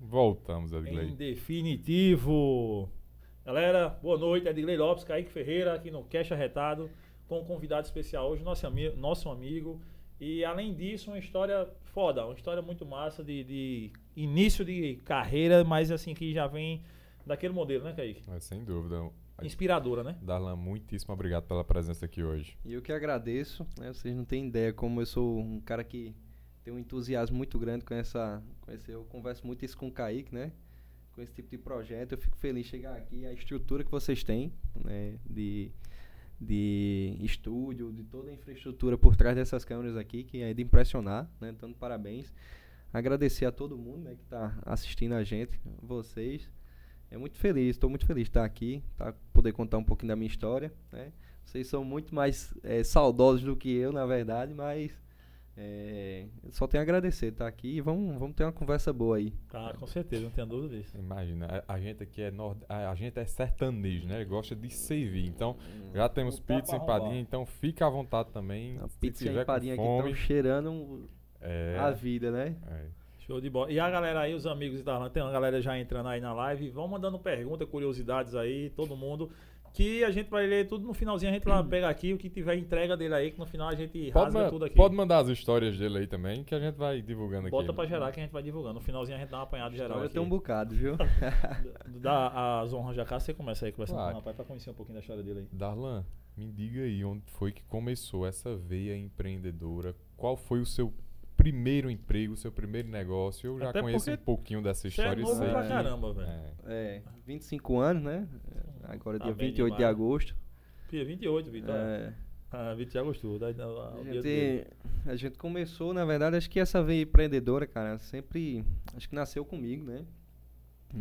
Voltamos, Edgley. Em definitivo. Galera, boa noite. Edgley Lopes, Kaique Ferreira, aqui no Cash Arretado, com um convidado especial hoje, nosso, ami nosso amigo. E além disso, uma história foda, uma história muito massa de, de início de carreira, mas assim, que já vem daquele modelo, né, Kaique? É, sem dúvida. Inspiradora, né? Darlan, muitíssimo obrigado pela presença aqui hoje. E eu que agradeço, né? Vocês não têm ideia como eu sou um cara que tem um entusiasmo muito grande com essa. Com esse, eu converso muito isso com o Kaique, né? Com esse tipo de projeto. Eu fico feliz de chegar aqui. A estrutura que vocês têm, né? De, de estúdio, de toda a infraestrutura por trás dessas câmeras aqui, que é de impressionar, né? Então, parabéns. Agradecer a todo mundo né, que está assistindo a gente, vocês. É muito feliz, estou muito feliz de estar aqui, tá? poder contar um pouquinho da minha história. Né? Vocês são muito mais é, saudosos do que eu, na verdade, mas é, só tenho a agradecer estar aqui e vamos, vamos ter uma conversa boa aí. Tá, com certeza, não tenho dúvida disso. Imagina, a, a gente aqui é nord, a, a, gente é sertanejo, né? Gosta de servir. Então, já temos pizza empadinha, então fica à vontade também. A pizza empadinha aqui estão cheirando é, a vida, né? É. Show de bola. E a galera aí, os amigos da Darlan, tem uma galera já entrando aí na live. Vão mandando perguntas, curiosidades aí, todo mundo. Que a gente vai ler tudo no finalzinho, a gente vai pegar aqui o que tiver entrega dele aí, que no final a gente pode rasga tudo aqui. Pode mandar as histórias dele aí também, que a gente vai divulgando Bota aqui. Bota pra gerar que a gente vai divulgando. No finalzinho a gente dá uma apanhada geral. Eu tenho um bocado, viu? Dá as honras já cá, você começa aí conversando claro. com o rapaz pra conhecer um pouquinho da história dele aí. Darlan, me diga aí onde foi que começou essa veia empreendedora. Qual foi o seu primeiro emprego, seu primeiro negócio. Eu já Até conheço um pouquinho dessa história. Você é novo pra caramba, velho. É. é, 25 anos, né? Agora tá dia 28 demais. de agosto. Dia 28, Vitor. É. Ah, 20 de agosto. Da, da, a, gente, a gente começou, na verdade, acho que essa veia empreendedora, cara, sempre. Acho que nasceu comigo, né?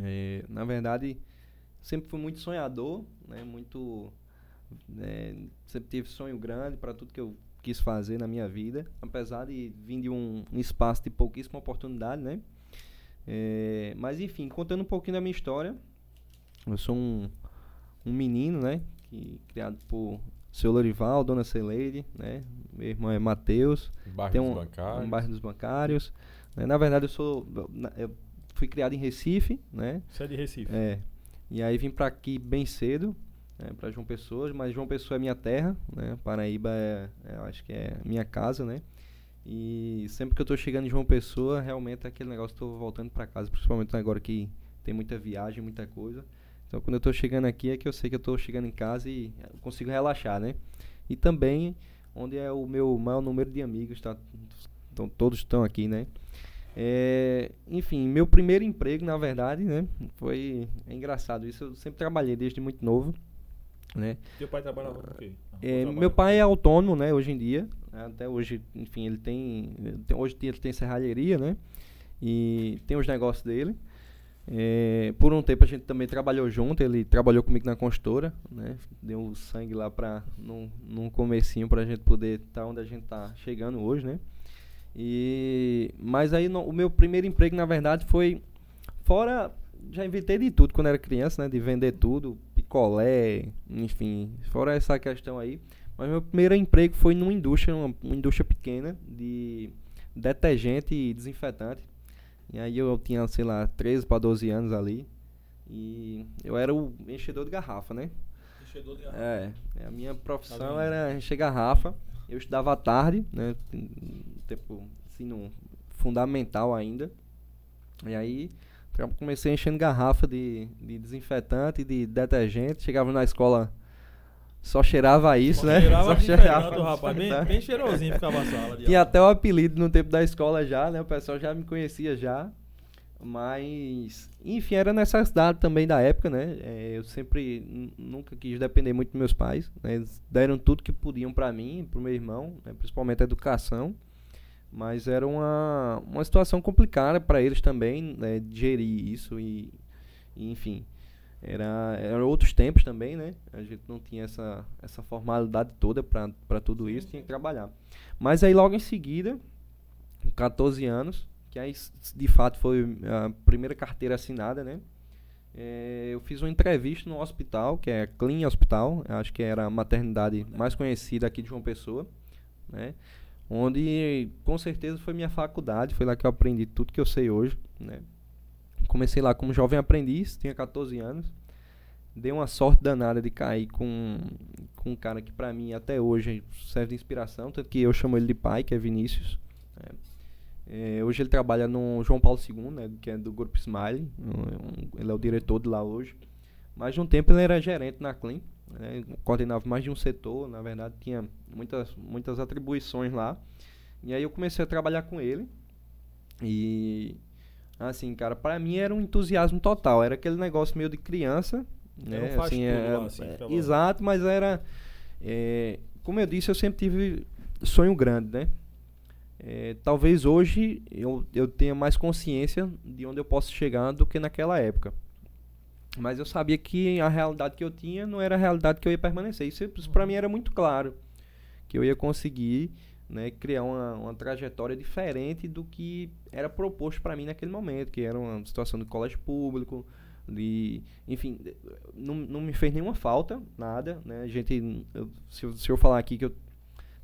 É, na verdade, sempre fui muito sonhador, né? Muito. É, sempre tive sonho grande para tudo que eu quis fazer na minha vida, apesar de vir de um, um espaço de pouquíssima oportunidade, né? É, mas enfim, contando um pouquinho da minha história, eu sou um, um menino, né? Que, criado por seu Lorival, Dona Celeide, né? Meu irmão é Matheus. Bairro um, dos Bancários. Um bairro dos Bancários. Né? Na verdade, eu sou. Eu fui criado em Recife, né? Você é de Recife? É. E aí vim para aqui bem cedo, né, para João Pessoa, mas João Pessoa é minha terra, né? Paraíba é, é, acho que é minha casa, né? E sempre que eu estou chegando em João Pessoa, realmente é aquele negócio estou voltando para casa, principalmente agora que tem muita viagem, muita coisa. Então quando eu estou chegando aqui é que eu sei que eu estou chegando em casa e consigo relaxar, né? E também onde é o meu maior número de amigos, tá? Então todos estão aqui, né? É, enfim, meu primeiro emprego, na verdade, né? Foi é engraçado isso. Eu sempre trabalhei desde muito novo. Né? Teu pai trabalhava com o quê? É, meu pai é autônomo, né, hoje em dia. Até hoje, enfim, ele tem, tem hoje ele tem serralheria, né? E tem os negócios dele. É, por um tempo a gente também trabalhou junto, ele trabalhou comigo na consultora, né? Deu sangue lá para num, num comecinho pra gente poder estar tá onde a gente tá chegando hoje, né? E mas aí no, o meu primeiro emprego na verdade foi fora já inventei de tudo quando era criança, né? De vender tudo, picolé, enfim, fora essa questão aí. Mas meu primeiro emprego foi numa indústria, uma, uma indústria pequena de detergente e desinfetante. E aí eu tinha, sei lá, 13 para 12 anos ali. E eu era o enchedor de garrafa, né? Enchedor de garrafa. É, a minha profissão tá era encher garrafa. Eu estudava à tarde, né? Tempo, ensino fundamental ainda. E aí comecei enchendo garrafa de, de desinfetante, de detergente. Chegava na escola, só cheirava isso, só né? Cheirava só cheirava. rapaz, bem, bem cheirosinho ficava a sala. Tinha até o apelido no tempo da escola já, né? O pessoal já me conhecia já. Mas, enfim, era necessidade também da época, né? É, eu sempre nunca quis depender muito dos meus pais. Né? Eles deram tudo que podiam para mim, pro meu irmão, né? principalmente a educação. Mas era uma, uma situação complicada para eles também, né, gerir isso e, e enfim. Era, eram outros tempos também, né? A gente não tinha essa, essa formalidade toda para tudo isso, tinha que trabalhar. Mas aí logo em seguida, com 14 anos, que aí de fato foi a primeira carteira assinada, né? É, eu fiz uma entrevista no hospital, que é Clean Hospital, acho que era a maternidade mais conhecida aqui de João Pessoa, né? Onde com certeza foi minha faculdade, foi lá que eu aprendi tudo que eu sei hoje, né? Comecei lá como jovem aprendiz, tinha 14 anos. Dei uma sorte danada de cair com, com um cara que para mim até hoje serve de inspiração, tanto que eu chamo ele de pai, que é Vinícius. Né? É, hoje ele trabalha no João Paulo II, né, que é do Grupo Smile. Um, ele é o diretor de lá hoje. Mas de um tempo ele era gerente na Clean, né, coordenava mais de um setor, na verdade tinha muitas, muitas atribuições lá. E aí eu comecei a trabalhar com ele. E assim, cara, para mim era um entusiasmo total. Era aquele negócio meio de criança, né? Assim, é, lá, assim, é, exato, mas era. É, como eu disse, eu sempre tive sonho grande, né? É, talvez hoje eu, eu tenha mais consciência de onde eu posso chegar do que naquela época. Mas eu sabia que a realidade que eu tinha não era a realidade que eu ia permanecer. Isso, isso para mim era muito claro. Que eu ia conseguir né, criar uma, uma trajetória diferente do que era proposto para mim naquele momento, que era uma situação de colégio público, de, enfim, não, não me fez nenhuma falta, nada, né? A gente, eu, se, eu, se eu falar aqui que eu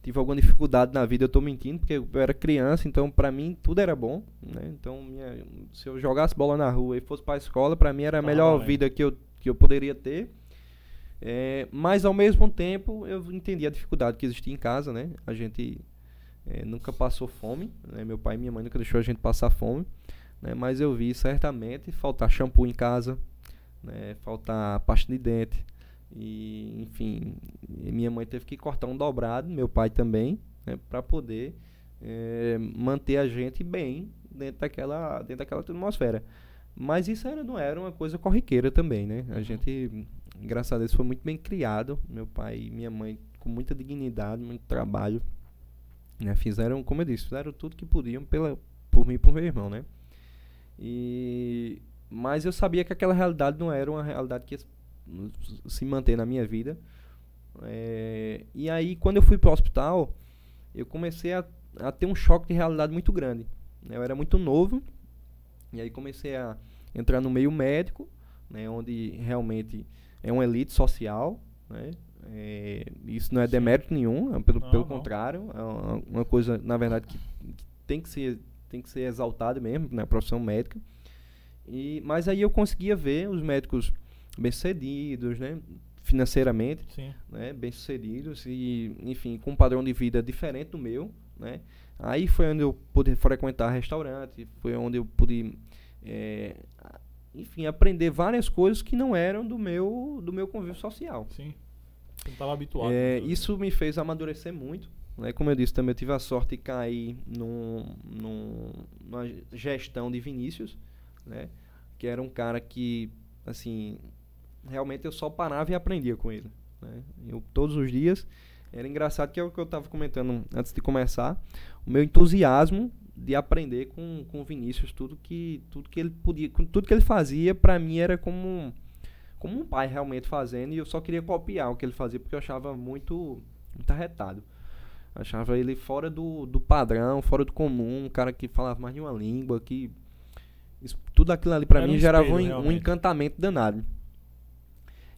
tive alguma dificuldade na vida, eu estou mentindo, porque eu era criança, então para mim tudo era bom, né? Então, minha, se eu jogasse bola na rua e fosse para a escola, para mim era a melhor vida que eu, que eu poderia ter. É, mas ao mesmo tempo eu entendi a dificuldade que existia em casa, né? A gente é, nunca passou fome, né? Meu pai e minha mãe nunca deixou a gente passar fome né? Mas eu vi certamente faltar shampoo em casa, né? faltar pasta de dente. E, enfim, minha mãe teve que cortar um dobrado, meu pai também, né? para poder é, manter a gente bem dentro daquela, dentro daquela atmosfera. Mas isso era, não era uma coisa corriqueira também, né? A gente, graças a Deus, foi muito bem criado. Meu pai e minha mãe com muita dignidade, muito trabalho. Né? Fizeram, como eu disse, fizeram tudo que podiam pela, por mim e por meu irmão, né? E mas eu sabia que aquela realidade não era uma realidade que se manter na minha vida. É, e aí, quando eu fui para o hospital, eu comecei a, a, ter um choque de realidade muito grande. Eu era muito novo, e aí comecei a entrar no meio médico, né, onde realmente é uma elite social. Né, é, isso não é demérito nenhum, é pelo, não, pelo não. contrário, é uma, uma, coisa, na verdade, que, que tem que ser tem que ser exaltado mesmo, na né, profissão médica. E, mas aí eu conseguia ver os médicos bem-sucedidos, né? financeiramente, né? bem-sucedidos e, enfim, com um padrão de vida diferente do meu, né? Aí foi onde eu pude frequentar restaurante, foi onde eu pude, é, enfim, aprender várias coisas que não eram do meu, do meu convívio social. Sim. Você não estava habituado. É, isso me fez amadurecer muito, né? Como eu disse, também eu tive a sorte de cair num, num, numa gestão de Vinícius, né? que era um cara que, assim, realmente eu só parava e aprendia com ele. Né? Eu, todos os dias. Era engraçado que é o que eu estava comentando antes de começar. O meu entusiasmo de aprender com, com o Vinícius tudo que tudo que ele podia tudo que ele fazia para mim era como como um pai realmente fazendo e eu só queria copiar o que ele fazia porque eu achava muito muito arretado Achava ele fora do, do padrão, fora do comum, um cara que falava mais de uma língua, que. Isso, tudo aquilo ali para mim um gerava um, um, encantamento danado.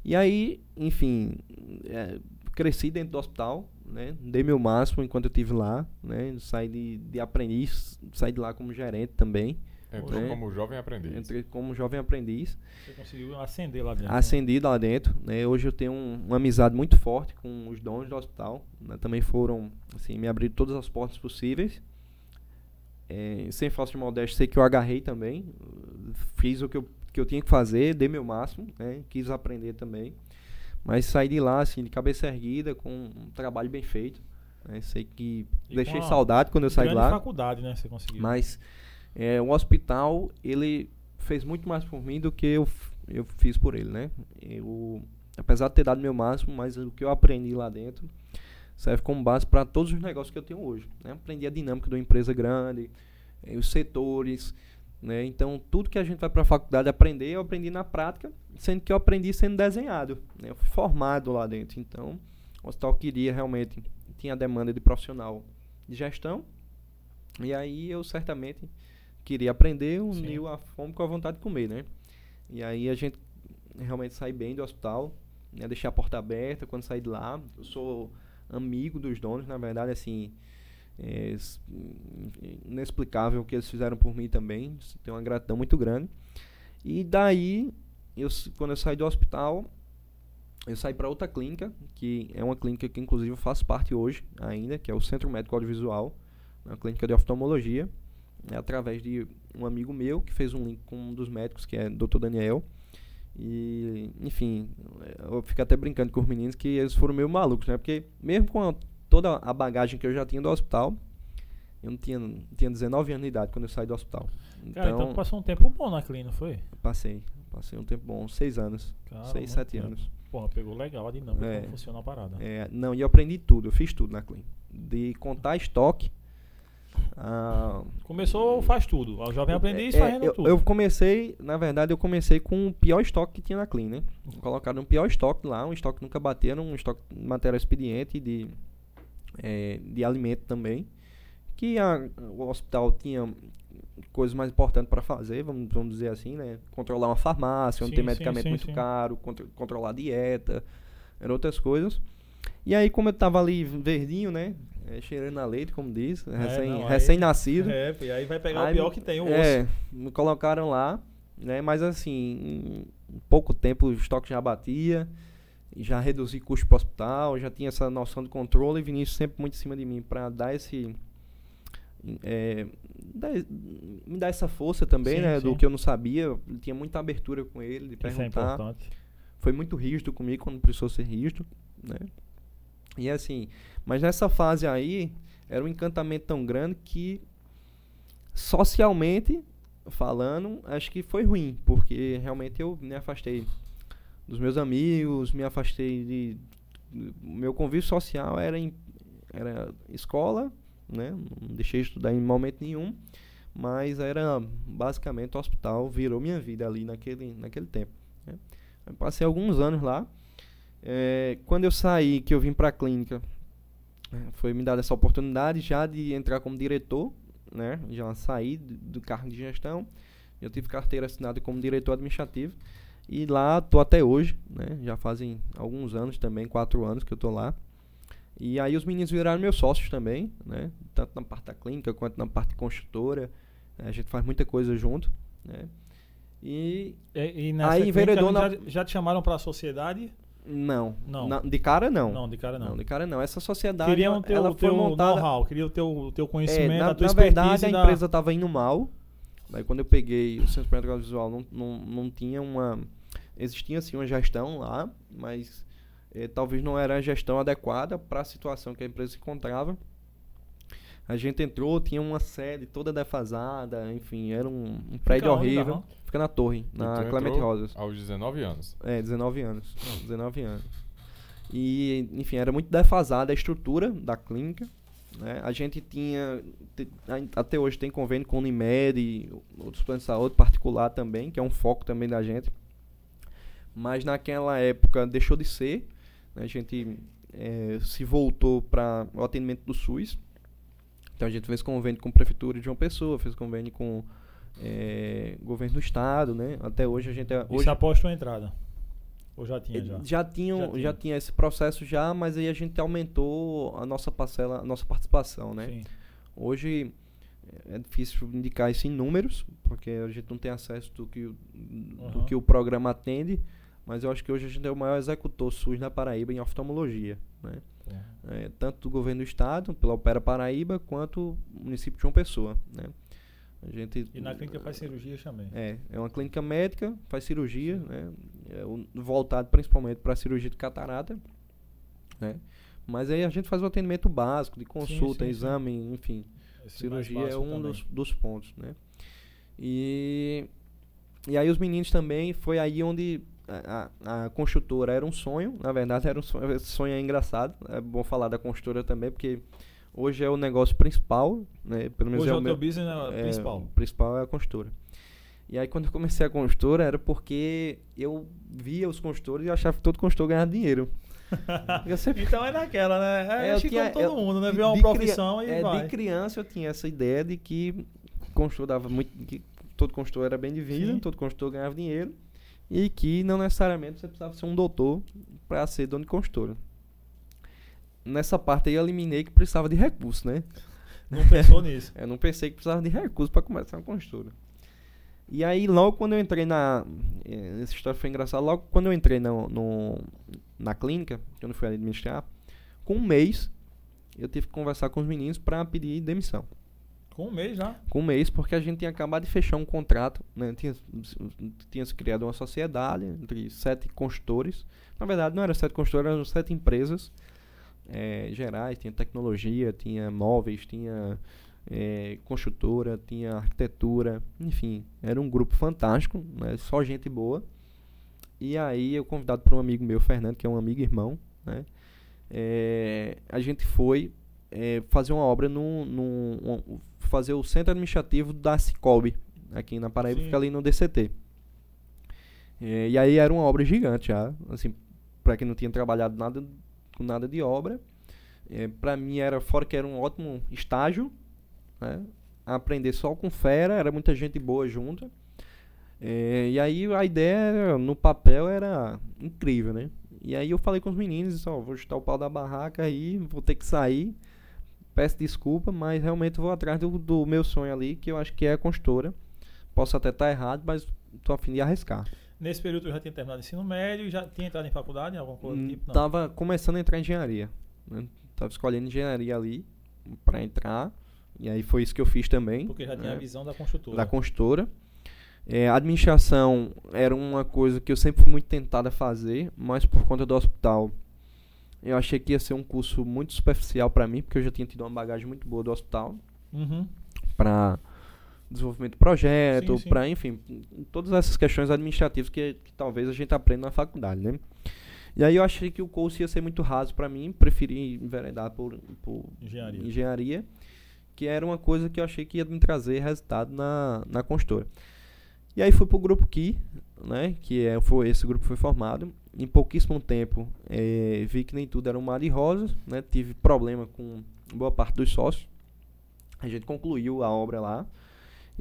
E aí, enfim, é, cresci dentro do hospital, né? Dei meu máximo enquanto eu estive lá, né? Saí de, de aprendiz, saí de lá como gerente também. Entrou né? como jovem aprendiz. Entrei como jovem aprendiz. Você conseguiu ascender lá dentro. Ascendi né? lá dentro. Né? Hoje eu tenho um, uma amizade muito forte com os donos do hospital. Né? Também foram, assim, me abriram todas as portas possíveis. É, sem falsa de modéstia, sei que eu agarrei também. Fiz o que eu, que eu tinha que fazer, dei meu máximo, né? quis aprender também. Mas saí de lá, assim, de cabeça erguida, com um trabalho bem feito. Né? Sei que e deixei saudade quando eu saí de lá. faculdade, né? Você conseguiu. Mas é, o hospital, ele fez muito mais por mim do que eu, eu fiz por ele, né? Eu, apesar de ter dado meu máximo, mas o que eu aprendi lá dentro serve como base para todos os negócios que eu tenho hoje. Né? Aprendi a dinâmica de uma empresa grande, eh, os setores, né? Então, tudo que a gente vai para a faculdade aprender, eu aprendi na prática, sendo que eu aprendi sendo desenhado. Né? Eu fui formado lá dentro. Então, o hospital queria realmente, tinha demanda de profissional de gestão, e aí eu certamente queria aprender, uniu Sim. a fome com a vontade de comer, né? E aí a gente realmente sai bem do hospital, né? Deixei a porta aberta quando saí de lá. Eu sou amigo dos donos, na verdade, assim, É, inexplicável o que eles fizeram por mim também. Tenho uma gratidão muito grande. E daí, eu, quando eu saí do hospital, eu saí para outra clínica, que é uma clínica que inclusive eu faço parte hoje ainda, que é o Centro Médico Audiovisual, uma clínica de oftalmologia, é através de um amigo meu que fez um link com um dos médicos, que é o Dr. Daniel. E, enfim, eu fico até brincando com os meninos que eles foram meio malucos, né? Porque mesmo com a, toda a bagagem que eu já tinha do hospital, eu não tinha, tinha 19 anos de idade quando eu saí do hospital. Cara, então, então passou um tempo bom na clínica, foi? Passei, passei um tempo bom, seis anos. Cara, seis, sete tempo. anos. Porra, pegou legal a dinâmica, é, como funciona a parada. É, não, e eu aprendi tudo, eu fiz tudo na clínica. De contar estoque. Ah, Começou, faz tudo. O jovem aprendiz é, fazendo eu, tudo. Eu comecei, na verdade, eu comecei com o pior estoque que tinha na Clean, né? Colocaram um pior estoque lá, um estoque que nunca bateram, um estoque de material expediente de, é, de alimento também. Que a, o hospital tinha coisas mais importantes para fazer, vamos, vamos dizer assim, né? Controlar uma farmácia, onde sim, tem medicamento sim, sim, muito caro, contro controlar a dieta, eram outras coisas. E aí, como eu tava ali verdinho, né? É, cheirando a leite, como diz, é, recém, recém-nascido. É, e aí vai pegar aí, o pior que tem, o é, osso. me colocaram lá, né? Mas assim, em pouco tempo o estoque já batia, já reduzi custo para o hospital, já tinha essa noção de controle e Vinícius sempre muito em cima de mim para dar esse é, me dá essa força também, sim, né? Sim. Do que eu não sabia. Eu tinha muita abertura com ele de perguntar. Isso é importante. Foi muito rígido comigo quando precisou ser rígido, né? E assim, mas nessa fase aí, era um encantamento tão grande que socialmente falando, acho que foi ruim, porque realmente eu me afastei dos meus amigos, me afastei de meu convívio social era em, era escola né? Não deixei de estudar em momento nenhum, mas era basicamente o hospital virou minha vida ali naquele, naquele tempo. Né? passei alguns anos lá. É, quando eu saí, que eu vim para a clínica, é, foi me dada essa oportunidade já de entrar como diretor, né? Já saí do, do cargo de gestão, eu tive carteira assinada como diretor administrativo e lá estou até hoje, né? Já fazem alguns anos também, quatro anos que eu estou lá. E aí os meninos viraram meus sócios também, né? Tanto na parte da clínica quanto na parte construtora. A gente faz muita coisa junto, né? E, e, e aí enveredou na... já, já te chamaram para a sociedade? Não. Não. Na, de cara não. Não, de cara não. não de cara não. Essa sociedade queria o teu, ela foi teu montada know-how, queria o teu, teu conhecimento, é, na, a tua na verdade a da... empresa estava indo mal. Aí quando eu peguei o Centro Médico Visual não, não, não tinha uma existia assim uma gestão lá, mas eh, talvez não era a gestão adequada para a situação que a empresa se encontrava. A gente entrou, tinha uma sede toda defasada, enfim, era um, um prédio horrível. Onde, Fica na torre, na Clemente Rosas. Aos 19 anos. É, 19 anos. 19 anos. E, enfim, era muito defasada a estrutura da clínica. Né? A gente tinha, até hoje tem convênio com o Unimed e outros planos de saúde particular também, que é um foco também da gente. Mas naquela época deixou de ser. A gente é, se voltou para o atendimento do SUS. Então a gente fez convênio com a Prefeitura de João Pessoa, fez convênio com é, governo do Estado, né? Até hoje a gente... É, hoje, Isso aposta a entrada? Ou já tinha já? Já, tinham, já, tinha. já tinha esse processo já, mas aí a gente aumentou a nossa parcela, a nossa participação, né? Sim. Hoje é difícil indicar isso em números, porque a gente não tem acesso do que, uhum. do que o programa atende, mas eu acho que hoje a gente é o maior executor SUS na Paraíba em oftalmologia. Né? É. É, tanto do governo do estado, pela Opera Paraíba, quanto o município de João Pessoa. Né? A gente, e na clínica faz cirurgia também? É, é uma clínica médica, faz cirurgia, né? É, voltado principalmente para a cirurgia de catarata. Né? Mas aí a gente faz o atendimento básico, de consulta, sim, sim, exame, sim. enfim. Esse cirurgia é um dos, dos pontos. Né? E, e aí os meninos também, foi aí onde a, a, construtora era um sonho, na verdade era um sonho, sonho é engraçado, é bom falar da construtora também, porque hoje é o negócio principal, né, pelo menos hoje é, o, meu business é, é principal. O principal é a construtora. E aí quando eu comecei a construtora era porque eu via os construtores e achava que todo construtor ganhava dinheiro. Sempre... então é naquela, né? É, é acho tinha, todo eu, mundo, né? Viu uma profissão e é, vai. De criança eu tinha essa ideia de que construtor dava muito... Que todo construtor era bem de vida, todo construtor ganhava dinheiro e que não necessariamente você precisava ser um doutor para ser dono de consultora. Nessa parte aí eu eliminei que precisava de recurso, né? Não pensou nisso? eu não pensei que precisava de recursos para começar uma construtora. E aí, logo quando eu entrei na. Eh, essa história foi engraçada. Logo quando eu entrei no, no na clínica, que eu não fui administrar, com um mês, eu tive que conversar com os meninos para pedir demissão. Com um mês já? Com um mês, porque a gente tinha acabado de fechar um contrato, né? tinha, tinha se criado uma sociedade entre sete consultores. Na verdade, não eram sete consultores, eram sete empresas é, gerais. Tinha tecnologia, tinha móveis, tinha é, construtora, tinha arquitetura, enfim, era um grupo fantástico, né? só gente boa. E aí, eu convidado por um amigo meu, Fernando, que é um amigo irmão, né? É, a gente foi é, fazer uma obra no, no um, fazer o centro administrativo da Cicobi, aqui na Paraíba, Sim. fica ali no DCT. É, e aí era uma obra gigante já, assim, para quem não tinha trabalhado nada com nada de obra. É, para mim era fora que era um ótimo estágio, né? Aprender só com fera, era muita gente boa junto. É, e aí a ideia no papel era incrível, né? E aí eu falei com os meninos, ó, vou chutar o pau da barraca aí, vou ter que sair. Peço desculpa, mas realmente vou atrás do, do meu sonho ali, que eu acho que é a consultora. Posso até estar tá errado, mas estou afim de arriscar. Nesse período eu já tinha terminado o ensino médio, já tinha entrado em faculdade, alguma coisa do tipo? Não. Tava começando a entrar em engenharia. Né? Tava escolhendo engenharia ali para entrar. E aí foi isso que eu fiz também. Porque já né? tinha a visão da construtora. Da construtora. É, administração era uma coisa que eu sempre fui muito tentado a fazer, mas por conta do hospital eu achei que ia ser um curso muito superficial para mim, porque eu já tinha tido uma bagagem muito boa do hospital. Uhum. Para desenvolvimento de projeto, para, enfim, todas essas questões administrativas que, que, talvez a gente aprenda na faculdade, né? E aí eu achei que o curso ia ser muito raso para mim, preferi enveredar por, por engenharia. engenharia, que era uma coisa que eu achei que ia me trazer resultado na, na consultora. E aí fui pro grupo Ki, né, que é, foi, esse grupo foi formado. Em pouquíssimo tempo é, vi que nem tudo era um mar de rosas, né, tive problema com boa parte dos sócios. A gente concluiu a obra lá.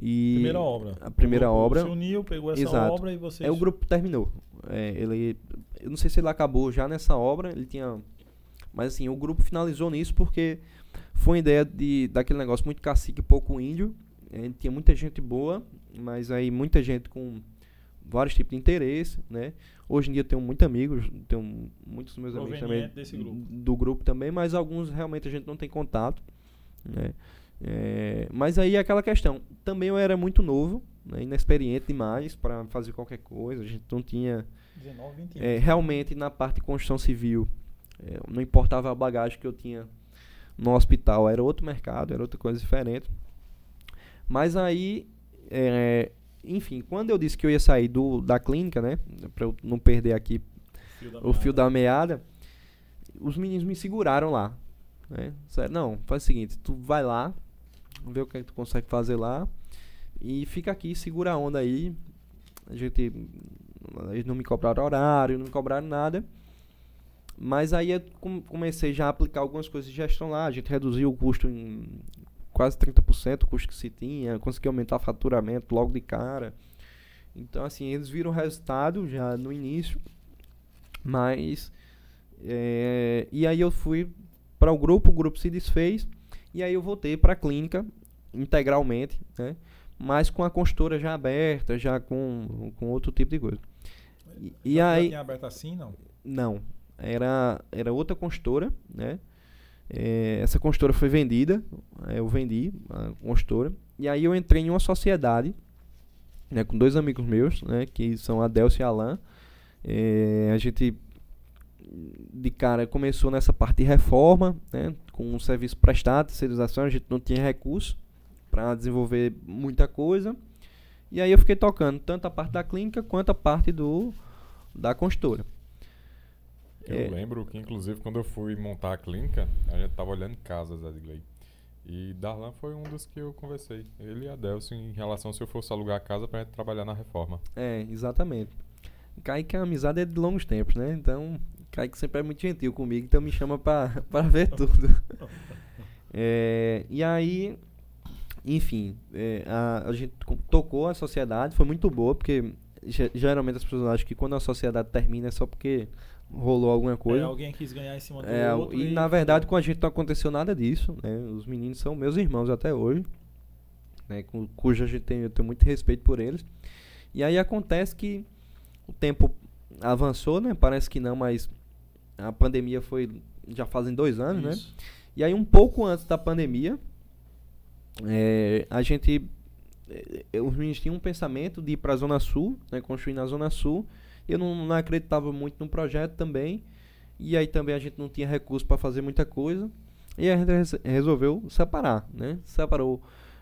E primeira obra. A primeira o obra. Se uniu, pegou essa exato. obra e vocês. É, o grupo terminou. É, ele, eu não sei se ele acabou já nessa obra, ele tinha. Mas assim, o grupo finalizou nisso porque foi uma ideia de, daquele negócio muito cacique, pouco índio. É, tinha muita gente boa, mas aí muita gente com vários tipos de interesse, né? Hoje em dia tenho muitos amigos, tenho muitos dos meus amigos também grupo. do grupo também, mas alguns realmente a gente não tem contato, né? É, mas aí é aquela questão, também eu era muito novo, né, inexperiente demais para fazer qualquer coisa, a gente não tinha 19, 20 é, realmente na parte de construção civil, é, não importava a bagagem que eu tinha no hospital, era outro mercado, era outra coisa diferente. Mas aí é, enfim, quando eu disse que eu ia sair do, da clínica, né? Pra eu não perder aqui fio o fio da meada, os meninos me seguraram lá. Né? Sério, não, faz o seguinte, tu vai lá, vê o que, é que tu consegue fazer lá e fica aqui, segura a onda aí. A gente. Eles não me cobraram horário, não me cobraram nada. Mas aí eu comecei já a aplicar algumas coisas de gestão lá. A gente reduziu o custo em quase 30% o custo que se tinha, consegui aumentar o faturamento logo de cara. Então, assim, eles viram o resultado já no início, mas. É, e aí eu fui para o grupo, o grupo se desfez, e aí eu voltei para a clínica integralmente, né? Mas com a consultora já aberta, já com, com outro tipo de coisa. E, e aí. Tinha aberto assim, não? Não. Era, era outra consultora, né? É, essa consultora foi vendida, é, eu vendi a consultora, e aí eu entrei em uma sociedade né, com dois amigos meus, né, que são a Delcio e a Alan. É, a gente de cara começou nessa parte de reforma, né, com um serviço prestado, terceirização, a gente não tinha recurso para desenvolver muita coisa. E aí eu fiquei tocando tanto a parte da clínica quanto a parte do da consultora. Eu é. lembro que, inclusive, quando eu fui montar a clínica, a gente tava olhando casas, Edgley. E Darlan foi um dos que eu conversei. Ele e a Delcio em relação se eu fosse alugar a casa gente trabalhar na reforma. É, exatamente. Kaique, a amizade é de longos tempos, né? Então, Kaique sempre é muito gentil comigo, então me chama pra, pra ver tudo. é, e aí, enfim, é, a, a gente tocou a sociedade, foi muito boa, porque geralmente as pessoas acham que quando a sociedade termina é só porque rolou alguma coisa. É, alguém quis ganhar em cima do é, outro. E, e, na verdade com a gente não aconteceu nada disso. Né? Os meninos são meus irmãos até hoje. Né? Com, cujo a gente tem, eu tenho muito respeito por eles. E aí acontece que o tempo avançou, né? Parece que não, mas a pandemia foi já fazem dois anos, né? Isso. né? E aí um pouco antes da pandemia, é, a gente é, os meninos tinham um pensamento de ir para a Zona Sul, né, construir na Zona Sul. Eu não, não acreditava muito no projeto também. E aí também a gente não tinha recurso para fazer muita coisa. E a gente resolveu separar, né? Separou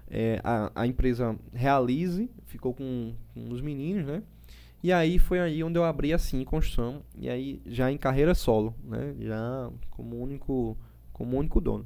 é, a, a empresa Realize, ficou com, com os meninos, né? E aí foi aí onde eu abri assim construção e aí já em carreira solo, né? Já como único como único dono.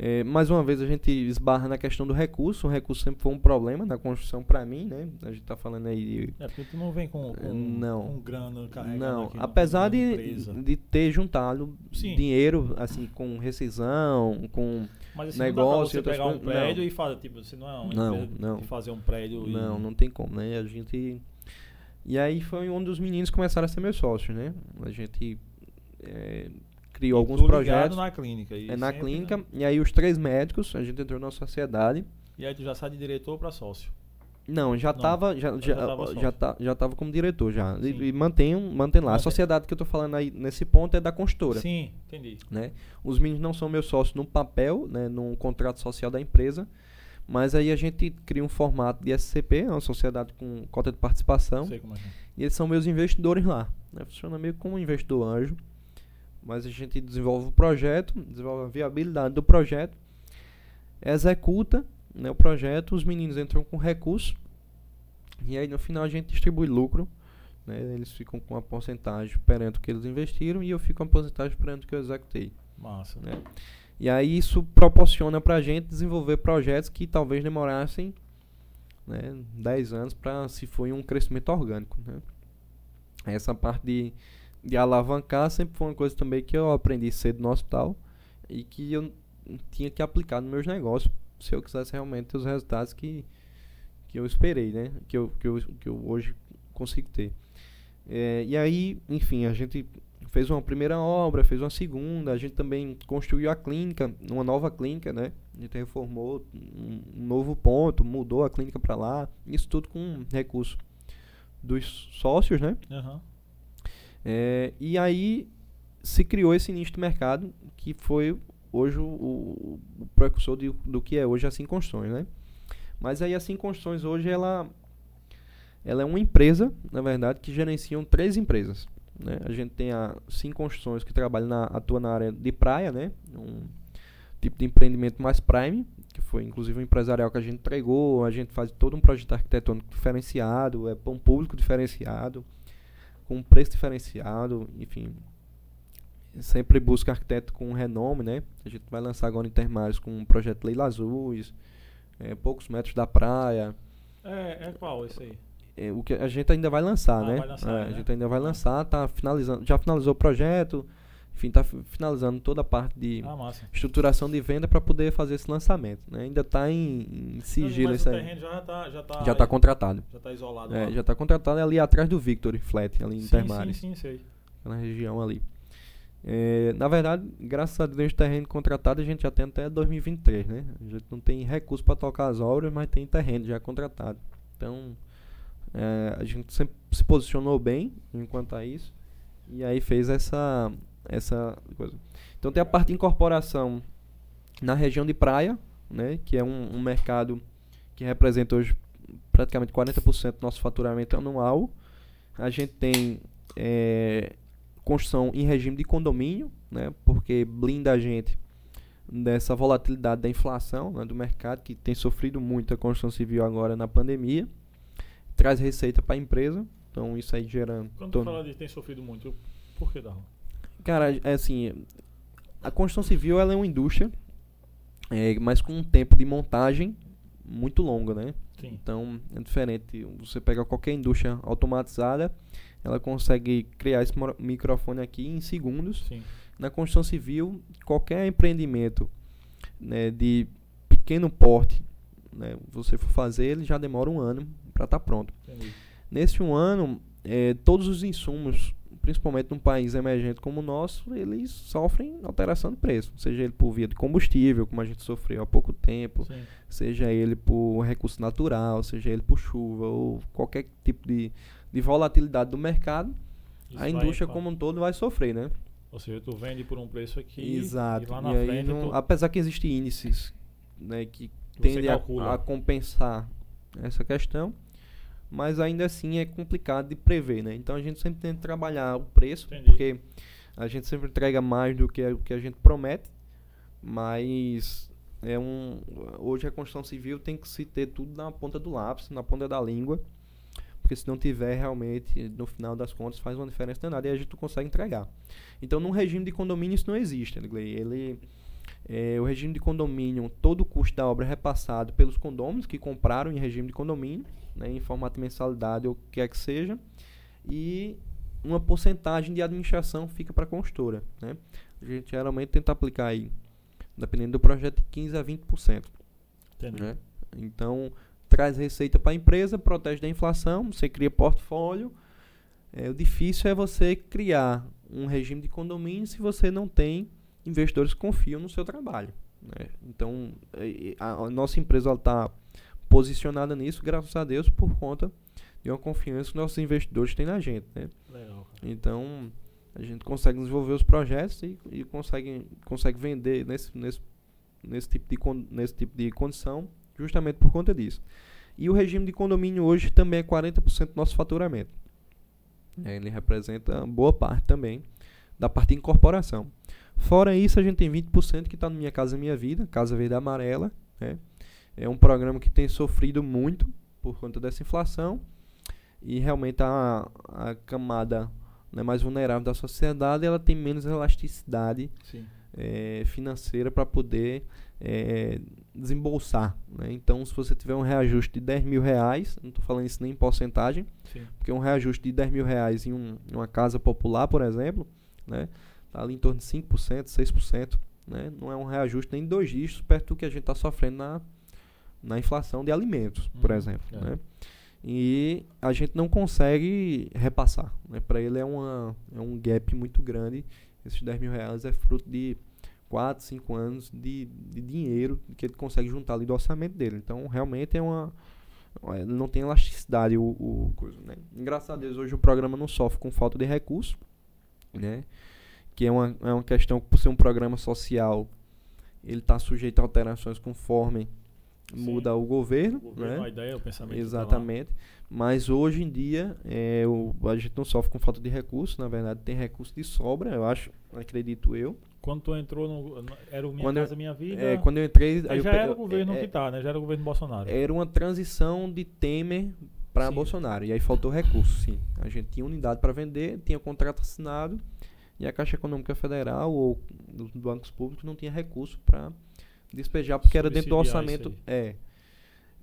É, mais uma vez a gente esbarra na questão do recurso. O recurso sempre foi um problema na construção para mim, né? A gente está falando aí de. É porque tu não vem com, com, não, com grana carregando Não, aqui apesar de, de ter juntado Sim. dinheiro, assim, com rescisão, com Mas, assim, negócio. Não dá pra você pegar um prédio não. e fazer, tipo, você não é uma não, não. fazer um prédio. Não, e... não tem como, né? A gente. E aí foi onde os meninos começaram a ser meus sócios, né? A gente. É, criou alguns projetos. na clínica. é na sempre, clínica. Né? E aí os três médicos, a gente entrou na sociedade. E aí tu já sai de diretor para sócio? Não, já estava já, já, já, já, tá, já tava como diretor já. E, e mantém, mantém lá. Mantém. A sociedade que eu estou falando aí nesse ponto é da consultora. Sim, entendi. Né? Os meninos não são meus sócios no papel, né, no contrato social da empresa, mas aí a gente cria um formato de SCP, é uma sociedade com cota de participação. Sei como é. é. E eles são meus investidores lá. Né? Funciona meio como um investidor anjo mas a gente desenvolve o projeto, desenvolve a viabilidade do projeto, executa né, o projeto, os meninos entram com recurso e aí no final a gente distribui lucro. Né, eles ficam com uma porcentagem perante o que eles investiram e eu fico com uma porcentagem perante o que eu executei. Massa. Né? E aí isso proporciona para a gente desenvolver projetos que talvez demorassem né, 10 anos para se for um crescimento orgânico. Né? Essa parte de de alavancar sempre foi uma coisa também que eu aprendi cedo no hospital e que eu tinha que aplicar nos meus negócios se eu quisesse realmente ter os resultados que, que eu esperei, né? Que eu, que eu, que eu hoje consigo ter. É, e aí, enfim, a gente fez uma primeira obra, fez uma segunda, a gente também construiu a clínica, uma nova clínica, né? A gente reformou um, novo ponto, mudou a clínica para lá, isso tudo com recurso dos sócios, né? Uhum. É, e aí se criou esse nicho de mercado que foi hoje o, o, o precursor de, do que é hoje a Sim Construções, né? Mas aí a Sim Construções hoje ela, ela é uma empresa, na verdade, que gerenciam três empresas. Né? A gente tem a Sim Construções que trabalha na, atua na área de praia, né? Um tipo de empreendimento mais prime, que foi inclusive um empresarial que a gente entregou, a gente faz todo um projeto arquitetônico diferenciado, é um público diferenciado com um preço diferenciado, enfim. Sempre busca arquiteto com renome, né? A gente vai lançar agora em Termares com um projeto Leila Azuis, é, poucos metros da praia. É, é qual esse aí? É, o que a gente ainda vai lançar, ah, né? Vai lançar, é, né? A gente ainda vai lançar, tá finalizando, já finalizou o projeto, enfim, está finalizando toda a parte de ah, estruturação de venda para poder fazer esse lançamento. Né? Ainda está em, em sigilo isso aí. já está já tá, já tá contratado. Já está isolado. É, já está contratado ali atrás do Victory Flat, ali em sim, Termares. Sim, sim, sei. Na região ali. É, na verdade, graças a Deus, terreno contratado a gente já tem até 2023, né? A gente não tem recurso para tocar as obras, mas tem terreno já contratado. Então, é, a gente sempre se posicionou bem enquanto a isso. E aí fez essa essa coisa. Então tem a parte de incorporação na região de praia, né, que é um, um mercado que representa hoje praticamente 40% do nosso faturamento anual. A gente tem é, construção em regime de condomínio, né, porque blinda a gente dessa volatilidade da inflação né, do mercado, que tem sofrido muito a construção civil agora na pandemia. Traz receita para a empresa, então isso aí gerando. Quando tu fala de tem sofrido muito, por que, Darlan? Cara, é assim, a construção civil ela é uma indústria, é, mas com um tempo de montagem muito longo, né? Sim. Então é diferente. Você pega qualquer indústria automatizada, ela consegue criar esse microfone aqui em segundos. Sim. Na construção civil, qualquer empreendimento né, de pequeno porte, né, você for fazer, ele já demora um ano para estar tá pronto. Entendi. Nesse um ano, é, todos os insumos, principalmente num país emergente como o nosso, eles sofrem alteração de preço, seja ele por via de combustível, como a gente sofreu há pouco tempo, Sim. seja ele por recurso natural, seja ele por chuva ou qualquer tipo de, de volatilidade do mercado, Isso a indústria vai, como um todo vai sofrer, né? Ou seja, tu vende por um preço aqui Exato. e lá na e frente... Não, tu... Apesar que existem índices né, que tendem a, a, compensar essa questão, mas ainda assim é complicado de prever, né? Então a gente sempre tem que trabalhar o preço, Entendi. porque a gente sempre entrega mais do que o que a gente promete, mas é um hoje a construção civil tem que se ter tudo na ponta do lápis, na ponta da língua, porque se não tiver realmente no final das contas faz uma diferença danada e a gente não consegue entregar. Então, num regime de condomínio isso não existe. Ele é, o regime de condomínio, todo o custo da obra é repassado pelos condôminos que compraram em regime de condomínio, né, em formato de mensalidade ou o que quer que seja, e uma porcentagem de administração fica para a construtora. Né? A gente geralmente tenta aplicar aí, dependendo do projeto, de 15% a 20%. Entendi. Né? Então, traz receita para a empresa, protege da inflação, você cria portfólio. É, o difícil é você criar um regime de condomínio se você não tem investidores que confiam no seu trabalho. Né? Então, a, a, nossa empresa está posicionada nisso, graças a Deus, por conta de uma confiança que nossos investidores têm na gente. Né? Legal, então, a gente consegue desenvolver os projetos e, e consegue, consegue vender nesse, nesse, nesse, tipo de, nesse tipo de condição justamente por conta disso. E o regime de condomínio hoje também é 40% do nosso faturamento. É, ele representa boa parte também da parte de incorporação. Fora isso, a gente tem 20% que está no Minha Casa Minha Vida, Casa Verde Amarela. Né? É um programa que tem sofrido muito por conta dessa inflação e realmente a, a camada né, mais vulnerável da sociedade ela tem menos elasticidade é, financeira para poder é, desembolsar. Né? Então, se você tiver um reajuste de 10 mil reais, não estou falando isso nem em porcentagem, Sim. porque um reajuste de 10 mil reais em, um, em uma casa popular, por exemplo, né, tá ali em torno de 5%, 6%. Né? Não é um reajuste nem dois dígitos perto do que a gente está sofrendo na, na inflação de alimentos, por uhum. exemplo. É. Né? E a gente não consegue repassar. Né? Para ele é, uma, é um gap muito grande. Esses 10 mil reais é fruto de 4, 5 anos de, de dinheiro que ele consegue juntar ali do orçamento dele. Então, realmente é uma. Não tem elasticidade o, o coisa, né? Engraçado a Deus, hoje o programa não sofre com falta de recursos, né? Que é uma, é uma questão que, por ser um programa social, ele está sujeito a alterações conforme. Muda o governo. O governo, né? a ideia, o pensamento. Tá Exatamente. Mas hoje em dia, é, o, a gente não sofre com falta de recursos, na verdade, tem recurso de sobra, eu acho, acredito eu. Quando tu entrou no. Era o Minha quando Casa eu, Minha Vida. É, quando eu entrei. Aí já eu, era o governo é, que tá, né? Já era o governo Bolsonaro. Era uma transição de Temer para Bolsonaro. E aí faltou recurso, sim. A gente tinha unidade para vender, tinha contrato assinado. E a Caixa Econômica Federal ou os bancos públicos não tinha recurso para despejar, porque era dentro do orçamento. É.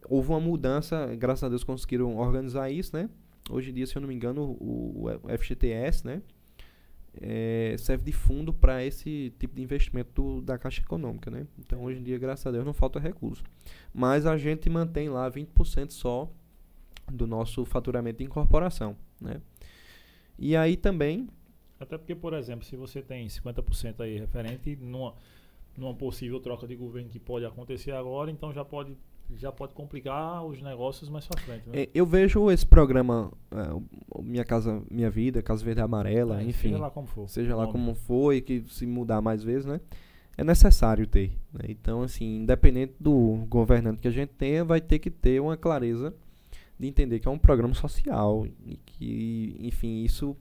Houve uma mudança, graças a Deus conseguiram organizar isso, né? Hoje em dia, se eu não me engano, o, o FGTS, né? é, serve de fundo para esse tipo de investimento do, da Caixa Econômica, né? Então, hoje em dia, graças a Deus, não falta recurso. Mas a gente mantém lá 20% só do nosso faturamento de incorporação, né? E aí também... Até porque, por exemplo, se você tem 50% aí referente numa, numa possível troca de governo que pode acontecer agora, então já pode já pode complicar os negócios mais pra frente. Né? É, eu vejo esse programa é, Minha Casa Minha Vida, Casa Verde Amarela, é, enfim. Seja lá como for. Seja lá como for e que se mudar mais vezes, né? É necessário ter. Né? Então, assim, independente do governante que a gente tenha, vai ter que ter uma clareza de entender que é um programa social e que, enfim, isso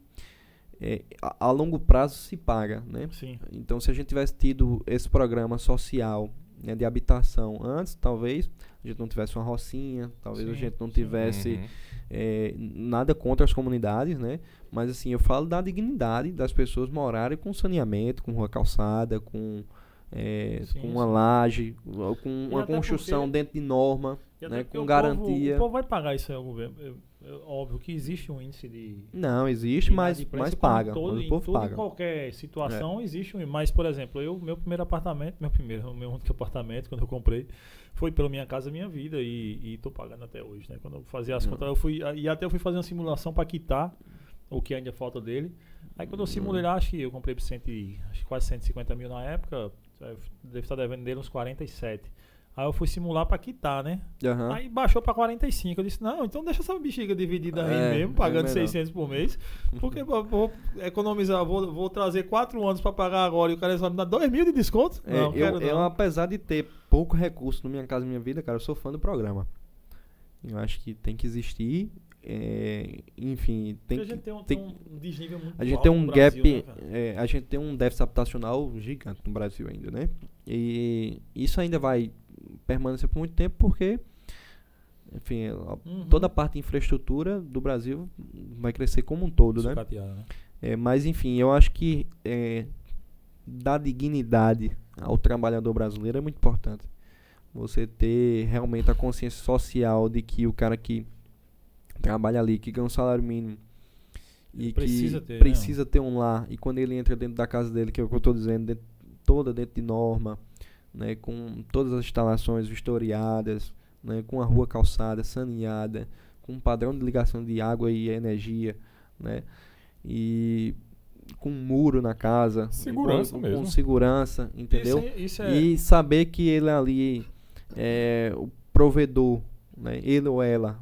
é, a, a, longo prazo se paga, né? Sim. Então, se a gente tivesse tido esse programa social né, de habitação antes, talvez a gente não tivesse uma rocinha, talvez sim, a gente não tivesse uhum. é, nada contra as comunidades, né? Mas assim, eu falo da dignidade das pessoas morarem com saneamento, com rua calçada, com é, Sim, com uma sim. laje, com uma construção porque- dentro de norma, né, com o garantia. Povo, o povo vai pagar isso aí ao governo. Eu- óbvio que existe um índice de. Não, existe, mas, inadimplência, mas como paga. todo- mas em o povo Em paga. É. qualquer situação existe um. Mas, por exemplo, eu, meu primeiro apartamento, meu primeiro, meu único apartamento, quando eu comprei, foi pela minha casa, minha vida. E, e tô pagando até hoje, né? Quando eu fazia as Hum. contas, eu fui. E até eu fui fazer uma simulação para quitar o que ainda falta dele. Aí quando eu simulei lá, acho que eu comprei por cento, acho que quase 150 mil na época, eu devo estar devendo dele uns 47. Aí eu fui simular para quitar, né? Aham. Aí baixou pra 45. Eu disse, não, então deixa essa bexiga dividida aí É, mesmo, é pagando melhor. 600 por mês. Porque vou economizar, vou, vou trazer 4 anos pra pagar agora e o cara só me dá 2 mil de desconto? É, não, eu, quero eu, não. apesar de ter pouco recurso no Minha Casa Minha Vida, cara, eu sou fã do programa. Eu acho que tem que existir. é, enfim, tem Porque a que, gente tem um, tem- um desnível muito a gente tem um Brasil, gap, né, é, a gente tem um déficit habitacional gigante no Brasil ainda, né? E isso ainda vai permanecer por muito tempo porque, enfim, Uhum. toda a parte de infraestrutura do Brasil vai crescer como um todo, né? Né? É, mas enfim, eu acho que é, dar dignidade ao trabalhador brasileiro é muito importante. Você ter realmente a consciência social de que o cara que trabalha ali, que ganha um salário mínimo e Precisa que ter, né? precisa ter um lar, e quando ele entra dentro da casa dele, que é o que eu estou dizendo, dentro- toda dentro de norma, né, com todas as instalações vistoriadas, né, com a rua calçada, saneada, com um padrão de ligação de água e energia, né, e com um muro na casa, Segurança com, mesmo. com segurança, entendeu? Isso, é- isso é, E saber que ele ali é o provedor, né, ele ou ela,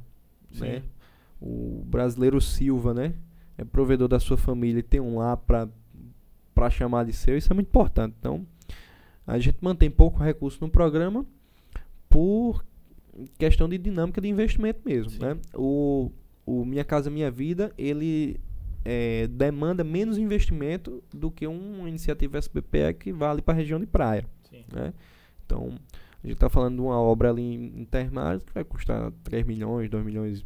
né, o brasileiro Silva, né, é provedor da sua família e tem um lá para para chamar de seu, isso é muito importante. Então, a gente mantém pouco recurso no programa por questão de dinâmica de investimento mesmo, Sim. né? O, o Minha Casa Minha Vida, ele é, demanda menos investimento do que uma iniciativa SBPE que vale para a região de praia, né? Então, a gente está falando de uma obra ali em Termares que vai custar 3 milhões, 2 milhões.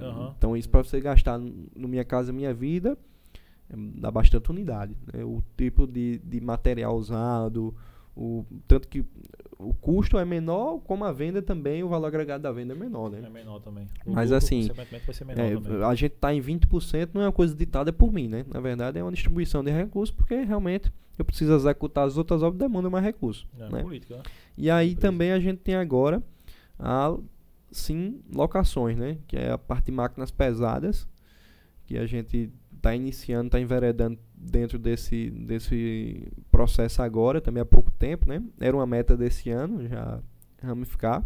Aham. Então, isso para você gastar no no Minha Casa Minha Vida, é, dá bastante unidade. né? O tipo de, de material usado, o, tanto que o custo é menor, como a venda também, o valor agregado da venda é menor, né? É menor também. O Mas lucro, assim, consequentemente, vai ser menor É, também. a gente está em 20%, não é uma coisa ditada por mim, né? Na verdade, é uma distribuição de recursos, porque realmente eu preciso executar as outras obras, demanda mais recursos. É, né? política, né? E aí Empresa. também a gente tem agora a sim locações, né? Que é a parte de máquinas pesadas, que a gente está iniciando, está enveredando dentro desse, desse processo agora, também há pouco tempo, né? Era uma meta desse ano, já ramificar.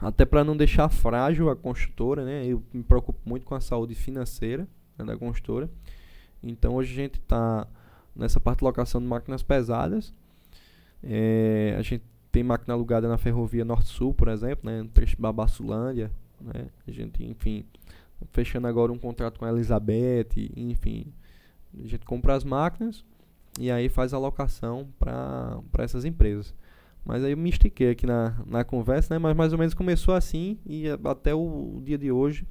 Até para não deixar frágil a construtora, né? Eu me preocupo muito com a saúde financeira né, da construtora. Então hoje a gente está nessa parte de locação de máquinas pesadas. É, a gente tem máquina alugada na ferrovia Norte-Sul, por exemplo, né? No trecho de Babassulândia, né? A gente, enfim, fechando agora um contrato com a Elizabeth, enfim. A gente compra as máquinas e aí faz a locação para essas empresas. Mas aí eu me estiquei aqui na, na conversa, né? Mas mais ou menos começou assim e até o, dia de hoje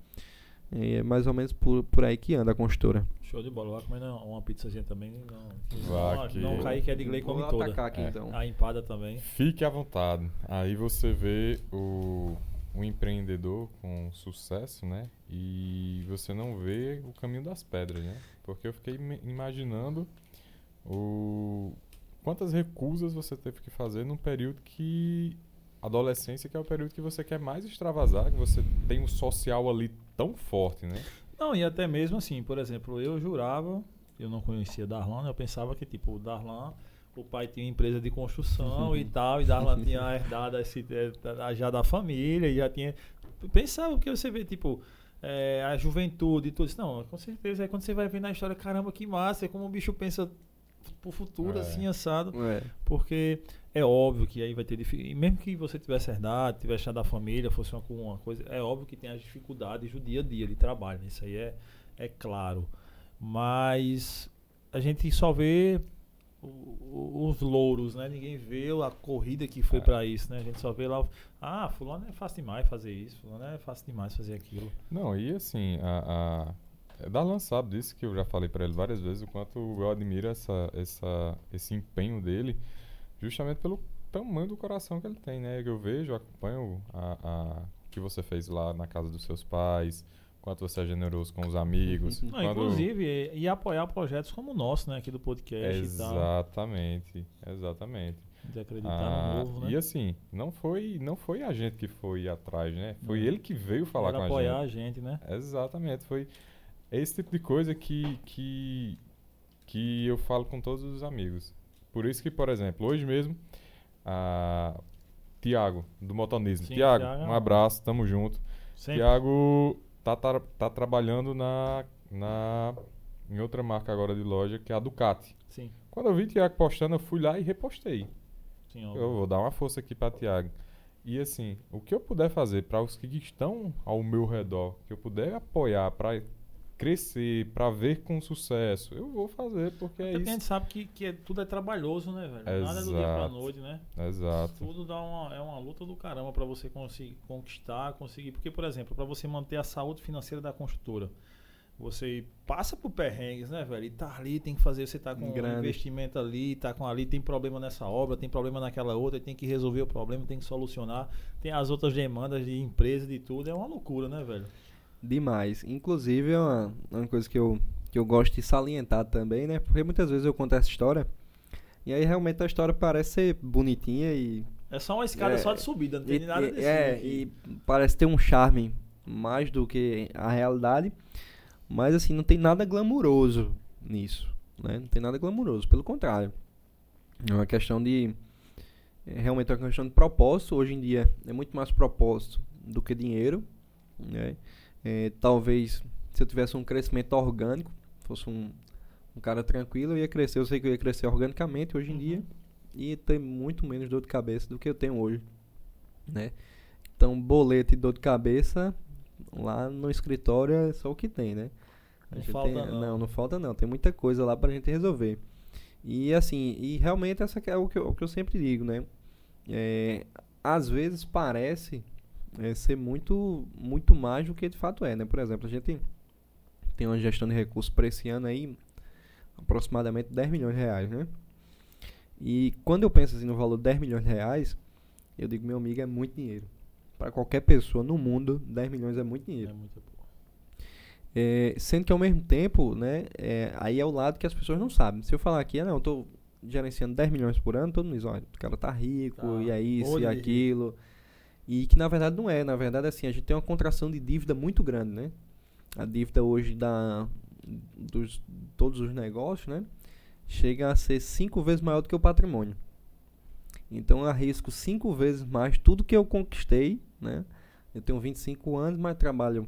é mais ou menos por, por aí que anda a construtora. Show de bola. Vai comer uma pizzazinha também. Não, não, que- não cair que é de Gley come Vou toda. atacar aqui É. então. A empada também. Fique à vontade. Aí você vê o, o empreendedor com sucesso, né? E você não vê o caminho das pedras, né? Porque eu fiquei imaginando o quantas recusas você teve que fazer num período que adolescência que é o período que você quer mais extravasar, que você tem um social ali tão forte, né? Não, e até mesmo assim, por exemplo, eu jurava, eu não conhecia Darlan, eu pensava que, tipo, o Darlan, o pai tinha uma empresa de construção e tal, e Darlan tinha herdado esse, eh, já da família, e já tinha. Pensava que você vê, tipo, eh, a juventude e tudo isso. Não, com certeza, aí quando você vai ver na história, caramba, que massa, é como o bicho pensa pro futuro, É. assim, assado. É. Porque é óbvio que aí vai ter dificuldade. Mesmo que você tivesse herdado, tivesse herdado da família, fosse uma, uma coisa, é óbvio que tem as dificuldades do dia a dia de trabalho. né? Isso aí é, é claro. Mas a gente só vê o- os louros, né? Ninguém vê a corrida que foi É. pra isso, né? A gente só vê lá, ah, fulano é fácil demais fazer isso, fulano é fácil demais fazer aquilo. Não, e assim, a, a Darlan sabe disso, que eu já falei pra ele várias vezes, o quanto eu admiro essa, essa, esse empenho dele, justamente pelo tamanho do coração que ele tem, né? Eu vejo, acompanho a, a que você fez lá na casa dos seus pais, quanto você é generoso com os amigos. Não, quando... Inclusive, e, e, apoiar projetos como o nosso, né, aqui do podcast exatamente, Exatamente, De acreditar ah, no novo, né? E assim, não foi, não foi a gente que foi atrás, né? Foi ele que veio falar Era com a apoiar gente. a gente, né? Exatamente, foi esse tipo de coisa que, que, que eu falo com todos os amigos. Por isso que, por exemplo, hoje mesmo, a Tiago, do Motonismo. Tiago, um abraço, tamo junto. Tiago tá, tá, tá trabalhando na, na, em outra marca agora de loja, que é a Ducati. Sim. Quando eu vi Tiago postando, eu fui lá e repostei. Sim, eu vou dar uma força aqui para Tiago. E assim, o que eu puder fazer para os que estão ao meu redor, que eu puder apoiar para crescer, para ver com sucesso, eu vou fazer, porque Até é isso. a gente sabe que, que é, tudo é trabalhoso, né, velho? Exato. Nada é do dia pra noite, né? Exato. Tudo dá uma, é uma luta do caramba para você conseguir conquistar, conseguir. Porque, por exemplo, para você manter a saúde financeira da construtora, você passa por perrengues, né, velho? E tá ali, tem que fazer, você tá com Grande. um investimento ali, tá com ali, tem problema nessa obra, tem problema naquela outra, tem que resolver o problema, tem que solucionar, tem as outras demandas de empresa, de tudo, é uma loucura, né, velho? Demais. Inclusive, é uma, uma coisa que eu, que eu gosto de salientar também, né? Porque muitas vezes eu conto essa história e aí realmente a história parece ser bonitinha e. É só uma escada é, só de subida, não tem e, nada desse. É, e parece ter um charme mais do que a realidade. Mas assim, não tem nada glamuroso nisso. Né? Não tem nada glamuroso, pelo contrário. É uma questão de. É realmente é uma questão de propósito. Hoje em dia é muito mais propósito do que dinheiro. Né? É, talvez se eu tivesse um crescimento orgânico, fosse um, um cara tranquilo, eu ia crescer. Eu sei que eu ia crescer organicamente hoje em uhum. dia e ter muito menos dor de cabeça do que eu tenho hoje, né? Então, boleto e dor de cabeça lá no escritório é só o que tem, né? Não falta tem, não. não. Não, falta não. Tem muita coisa lá pra gente resolver. E assim, e realmente essa é o que eu, o que eu sempre digo, né? É, às vezes parece é, ser muito, muito mais do que de fato é, né? Por exemplo, a gente tem uma gestão de recursos para esse ano aí, aproximadamente 10 milhões de reais, né? E quando eu penso assim no valor de 10 milhões de reais, eu digo, meu amigo, é muito dinheiro. Para qualquer pessoa no mundo, 10 milhões é muito dinheiro. É muito é, sendo que ao mesmo tempo, né, é, aí é o lado que as pessoas não sabem. Se eu falar aqui, ah, não, eu tô gerenciando 10 milhões por ano, todo mundo diz, olha, o cara tá rico, tá, e é isso, e aquilo. Rico. E que na verdade não é. Na verdade, assim, a gente tem uma contração de dívida muito grande, né? A dívida hoje da, dos todos os negócios, né? Chega a ser cinco vezes maior do que o patrimônio. Então eu arrisco cinco vezes mais tudo que eu conquistei, né? Eu tenho 25 anos, mas trabalho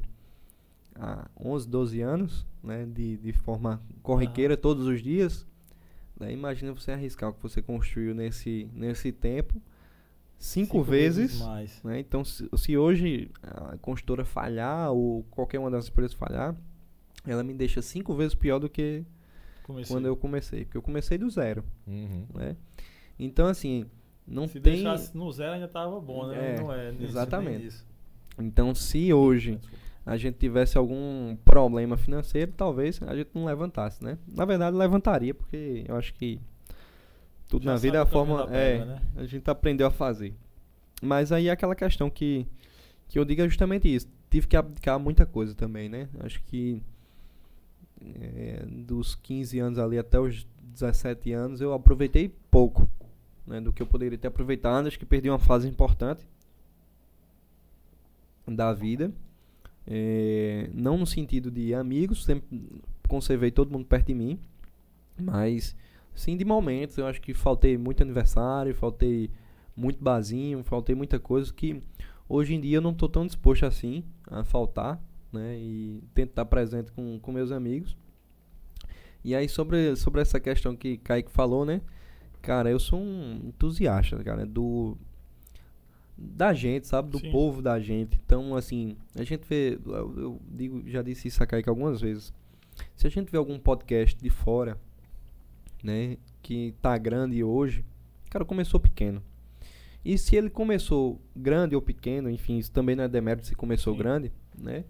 há 11, 12 anos, né? De, de forma corriqueira ah. todos os dias. Imagina você arriscar o que você construiu nesse, nesse tempo cinco, cinco vezes. vezes mais. Né? Então, se, se, hoje a construtora falhar ou qualquer uma das empresas falhar, ela me deixa cinco vezes pior do que comecei. quando eu comecei. Porque eu comecei do zero. Uhum. Né? Então, assim, não se tem... deixasse no zero ainda tava bom, né? É, não é. Exatamente. Então, se hoje a gente tivesse algum problema financeiro, talvez a gente não levantasse, né? Na verdade, levantaria, porque eu acho que tudo Já na vida é a forma. é, né? a gente aprendeu a fazer. Mas aí é aquela questão que, que eu digo é justamente isso. Tive que abdicar muita coisa também, né? Acho que é, dos 15 anos ali até os 17 anos eu aproveitei pouco né, do que eu poderia ter aproveitado. Acho que perdi uma fase importante da vida. É, não no sentido de amigos, sempre conservei todo mundo perto de mim, mas sim de momentos. Eu acho que faltei muito aniversário, faltei muito bazinho, faltei muita coisa que hoje em dia eu não estou tão disposto assim a faltar, né? E tento estar presente com, com meus amigos. E aí sobre, sobre essa questão que Kaique falou, né? Cara, eu sou um entusiasta, cara, do da gente, sabe? Do Sim. povo da gente. Então, assim, a gente vê, eu, eu digo, já disse isso a Kaique algumas vezes. Se a gente vê algum podcast de fora né, que tá grande hoje, cara, começou pequeno. E se ele começou grande ou pequeno, enfim, isso também não é demérito se começou Sim. grande, né?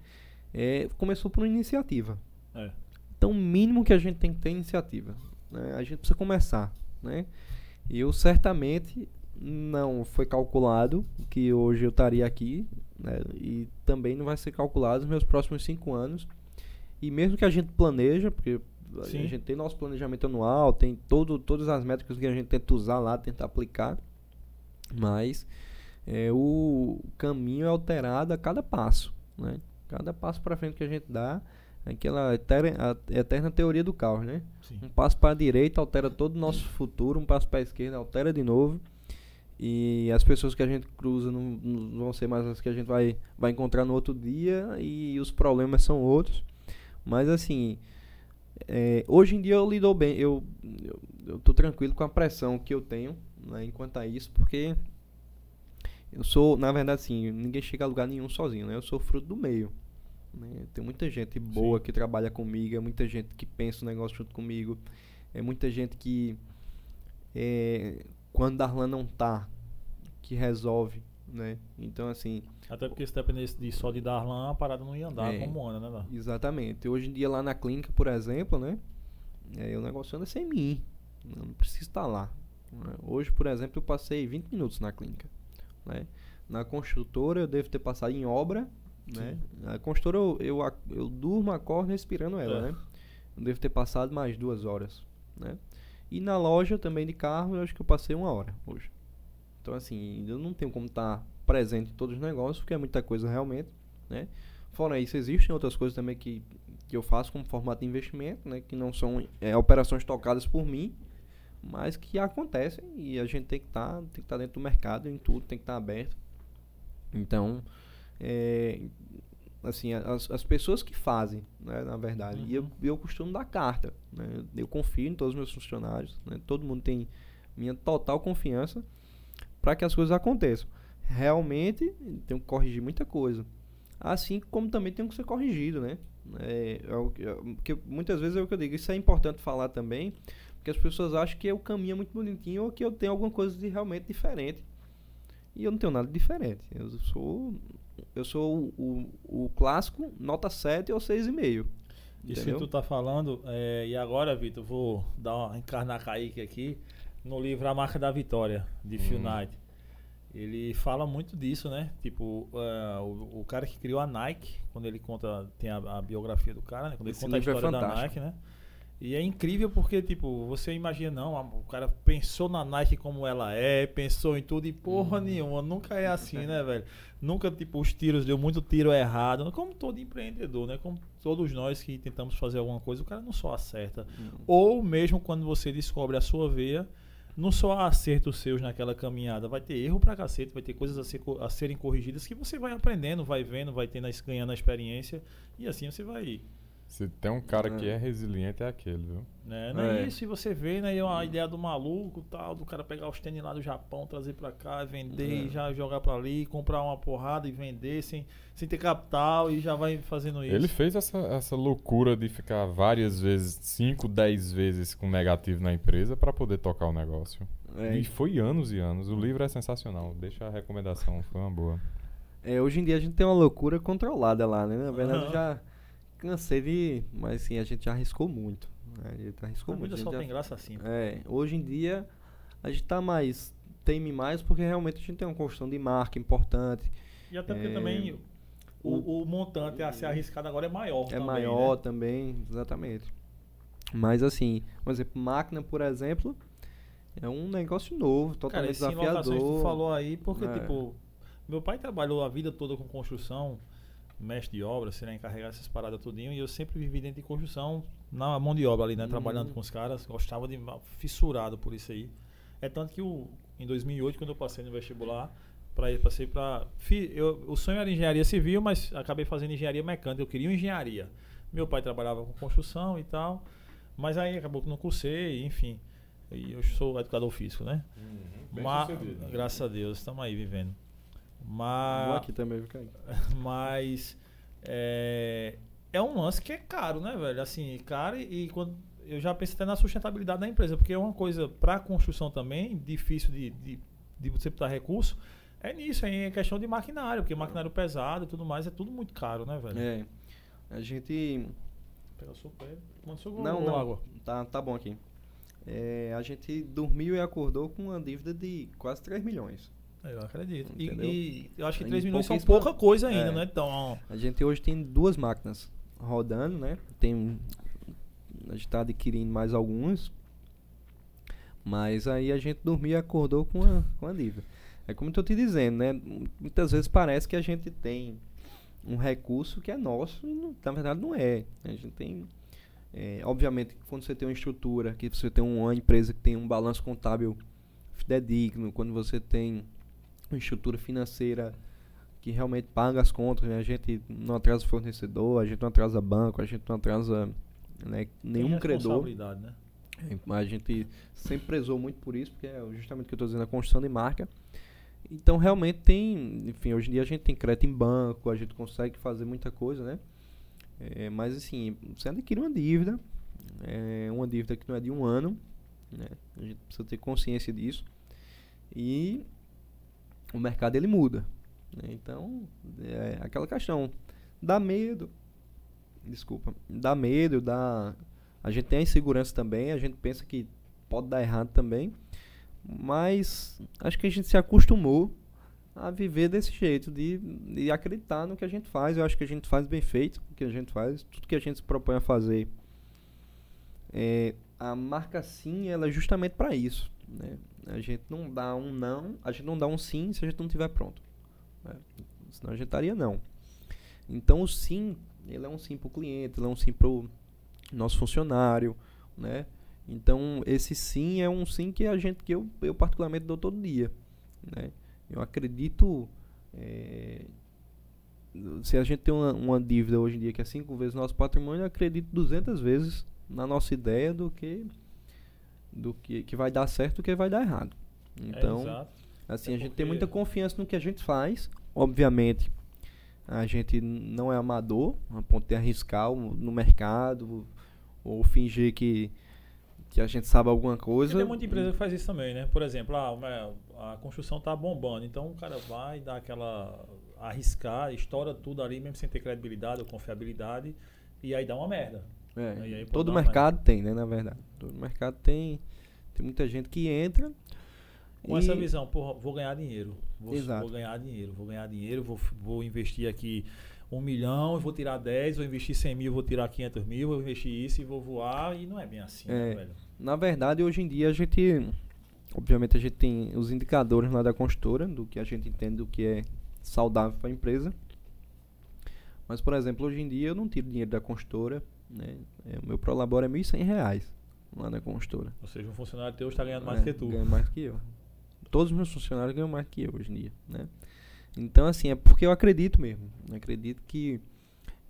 É, começou por iniciativa. É. Então, o mínimo que a gente tem que ter é iniciativa. Né? A gente precisa começar, né? Eu certamente não foi calculado que hoje eu estaria aqui, né? E também não vai ser calculado nos meus próximos cinco anos. E mesmo que a gente planeja, porque Sim. a gente tem nosso planejamento anual, tem todo, todas as métricas que a gente tenta usar lá, tenta aplicar, mas é, o caminho é alterado a cada passo, né? Cada passo para frente que a gente dá, aquela eterna, eterna teoria do caos, né? Sim. Um passo para a direita altera todo o nosso futuro, um passo para a esquerda altera de novo. E as pessoas que a gente cruza não, não, vão ser mais as que a gente vai, vai encontrar no outro dia e os problemas são outros. Mas assim, é, hoje em dia eu lido bem, eu, eu, eu tô tranquilo com a pressão que eu tenho né, enquanto a isso, porque eu sou, na verdade, assim, ninguém chega a lugar nenhum sozinho, né? Eu sou fruto do meio. Né? Tem muita gente boa Sim. que trabalha comigo, é muita gente que pensa o negócio junto comigo, é muita gente que é, quando Darlan não tá, que resolve, né? Então, assim... Até porque se dependesse de só de Darlan, a parada não ia andar é, como anda, né? Exatamente. Hoje em dia lá na clínica, por exemplo, né? É, o negócio anda sem mim. Eu não preciso estar lá. Né? Hoje, por exemplo, eu passei 20 minutos na clínica. Né? Na construtora eu devo ter passado em obra. Né? A construtora eu, eu, eu durmo, acordo respirando ela. É. Né? Eu devo ter passado mais duas horas. Né? E na loja também de carro, eu acho que eu passei uma hora hoje. Então, assim, eu não tenho como estar presente em todos os negócios, porque é muita coisa realmente, né? Fora isso, existem outras coisas também que, que eu faço como formato de investimento, né? Que não são é, operações tocadas por mim, mas que acontecem e a gente tem que estar tá, tem que estar tá dentro do mercado em tudo, tem que estar tá aberto. Então, é, assim, as, as pessoas que fazem, né, na verdade. Uhum. E eu, eu costumo dar carta. Né? Eu confio em todos os meus funcionários. Né? Todo mundo tem minha total confiança para que as coisas aconteçam. Realmente, tenho que corrigir muita coisa. Assim como também tem que ser corrigido, né? É, é, é, porque muitas vezes é o que eu digo, isso é importante falar também, porque as pessoas acham que o caminho é muito bonitinho ou que eu tenho alguma coisa de realmente diferente. E eu não tenho nada diferente. Eu sou eu sou o, o, o clássico, nota 7 ou 6,5. Isso que tu tá falando, é, e agora, Vitor, vou dar uma encarnar Kaique aqui no livro A Marca da Vitória, de Phil hum. Knight. Ele fala muito disso, né? Tipo, uh, o, o, cara que criou a Nike, quando ele conta, tem a, a biografia do cara, né? Quando Esse ele conta a é história é da Nike, né? E é incrível porque, tipo, você imagina, não, o cara pensou na Nike como ela é, pensou em tudo e porra uhum. nenhuma, nunca é assim, né, velho? Nunca, tipo, os tiros, deu muito tiro errado, como todo empreendedor, né? Como todos nós que tentamos fazer alguma coisa, o cara não só acerta. Uhum. Ou mesmo quando você descobre a sua veia, não só há acertos seus naquela caminhada, vai ter erro pra cacete, vai ter coisas a, ser, a serem corrigidas que você vai aprendendo, vai vendo, vai tendo, ganhando a experiência e assim você vai se tem um cara é. que é resiliente, é aquele, viu? É, não é, é isso. E você vê, né? A ideia do maluco tal, do cara pegar os tênis lá do Japão, trazer pra cá, vender é. e já jogar pra ali, comprar uma porrada e vender sem, sem ter capital e já vai fazendo isso. Ele fez essa, essa loucura de ficar várias vezes, 5, 10 vezes com negativo na empresa para poder tocar o negócio. É. E foi anos e anos. O livro é sensacional. Deixa a recomendação, foi uma boa. É, hoje em dia a gente tem uma loucura controlada lá, né? Na verdade, uhum. já cansei de. Mas assim, a gente já arriscou muito. Né? A gente arriscou a muito. A só já, tem graça assim. É, hoje em dia a gente tá mais. teme mais porque realmente a gente tem uma construção de marca importante. E até porque é, também o, o, montante a ser arriscado agora é maior. É também, maior né? também, exatamente. Mas assim, por exemplo, máquina, por exemplo, é um negócio novo, totalmente Cara, desafiador. que tu falou aí, porque, é. tipo, meu pai trabalhou a vida toda com construção mestre de obra, será encarregar essas paradas tudinho, e eu sempre vivi dentro de construção, na mão de obra ali, né? Uhum. Trabalhando com os caras, gostava de fissurado por isso aí. É tanto que o, em 2008, quando eu passei no vestibular, para passei para o sonho era engenharia civil, mas acabei fazendo engenharia mecânica, eu queria engenharia. Meu pai trabalhava com construção e tal, mas aí acabou que não cursei, enfim. E eu sou educador físico, né? Uhum. Mas, graças a Deus, estamos aí vivendo. Mas. Vou aqui também, viu, Mas. É, é um lance que é caro, né, velho? Assim, caro e, e quando. Eu já pensei até na sustentabilidade da empresa, porque é uma coisa para construção também, difícil de, de, de você botar recurso. É nisso, é questão de maquinário, porque maquinário pesado e tudo mais é tudo muito caro, né, velho? É. A gente. Pega o seu pé, manda seu Não, não. água. Tá, tá bom aqui. é, a gente dormiu e acordou com uma dívida de quase 3 milhões. Eu acredito. E, e eu acho que Em 3 milhões são pouca coisa ainda, É. né? Então, A gente hoje tem duas máquinas rodando, né? Tem, a gente está adquirindo mais algumas. Mas aí a gente dormiu e acordou com a, com a dívida. É como eu estou te dizendo, né? Muitas vezes parece que a gente tem um recurso que é nosso e não- na verdade não é. A gente tem. é, obviamente, quando você tem uma estrutura, que você tem uma empresa que tem um balanço contábil fidedigno, quando você tem uma estrutura financeira que realmente paga as contas, né? a gente não atrasa fornecedor, a gente não atrasa banco, a gente não atrasa né, nenhum credor. né? A gente sempre prezou muito por isso, porque é justamente o que eu estou dizendo, a construção de marca. Então, realmente tem, enfim, hoje em dia a gente tem crédito em banco, a gente consegue fazer muita coisa, né? É, mas, assim, você adquire uma dívida, é uma dívida que não é de um ano, né? A gente precisa ter consciência disso. E o mercado, ele muda. né? Então, é aquela questão, dá medo, desculpa, dá medo, dá... A gente tem a insegurança também, a gente pensa que pode dar errado também, mas acho que a gente se acostumou a viver desse jeito, de, de acreditar no que a gente faz. Eu acho que a gente faz bem feito o que a gente faz, tudo que a gente se propõe a fazer. É, a marca sim, ela é justamente para isso. Né? A gente não dá um não, a gente não dá um sim se a gente não estiver pronto. né? Senão a gente estaria não. Então o sim, ele é um sim para o cliente, ele é um sim para o nosso funcionário, né? Então esse sim é um sim que a gente que eu, eu particularmente dou todo dia, né? Eu acredito eh, se a gente tem uma, uma dívida hoje em dia que é cinco vezes nosso patrimônio, eu acredito 200 vezes na nossa ideia do que do que, que vai dar certo e do que vai dar errado. Então, é. Assim, É a gente porque- tem muita confiança no que a gente faz. Obviamente, a gente não é amador, a ponto de arriscar no mercado ou fingir que, que a gente sabe alguma coisa. tem muita empresa que faz isso também, né? Por exemplo, ah, a construção tá bombando, então o cara vai dar aquela arriscar, estoura tudo ali mesmo sem ter credibilidade ou confiabilidade e aí dá uma merda. É, Aí- aí todo mercado tem, né, na verdade. Todo mercado tem, tem muita gente que entra. Com e- essa visão, porra, vou ganhar dinheiro. Vou, vou ganhar dinheiro, vou ganhar dinheiro, vou, vou investir aqui um milhão, vou tirar 10, vou investir 100 mil, vou tirar 500 mil, vou investir isso e vou voar. E não é bem assim, né, É. velho? Na verdade, hoje em dia a gente. Obviamente a gente tem os indicadores lá da construtora, do que a gente entende do que é saudável para a empresa. Mas, por exemplo, hoje em dia eu não tiro dinheiro da construtora. Né? É, o meu prolabore é 1.100 reais lá na construtora. Ou seja, um funcionário teu está ganhando mais É, que tu. Ganha mais que eu. Todos os meus funcionários ganham mais que eu hoje em dia. Né? Então, assim, é porque eu acredito mesmo. Eu acredito que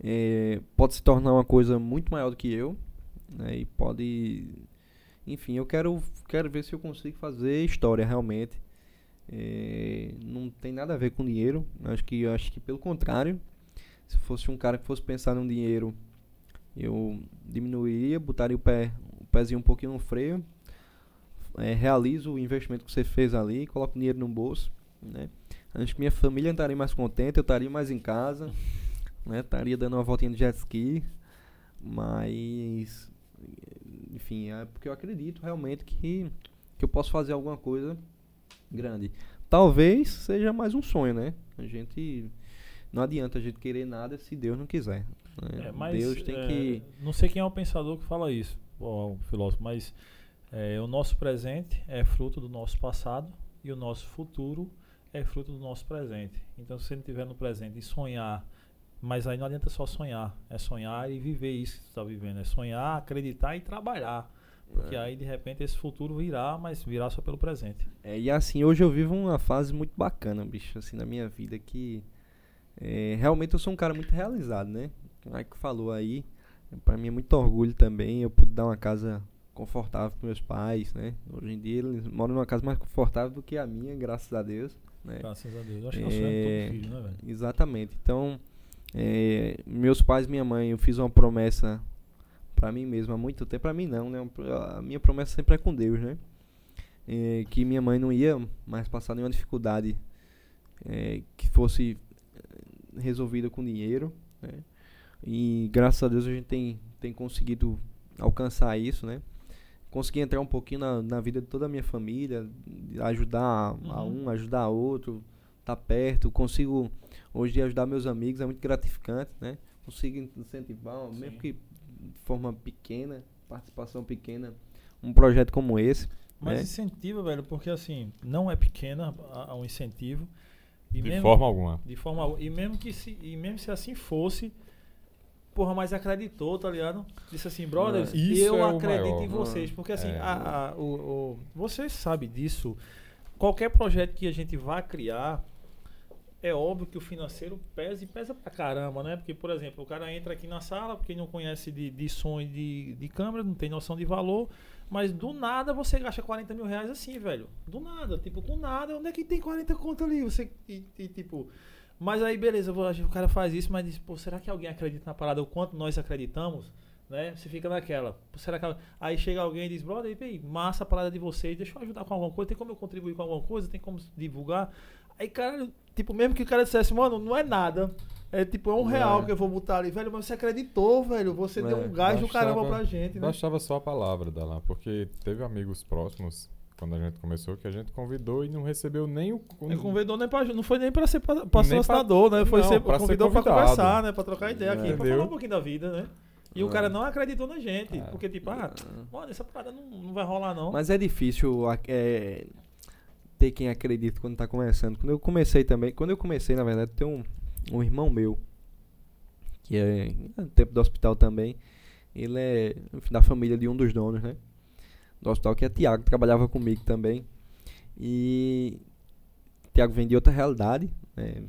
é, pode se tornar uma coisa muito maior do que eu. Né? E pode. Enfim, eu quero, quero ver se eu consigo fazer história realmente. É, não tem nada a ver com dinheiro. Acho que, acho que pelo contrário. Se fosse um cara que fosse pensar no dinheiro, eu diminuiria, botaria o pé, o pezinho um pouquinho no freio, é, realizo o investimento que você fez ali, coloco o dinheiro no bolso, né? Acho que minha família estaria mais contente, eu estaria mais em casa, né? Estaria dando uma voltinha de jet ski, mas enfim, é porque eu acredito realmente que, que eu posso fazer alguma coisa grande. Talvez seja mais um sonho, né? A gente não adianta a gente querer nada se Deus não quiser. Né? É, mas, Deus tem é, que Não sei quem é o pensador que fala isso, o filósofo, mas é, o nosso presente é fruto do nosso passado e o nosso futuro é fruto do nosso presente. Então, se você não tiver no presente e sonhar, mas aí não adianta só sonhar, é sonhar e viver isso que você está vivendo, é sonhar, acreditar e trabalhar. Porque É. aí, de repente, esse futuro virá, mas virá só pelo presente. É, e assim, hoje eu vivo uma fase muito bacana, bicho, assim, na minha vida, que é, realmente eu sou um cara muito realizado, né? O Mike falou aí, pra mim é muito orgulho também, eu pude dar uma casa confortável pros meus pais, né? Hoje em dia eles moram numa casa mais confortável do que a minha, graças a Deus, né? Graças a Deus. Eu acho que é É, todo filho, né, velho? Exatamente. Então, é, meus pais, minha mãe, eu fiz uma promessa pra mim mesmo há muito tempo. Pra mim não, né? A minha promessa sempre é com Deus, né? É, que minha mãe não ia mais passar nenhuma dificuldade é, que fosse eh, resolvida com dinheiro, né? E graças a Deus a gente tem, tem conseguido alcançar isso, né? consegui entrar um pouquinho na, na vida de toda a minha família, ajudar uhum. a um, ajudar a outro, estar tá perto, consigo hoje ajudar meus amigos, é muito gratificante, né? Consigo incentivar, Sim. mesmo que de forma pequena, participação pequena, um projeto como esse. Mas né? incentiva, velho, porque assim, não é pequena a, a um incentivo. de mesmo, forma alguma. De forma alguma. E mesmo que se, e mesmo se assim fosse, porra, mas acreditou, tá ligado? Disse assim, brothers, eu é acredito em vocês. Porque assim, é. a, a, o, o, vocês sabem disso. Qualquer projeto que a gente vá criar, é óbvio que o financeiro pesa e pesa pra caramba, né? Porque, por exemplo, o cara entra aqui na sala, porque não conhece de, de som e de, de câmera, não tem noção de valor, mas do nada você gasta 40 mil reais assim, velho. Do nada, tipo, do nada, onde é que tem 40 conto ali? Você, e, e tipo. Mas aí, beleza, o cara faz isso, mas diz, pô, será que alguém acredita na parada o quanto nós acreditamos? Né? Você fica naquela. Será que... Aí chega alguém e diz, brother, aí, massa a parada de vocês, deixa eu ajudar com alguma coisa, tem como eu contribuir com alguma coisa, tem como divulgar. Aí, cara, tipo, mesmo que o cara dissesse, mano, não é nada. É tipo, é um real é. que eu vou botar ali, velho, mas você acreditou, velho. Você é. deu um gás do caramba pra gente, né? Bastava só a palavra lá, porque teve amigos próximos quando a gente começou, que a gente convidou e não recebeu nem o. Ele convidou nem pra, não foi nem pra ser patrocinador, né? Foi não, ser, pra convidou ser pra conversar, né? Pra trocar ideia é. aqui, Entendeu? pra falar um pouquinho da vida, né? E é. o cara não acreditou na gente. É. Porque, tipo, ah, mano, essa parada não, não vai rolar, não. Mas é difícil é, ter quem acredita quando tá começando. Quando eu comecei também, quando eu comecei, na verdade, tem um, um irmão meu, que é no tempo do hospital também. Ele é da família de um dos donos, né? Do hospital, que é Tiago, trabalhava comigo também. E Tiago vendia outra realidade né,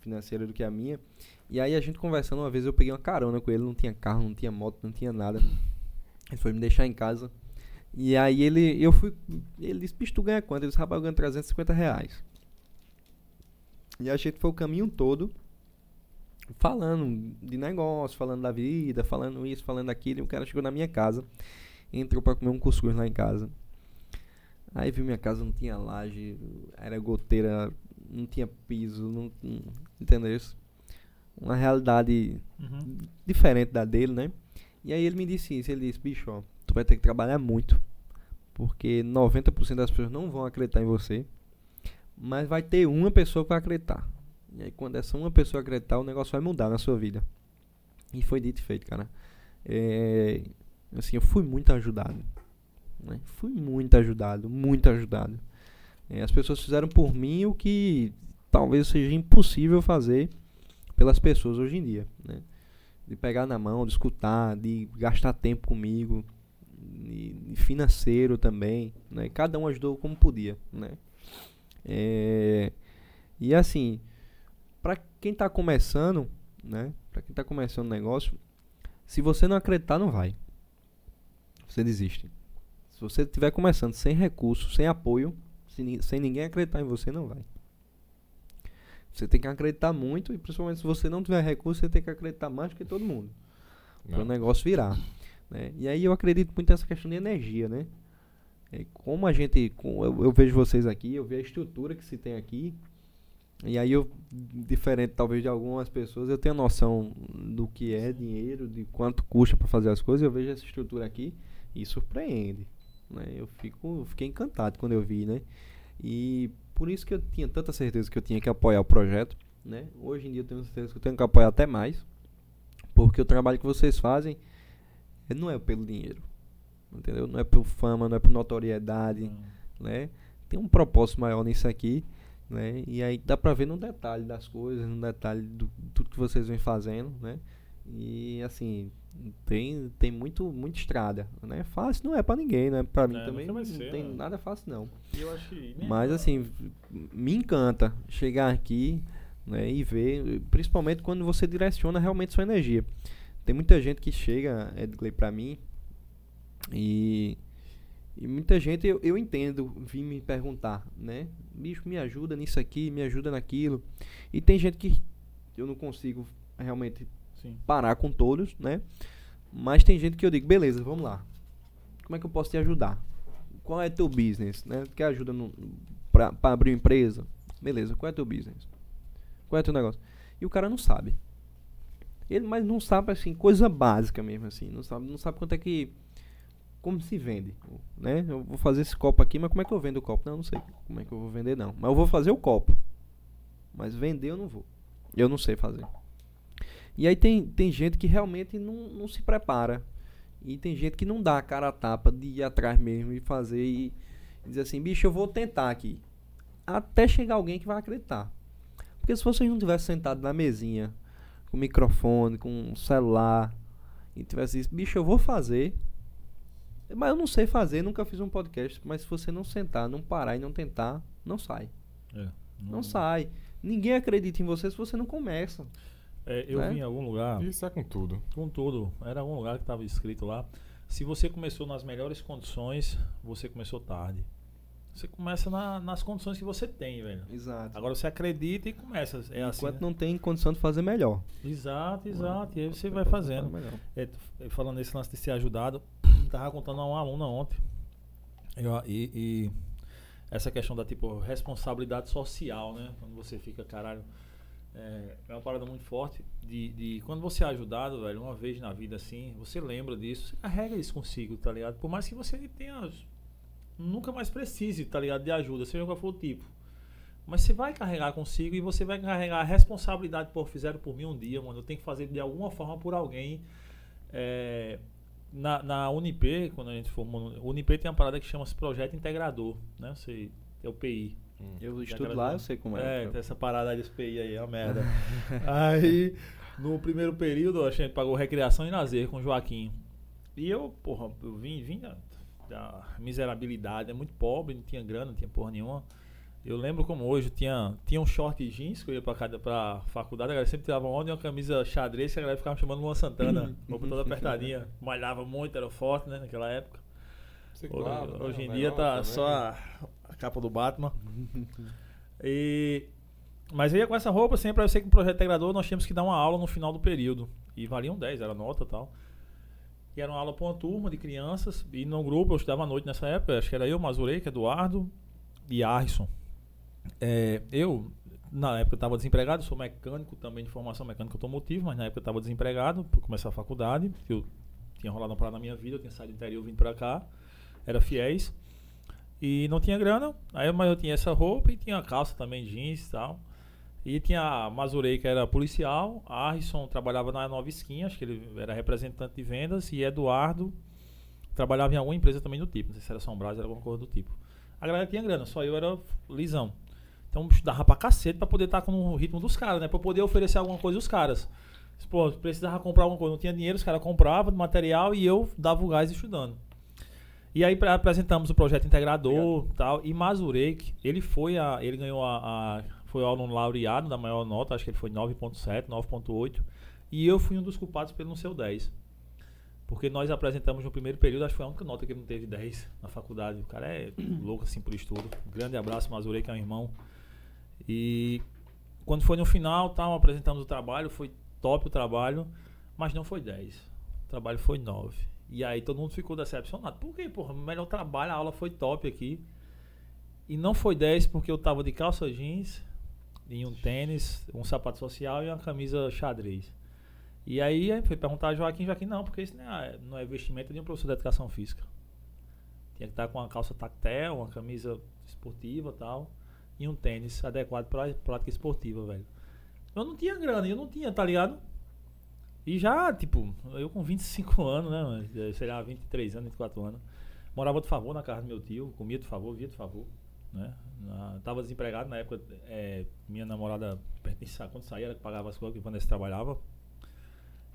financeira do que a minha. E aí a gente conversando uma vez, eu peguei uma carona com ele, não tinha carro, não tinha moto, não tinha nada. Ele foi me deixar em casa. E aí ele, eu fui, ele disse, bicho, tu ganha quanto? Ele disse, rapaz, eu ganho 350 reais. E a gente foi o caminho todo falando de negócio, falando da vida, falando isso, falando aquilo. E o cara chegou na minha casa, entrou para comer um cuscuz lá em casa. Aí viu minha casa, não tinha laje, era goteira, não tinha piso, não, não entendeu isso? Uma realidade uhum. diferente da dele, né? E aí ele me disse isso, ele disse, bicho, ó, tu vai ter que trabalhar muito, porque 90% das pessoas não vão acreditar em você, mas vai ter uma pessoa que vai acreditar. E aí quando essa uma pessoa acreditar, o negócio vai mudar na sua vida. E foi dito e feito, cara. É, assim, eu fui muito ajudado. Né? Fui muito ajudado, muito ajudado. É, as pessoas fizeram por mim o que talvez seja impossível fazer pelas pessoas hoje em dia, né? De pegar na mão, de escutar, de gastar tempo comigo, e, financeiro também, né? Cada um ajudou como podia, né? É, e assim, para quem está começando, né? Para quem está começando o negócio, se você não acreditar, não vai. Você desiste. Se você estiver começando sem recurso, sem apoio, sem, ninguém acreditar em você, não vai. Você tem que acreditar muito e principalmente se você não tiver recurso, você tem que acreditar mais que todo mundo. Para o negócio virar. Né? E aí eu acredito muito nessa questão de energia, né? É, como a gente, com, eu, eu, vejo vocês aqui, eu vejo a estrutura que se tem aqui, e aí eu, diferente talvez de algumas pessoas, eu tenho noção do que é dinheiro, de quanto custa para fazer as coisas, eu vejo essa estrutura aqui e surpreende, né? Eu fico, fiquei encantado quando eu vi, né? E por isso que eu tinha tanta certeza que eu tinha que apoiar o projeto, né? Hoje em dia eu tenho certeza que eu tenho que apoiar até mais, porque o trabalho que vocês fazem não é pelo dinheiro. Entendeu? Não é por fama, não é por notoriedade, hum. né? Tem um propósito maior nisso aqui, né? E aí dá pra ver no detalhe das coisas, no detalhe do tudo que vocês vêm fazendo, né? E assim, tem, tem muito, muita estrada, né? Fácil não é para ninguém, né? Para mim é, também não, ser, tem né? nada fácil não. Mas assim, me encanta chegar aqui, né, e ver, principalmente quando você direciona realmente sua energia. Tem muita gente que chega, Edgley, pra mim, e, e muita gente eu, eu entendo vir me perguntar, né? Bicho, me ajuda nisso aqui, me ajuda naquilo. E tem gente que eu não consigo realmente Sim. parar com todos, né? Mas tem gente que eu digo, beleza, vamos lá. Como é que eu posso te ajudar? Qual é teu business, né? Quer ajuda pra abrir uma empresa? Beleza, qual é teu business? Qual é teu negócio? E o cara não sabe. Ele, mas não sabe, assim, coisa básica mesmo, assim. Não sabe, não sabe quanto é que como se vende, né? Eu vou fazer esse copo aqui, mas como é que eu vendo o copo? Não, não sei como é que eu vou vender não. Mas eu vou fazer o copo. Mas vender eu não vou. Eu não sei fazer. E aí tem, tem gente que realmente não, não se prepara. E tem gente que não dá a cara a tapa de ir atrás mesmo e fazer e, e dizer assim, bicho, eu vou tentar aqui. Até chegar alguém que vai acreditar. Porque se vocês não tivessem sentado na mesinha, com microfone, com celular, e tivesse isso, bicho, eu vou fazer. Mas eu não sei fazer, nunca fiz um podcast. Mas se você não sentar, não parar e não tentar, não sai. É, Não, sai. Ninguém acredita em você se você não começa. É, eu Né? vi em algum lugar, Isso é com tudo. com tudo, era algum lugar que estava escrito lá. Se você começou nas melhores condições, você começou tarde. Você começa na- nas condições que você tem, velho. Exato. Agora você acredita e começa. É assim. Enquanto né? não tem condição de fazer melhor. Exato, exato. E aí você vai fazendo. É, é, falando nesse lance de ser ajudado, tava contando a uma aluna ontem. Eu- e, e essa questão da tipo responsabilidade social, né? Quando você fica, caralho. É, é uma parada muito forte de, de quando você é ajudado, velho, uma vez na vida assim, você lembra disso, você carrega isso consigo, tá ligado? Por mais que você tenha. Nunca mais precise, tá ligado? De ajuda, seja qual for o tipo. Mas você vai carregar consigo e você vai carregar a responsabilidade, pô, fizeram por mim um dia, mano. Eu tenho que fazer de alguma forma por alguém. É, na, na Unip, quando a gente formou, Unip tem uma parada que chama-se Projeto Integrador, né? Você, é o PI. Eu Já estudo lá, eu sei como é. É, tem essa parada aí desse PI aí, é uma merda. aí, no primeiro período, a gente pagou recreação e lazer com o Joaquim. E eu, porra, eu vim, vim da, da miserabilidade, é muito pobre, não tinha grana, não tinha porra nenhuma. Eu lembro como hoje, tinha, tinha um short jeans que eu ia pra, cada, pra faculdade, a galera sempre tirava onda e uma camisa xadrez que a galera ficava chamando Luan Santana, roupa toda apertadinha, malhava muito, era forte, né, naquela época. Ciclado, né? Hoje em Um dia tá negócio, só né? Capa do Batman. e, mas aí com essa roupa, sempre eu sei que no projeto integrador nós tínhamos que dar uma aula no final do período. E valiam 10, era nota e tal. E era uma aula para uma turma de crianças. E no grupo, eu estudava à noite nessa época, acho que era eu, Mazurek, Eduardo e Arson. É, eu, na época, estava desempregado, sou mecânico também de formação mecânica automotiva, mas na época eu estava desempregado por começar a faculdade, eu tinha rolado uma parada na minha vida, eu tinha saído do interior vindo para cá, era fiéis. E não tinha grana, aí, mas eu tinha essa roupa e tinha calça também, jeans e tal. E tinha a Mazurei, que era policial, a Arison trabalhava na Nova Skin, acho que ele era representante de vendas, e Eduardo trabalhava em alguma empresa também do tipo, não sei se era São Brás, era alguma coisa do tipo. A galera tinha grana, só eu era lisão. Então dava pra cacete pra poder estar com o ritmo dos caras, né? Pra poder oferecer alguma coisa aos caras. Pô, precisava comprar alguma coisa, não tinha dinheiro, os caras compravam material e eu dava o gás estudando. E aí pra- apresentamos o projeto integrador e tal. E Mazurek, ele foi a. Ele ganhou a. a- foi o aluno laureado da maior nota, acho que ele foi 9.7, 9.8. E eu fui um dos culpados pelo não ser o 10. Porque nós apresentamos no primeiro período, acho que foi a única nota que ele não teve 10 na faculdade. O cara é louco assim por estudo. Grande abraço, Mazurek, que é um irmão. E quando foi no final, tal, apresentamos o trabalho, foi top o trabalho, mas não foi 10. O trabalho foi 9. E aí todo mundo ficou decepcionado. Por quê? Porra, melhor trabalho, a aula foi top aqui. E não foi 10 porque eu tava de calça jeans, em um tênis, um sapato social e uma camisa xadrez. E aí foi perguntar a Joaquim, Joaquim, não, porque isso não é, não é vestimento de um professor de educação física. Tinha que estar com uma calça tactel, uma camisa esportiva tal, e um tênis adequado para prática esportiva, velho. Eu não tinha grana, eu não tinha, tá ligado? E já, tipo, eu com 25 anos, né, eh, sei lá, 23 anos, 24 anos, morava de favor na casa do meu tio, comia de favor, via de favor, né? Na- tava desempregado na época, eh, minha namorada, quando saía, ela que pagava as coisas, que Vanessa trabalhava.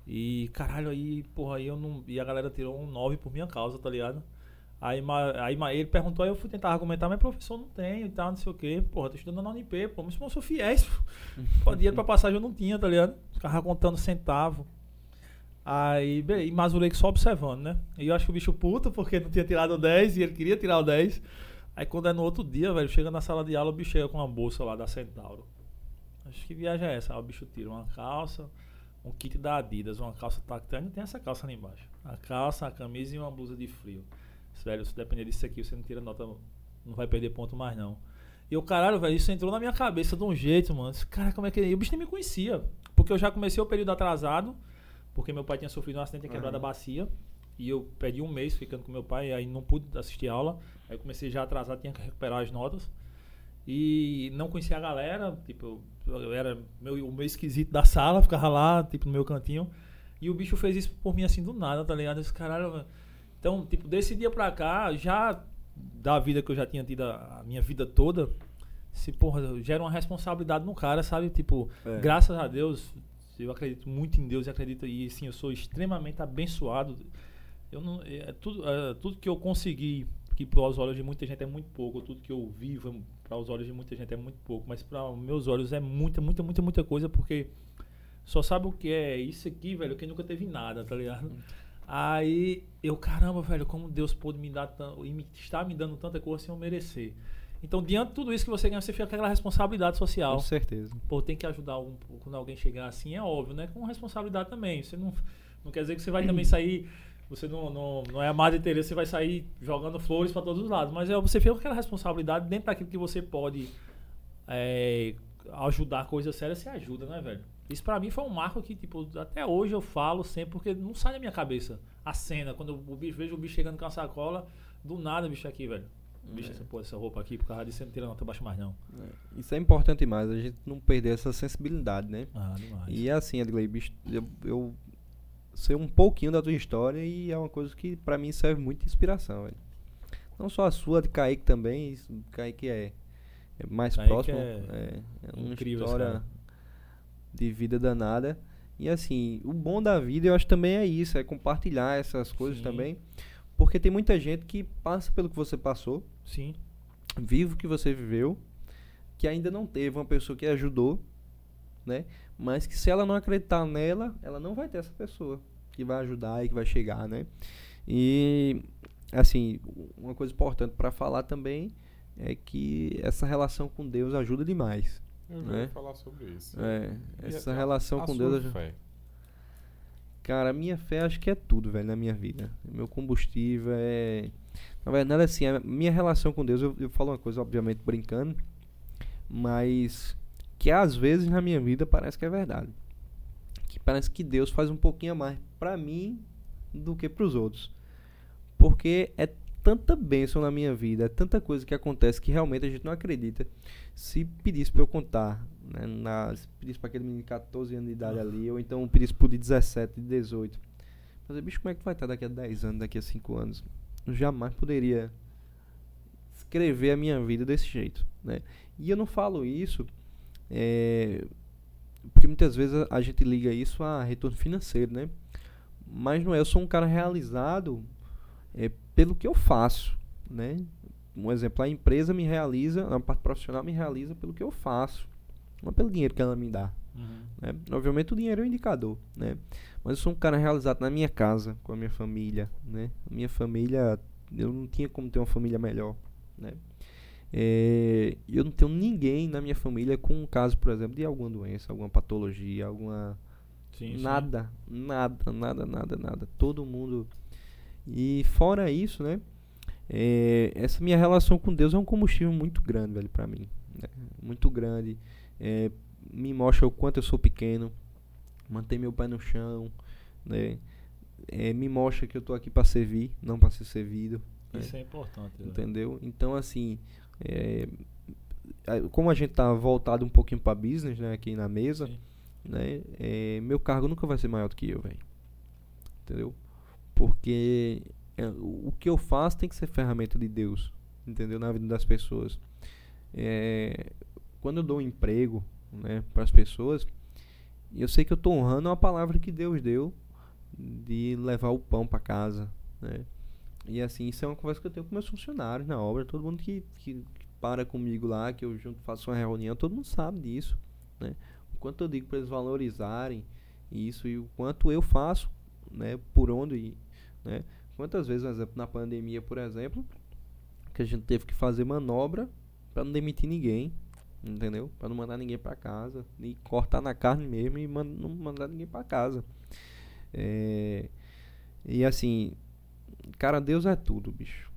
E caralho, aí, porra, aí eu não. E a galera tirou um 9 por minha causa, tá ligado? Aí, aí ele perguntou, aí eu fui tentar argumentar, mas professor, não tenho e tal, não sei o quê. Porra, tô estudando na Unip, pô, mas eu sou fiéis. Pô, dinheiro pra passagem eu não tinha, tá ligado? Ficava contando centavo. Aí, beleza, e Mazurek só observando, né? E eu acho que o bicho puto, porque não tinha tirado o 10 e ele queria tirar o 10. Aí quando é no outro dia, velho, chega na sala de aula, o bicho chega com uma bolsa lá da Centauro. Acho que viagem é essa? Aí o bicho tira uma calça, um kit da Adidas, uma calça tactel, ainda tem essa calça ali embaixo. A calça, a camisa e uma blusa de frio. Velho, se depender disso aqui, você não tira nota, não vai perder ponto mais não. E o caralho, velho, isso entrou na minha cabeça de um jeito, mano. Cara, como é que. E o bicho nem me conhecia. Porque eu já comecei o período atrasado, porque meu pai tinha sofrido um acidente e quebrado a Aham. bacia. e eu perdi um mês ficando com meu pai, aí não pude assistir aula. Aí comecei já atrasado, tinha que recuperar as notas. E não conhecia a galera, tipo, eu era meu, o meio esquisito da sala, ficava lá, tipo, no meu cantinho. E o bicho fez isso por mim assim do nada, tá ligado? Esse caralho. Então, tipo, desse dia pra cá, já da vida que eu já tinha tido a minha vida toda, se porra, gera uma responsabilidade no cara, sabe? Tipo, é. graças a Deus, eu acredito muito em Deus e acredito e sim, eu sou extremamente abençoado. Eu não é, tudo é, tudo que eu consegui que para os olhos de muita gente é muito pouco, tudo que eu vivo para os olhos de muita gente é muito pouco, mas para meus olhos é muita, muita, muita, muita coisa porque só sabe o que é isso aqui, velho, quem nunca teve nada, tá ligado? Aí eu, caramba, velho, como Deus pôde me dar e me, está me dando tanta coisa sem eu merecer. Então, diante de tudo isso que você ganha, você fica com aquela responsabilidade social. Com certeza. Pô, tem que ajudar algum, quando alguém chegar assim, é óbvio, né? Com responsabilidade também. Você não, não quer dizer que você vai também sair. Você não, não, não é a Madre Teresa, você vai sair jogando flores para todos os lados. Mas é, você fica com aquela responsabilidade dentro daquilo que você pode é, ajudar coisas sérias, você ajuda, né, velho? Isso para mim foi um marco que, tipo, até hoje eu falo sempre, porque não sai da minha cabeça a cena. Quando o bicho, vejo o bicho chegando com a sacola, do nada, bicho, aqui, velho. Bicho, é. essa, essa roupa aqui, por causa disso, você não tira nota baixa mais, não. É. Isso é importante mais, a gente não perder essa sensibilidade, né? Ah, demais. E é assim, Edgley, bicho, eu, eu sei um pouquinho da tua história e é uma coisa que para mim serve muito de inspiração, velho. Não só a sua, de Kaique também, Kaique é, é mais Kaique próximo. É, é, é uma incrível, história de vida danada. E assim, o bom da vida eu acho também é isso, é compartilhar essas coisas Sim. também. Porque tem muita gente que passa pelo que você passou. Sim. Vive o que você viveu, que ainda não teve uma pessoa que ajudou, né? Mas que se ela não acreditar nela, ela não vai ter essa pessoa que vai ajudar e que vai chegar, né? E assim, uma coisa importante para falar também é que essa relação com Deus ajuda demais. Eu né? falar sobre isso. É, essa a, relação a com Deus. Fé. Cara, minha fé acho que é tudo, velho, na minha vida. Meu combustível é. Na verdade, assim, a minha relação com Deus, eu, eu falo uma coisa, obviamente, brincando, mas que às vezes na minha vida parece que é verdade. Que parece que Deus faz um pouquinho a mais pra mim do que pros outros. Porque é tanta bênção na minha vida, é tanta coisa que acontece que realmente a gente não acredita. Se pedisse para eu contar, né, na, se pedisse para aquele menino de 14 anos de idade ali, ou então pedisse para o de 17, de 18, fazer, bicho, como é que vai estar daqui a 10 anos, daqui a 5 anos? Eu jamais poderia escrever a minha vida desse jeito, né? E eu não falo isso é, porque muitas vezes a, a gente liga isso a retorno financeiro, né? Mas não é, eu sou um cara realizado é, pelo que eu faço, né? Um exemplo, a empresa me realiza, a parte profissional me realiza pelo que eu faço, não pelo dinheiro que ela me dá. Uhum. Né? Obviamente o dinheiro é um indicador, né? Mas eu sou um cara realizado na minha casa, com a minha família, né? A minha família, eu não tinha como ter uma família melhor, né? É, eu não tenho ninguém na minha família com um caso, por exemplo, de alguma doença, alguma patologia, alguma sim, nada, sim. nada, nada, nada, nada. Todo mundo e fora isso, né? É, essa minha relação com Deus é um combustível muito grande, velho, para mim. Né? Muito grande. É, me mostra o quanto eu sou pequeno. Mantém meu pé no chão, né? É, me mostra que eu tô aqui para servir, não para ser servido. Né? Isso né? é importante. Entendeu? Então, assim, é, como a gente tá voltado um pouquinho para business, né, aqui na mesa, Sim. né, é, meu cargo nunca vai ser maior do que eu, velho. Entendeu? Porque é, o que eu faço tem que ser ferramenta de Deus, entendeu? Na vida das pessoas. É, quando eu dou um emprego né, para as pessoas, eu sei que eu estou honrando a palavra que Deus deu de levar o pão para casa, né? E assim, isso é uma conversa que eu tenho com meus funcionários na obra, todo mundo que, que, que para comigo lá, que eu junto faço uma reunião, todo mundo sabe disso, né? O quanto eu digo para eles valorizarem isso e o quanto eu faço, né, por onde né? Quantas vezes, por exemplo, na pandemia, por exemplo, que a gente teve que fazer manobra para não demitir ninguém, entendeu? Para não mandar ninguém para casa, e cortar na carne mesmo e man não mandar ninguém para casa. É, e assim, cara, Deus é tudo, bicho.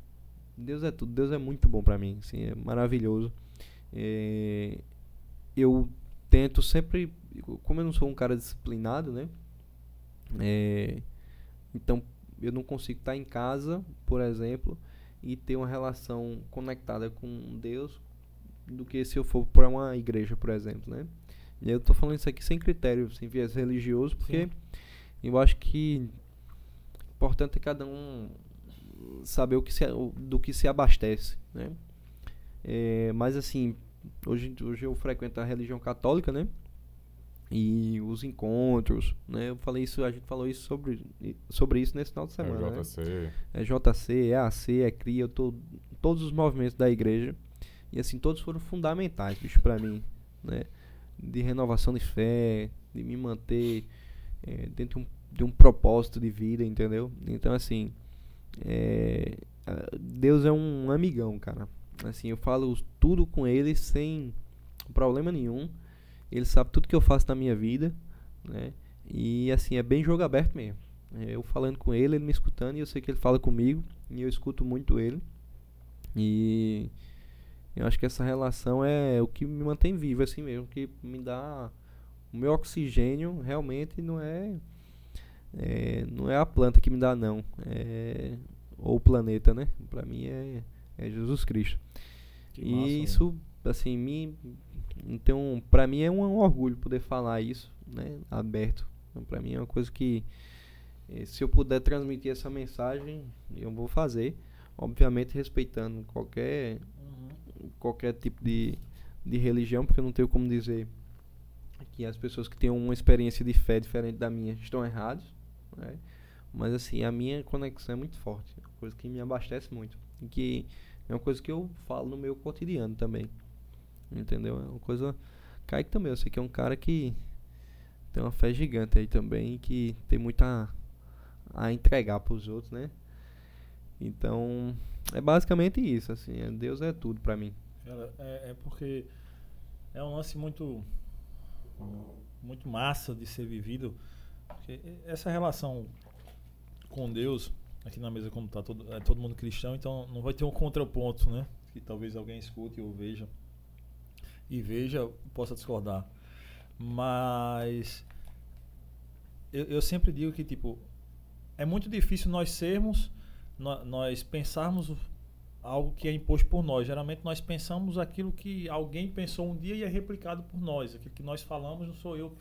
Deus é tudo. Deus é muito bom para mim, assim, é maravilhoso. É, eu tento sempre, como eu não sou um cara disciplinado, né? É, então eu não consigo estar em casa, por exemplo, e ter uma relação conectada com Deus do que se eu for para uma igreja, por exemplo, né? E eu tô falando isso aqui sem critério, sem viés religioso, porque Sim. eu acho que importante é cada um saber o que se, do que se abastece, né? É, mas assim, hoje, hoje eu frequento a religião católica, né? E os encontros, né? Eu falei isso, a gente falou isso sobre, sobre isso nesse final de semana. É JC. Né? É JC, é AC, é CRIA, eu tô todos os movimentos da igreja. E assim, todos foram fundamentais, bicho, pra mim, né? De renovação de fé, de me manter é, dentro de um, de um propósito de vida, entendeu? Então, assim, é, Deus é um amigão, cara. Assim, eu falo tudo com ele sem problema nenhum. Ele sabe tudo que eu faço na minha vida, né? E assim, é bem jogo aberto mesmo. É, eu falando com ele, ele me escutando, e eu sei que ele fala comigo, e eu escuto muito ele. E eu acho que essa relação é o que me mantém vivo, assim mesmo, que me dá o meu oxigênio realmente não é, é não é a planta que me dá não, é ou o planeta, né? Para mim é, é Jesus Cristo. Que e massa, isso assim me então para mim é um, um, orgulho poder falar isso, né? Aberto. Então, para mim é uma coisa que eh, se eu puder transmitir essa mensagem, eu vou fazer, obviamente respeitando qualquer. Qualquer tipo de, de religião, porque eu não tenho como dizer que as pessoas que têm uma experiência de fé diferente da minha estão erradas, né? Mas assim, a minha conexão é muito forte, é uma coisa que me abastece muito, e que é uma coisa que eu falo no meu cotidiano também. Entendeu? É uma coisa Kaique também, eu sei que é um cara que tem uma fé gigante aí também, que tem muito a, a entregar para os outros, né? Então, é basicamente isso, assim, é, Deus é tudo para mim. É, é, porque é um lance muito muito massa de ser vivido. essa relação com Deus, aqui na mesa como tá todo, é todo mundo cristão, então não vai ter um contraponto, né? Que talvez alguém escute ou veja e veja, possa discordar. Mas eu, eu sempre digo que tipo é muito difícil nós sermos, nós, pensarmos algo que é imposto por nós. Geralmente nós pensamos aquilo que alguém pensou um dia e é replicado por nós. Aquilo que nós falamos não sou eu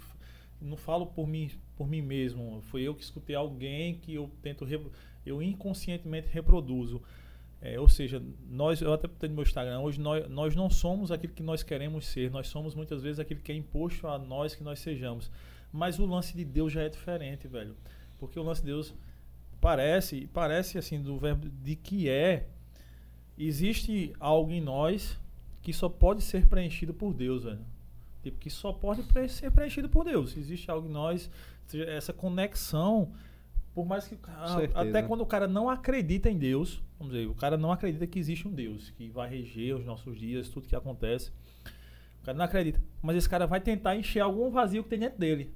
não falo por mim por mim mesmo. Foi eu que escutei alguém que eu tento eu inconscientemente reproduzo. É, ou seja, nós, eu até botei no meu Instagram, hoje nós, nós não somos aquilo que nós queremos ser, nós somos muitas vezes aquilo que é imposto a nós que nós sejamos. Mas o lance de Deus já é diferente, velho. Porque o lance de Deus parece, parece assim, do verbo de que é, existe algo em nós que só pode ser preenchido por Deus, velho. Tipo, que só pode ser preenchido por Deus. Existe algo em nós, essa conexão por mais que até quando o cara não acredita em Deus, vamos dizer, o cara não acredita que existe um Deus que vai reger os nossos dias, tudo que acontece. O cara não acredita, mas esse cara vai tentar encher algum vazio que tem dentro dele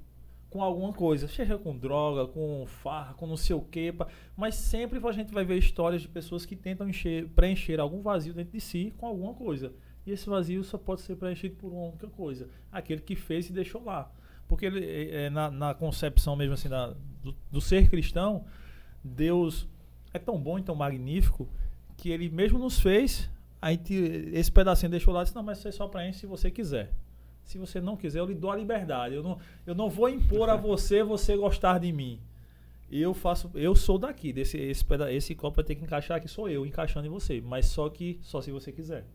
com alguma coisa, seja com droga, com farra, com não sei o que, mas sempre a gente vai ver histórias de pessoas que tentam encher, preencher algum vazio dentro de si com alguma coisa. E esse vazio só pode ser preenchido por uma única coisa, aquele que fez e deixou lá. Porque ele, é, é, na, na, concepção mesmo assim da, do, do, ser cristão, Deus é tão bom e tão magnífico que ele mesmo nos fez, esse pedacinho deixou lá e disse, não, mas é só para se você quiser. Se você não quiser, eu lhe dou a liberdade. Eu não, eu não vou impor a você você gostar de mim. Eu faço, eu sou daqui, desse esse, esse copo vai ter que encaixar aqui, sou eu encaixando em você, mas só que só se você quiser.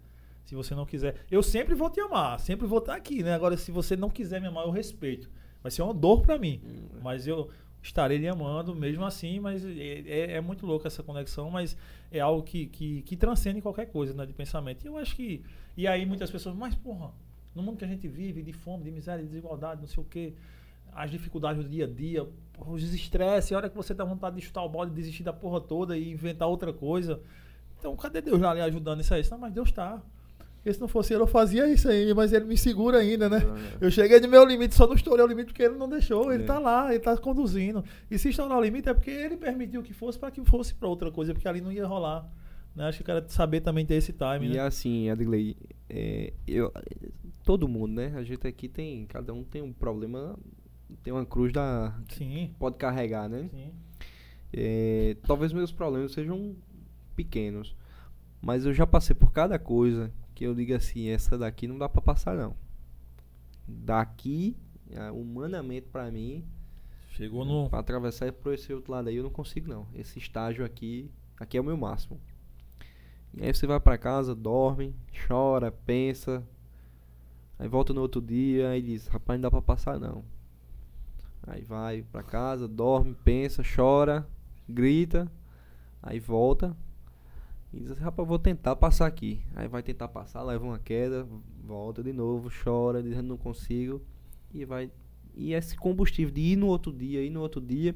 Se você não quiser, eu sempre vou te amar, sempre vou estar aqui, né? Agora, se você não quiser me amar, eu respeito. Vai ser uma dor para mim, hum. mas eu estarei lhe amando mesmo assim. Mas é, é, é, muito louco essa conexão, mas é algo que, que, que transcende qualquer coisa né, de pensamento. E eu acho que. E aí muitas pessoas, mas porra, no mundo que a gente vive, de fome, de miséria, de desigualdade, não sei o quê, as dificuldades do dia a dia, os estresses, a hora que você dá vontade de chutar o bode, desistir da porra toda e inventar outra coisa. Então, cadê Deus lá ali ajudando isso aí? Não, mas Deus está. Porque se não fosse ele, eu fazia isso aí, mas ele me segura ainda, né? É. Eu cheguei no meu limite, só não estourei o limite porque ele não deixou. Ele é. tá lá, ele tá conduzindo. E se estourar o limite é porque ele permitiu que fosse para que fosse para outra coisa, porque ali não ia rolar. Né? Acho que o cara saber também ter esse time. E né? assim, Adley, é, eu, todo mundo, né? A gente aqui tem, cada um tem um problema, tem uma cruz da Sim. pode carregar, né? Sim. É, talvez meus problemas sejam pequenos, mas eu já passei por cada coisa que eu digo assim, essa daqui não dá para passar não. Daqui, ah, humanamente para mim, chegou no para atravessar por esse outro lado aí eu não consigo não. Esse estágio aqui, aqui é o meu máximo. E aí você vai para casa, dorme, chora, pensa, aí volta no outro dia e diz, rapaz, não dá para passar não. Aí vai para casa, dorme, pensa, chora, grita, aí volta, e diz assim, rapaz, vou tentar passar aqui. Aí vai tentar passar, leva uma queda, volta de novo, chora, dizendo não consigo. E vai. E esse combustível de ir no outro dia, ir no outro dia.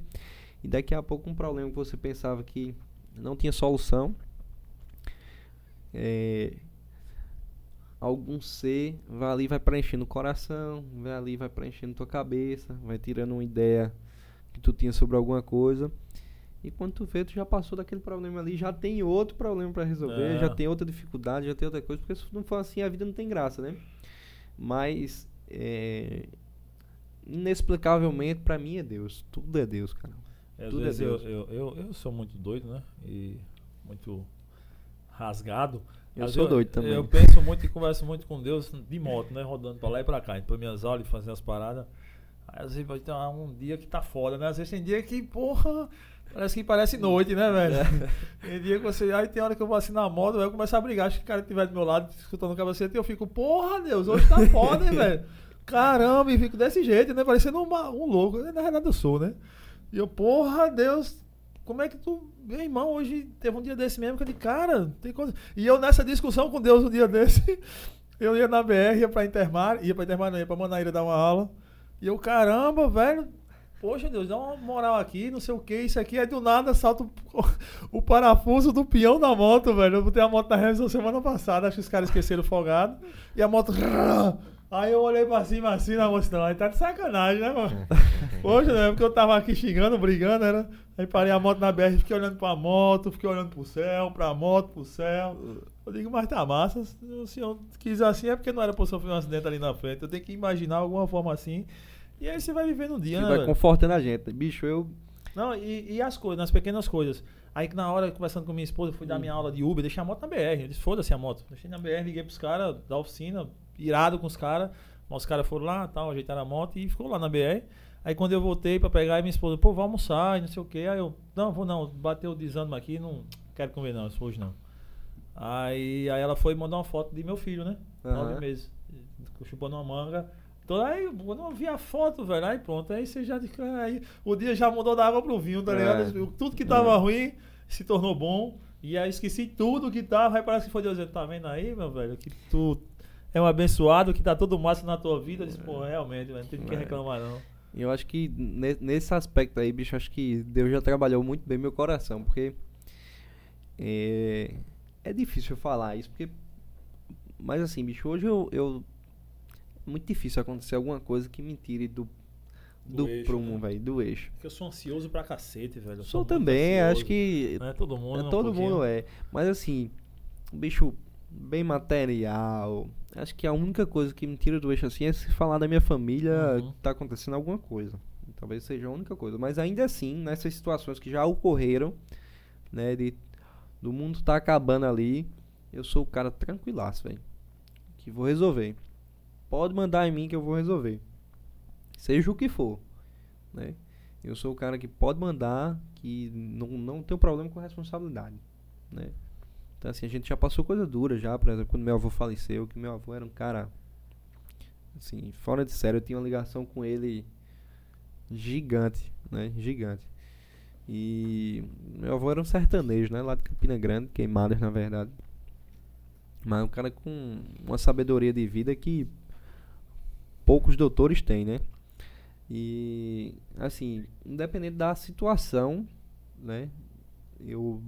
E daqui a pouco um problema que você pensava que não tinha solução. É, algum ser vai ali vai preenchendo o coração, vai ali vai preenchendo tua cabeça, vai tirando uma ideia que tu tinha sobre alguma coisa. E quando tu vê, tu já passou daquele problema ali, já tem outro problema para resolver, é. já tem outra dificuldade, já tem outra coisa, porque se não for assim, a vida não tem graça, né? Mas, é, inexplicavelmente, para mim é Deus. Tudo é Deus, cara. É, Tudo é Deus. Eu, eu, eu, eu, sou muito doido, né? E muito rasgado. Eu sou doido também. Eu penso muito e converso muito com Deus de moto, né? Rodando pra lá e pra cá, indo pra minhas aulas, fazendo as paradas. Aí às vezes vai ter um dia que tá foda, né? Às vezes tem dia que, porra Parece que parece noite, né, velho? É. Tem dia que você. Aí tem hora que eu vou assinar a moto, eu começo a brigar. Acho que o cara estiver do meu lado, escutando o cabecete, eu fico, porra, Deus, hoje tá foda, hein, velho? Caramba, e fico desse jeito, né? Parecendo uma, um louco. Na verdade, eu sou, né? E eu, porra, Deus, como é que tu. Meu irmão, hoje teve um dia desse mesmo que eu disse, cara, tem coisa. E eu nessa discussão com Deus um dia desse, eu ia na BR, ia pra Intermar, ia pra Intermar, não, ia pra Manaíra dar uma aula. E eu, caramba, velho, Poxa, Deus, dá uma moral aqui, não sei o que, isso aqui. Aí do nada salta o, parafuso do peão da moto, velho. Eu botei a moto na revisão semana passada, acho que os caras esqueceram o folgado. E a moto. Aí eu olhei pra cima assim na moça, não, aí tá de sacanagem, né, mano? Poxa, né? Porque eu tava aqui xingando, brigando, era. Aí parei a moto na BR, fiquei olhando pra moto, fiquei olhando pro céu, pra moto, pro céu. Eu digo, mas tá massa. Se o senhor quis assim é porque não era pra sofrer um acidente ali na frente. Eu tenho que imaginar alguma forma assim. E aí você vai vivendo um dia, né? Vai velho? confortando a gente. Bicho, eu. Não, e, e, as coisas, nas pequenas coisas. Aí que na hora, conversando com minha esposa, eu fui dar minha aula de Uber, deixei a moto na BR. Eles foda-se a moto. Deixei na BR, liguei pros caras da oficina, irado com os caras. Os caras foram lá, tal, ajeitaram a moto e ficou lá na BR. Aí quando eu voltei pra pegar, minha esposa, pô, vou almoçar, não sei o que. Aí eu, não, vou não, bateu o desânimo aqui, não quero comer não, hoje não. Aí, aí ela foi mandar uma foto de meu filho, né? Uhum. Nove meses. Chupando uma manga. Então aí, quando eu vi a foto, velho, aí pronto, aí você já. Aí, o dia já mudou da água pro vinho, tá ligado? É. Tudo que tava é. ruim se tornou bom. E aí esqueci tudo que tava. Aí parece que foi Deus tá vendo aí, meu velho? Que tu é um abençoado, que tá tudo massa na tua vida. Eu disse, pô, realmente, velho, não tem que é. reclamar, não. E eu acho que nesse aspecto aí, bicho, acho que Deus já trabalhou muito bem meu coração, porque é, é difícil falar isso, porque. Mas assim, bicho, hoje eu, eu muito difícil acontecer alguma coisa que me tire do, do, do eixo, prumo, né? velho, do eixo. Porque eu sou ansioso pra cacete, velho. Eu sou, sou também, ansioso. acho que. Não é todo mundo, é, Todo um mundo é. Mas assim, bicho bem material. Acho que a única coisa que me tira do eixo assim é se falar da minha família uhum. que tá acontecendo alguma coisa. Talvez seja a única coisa. Mas ainda assim, nessas situações que já ocorreram, né, de do mundo tá acabando ali, eu sou o cara tranquilaço, velho. Que vou resolver. Pode mandar em mim que eu vou resolver. Seja o que for. Né? Eu sou o cara que pode mandar, que não, não tem problema com responsabilidade. Né? Então assim, a gente já passou coisa dura já, por exemplo, quando meu avô faleceu, que meu avô era um cara assim, fora de sério, eu tinha uma ligação com ele gigante, né? Gigante. E meu avô era um sertanejo, né? Lá de Campina Grande, Queimadas, na verdade. Mas um cara com uma sabedoria de vida que poucos doutores têm, né? E assim, independente da situação, né? Eu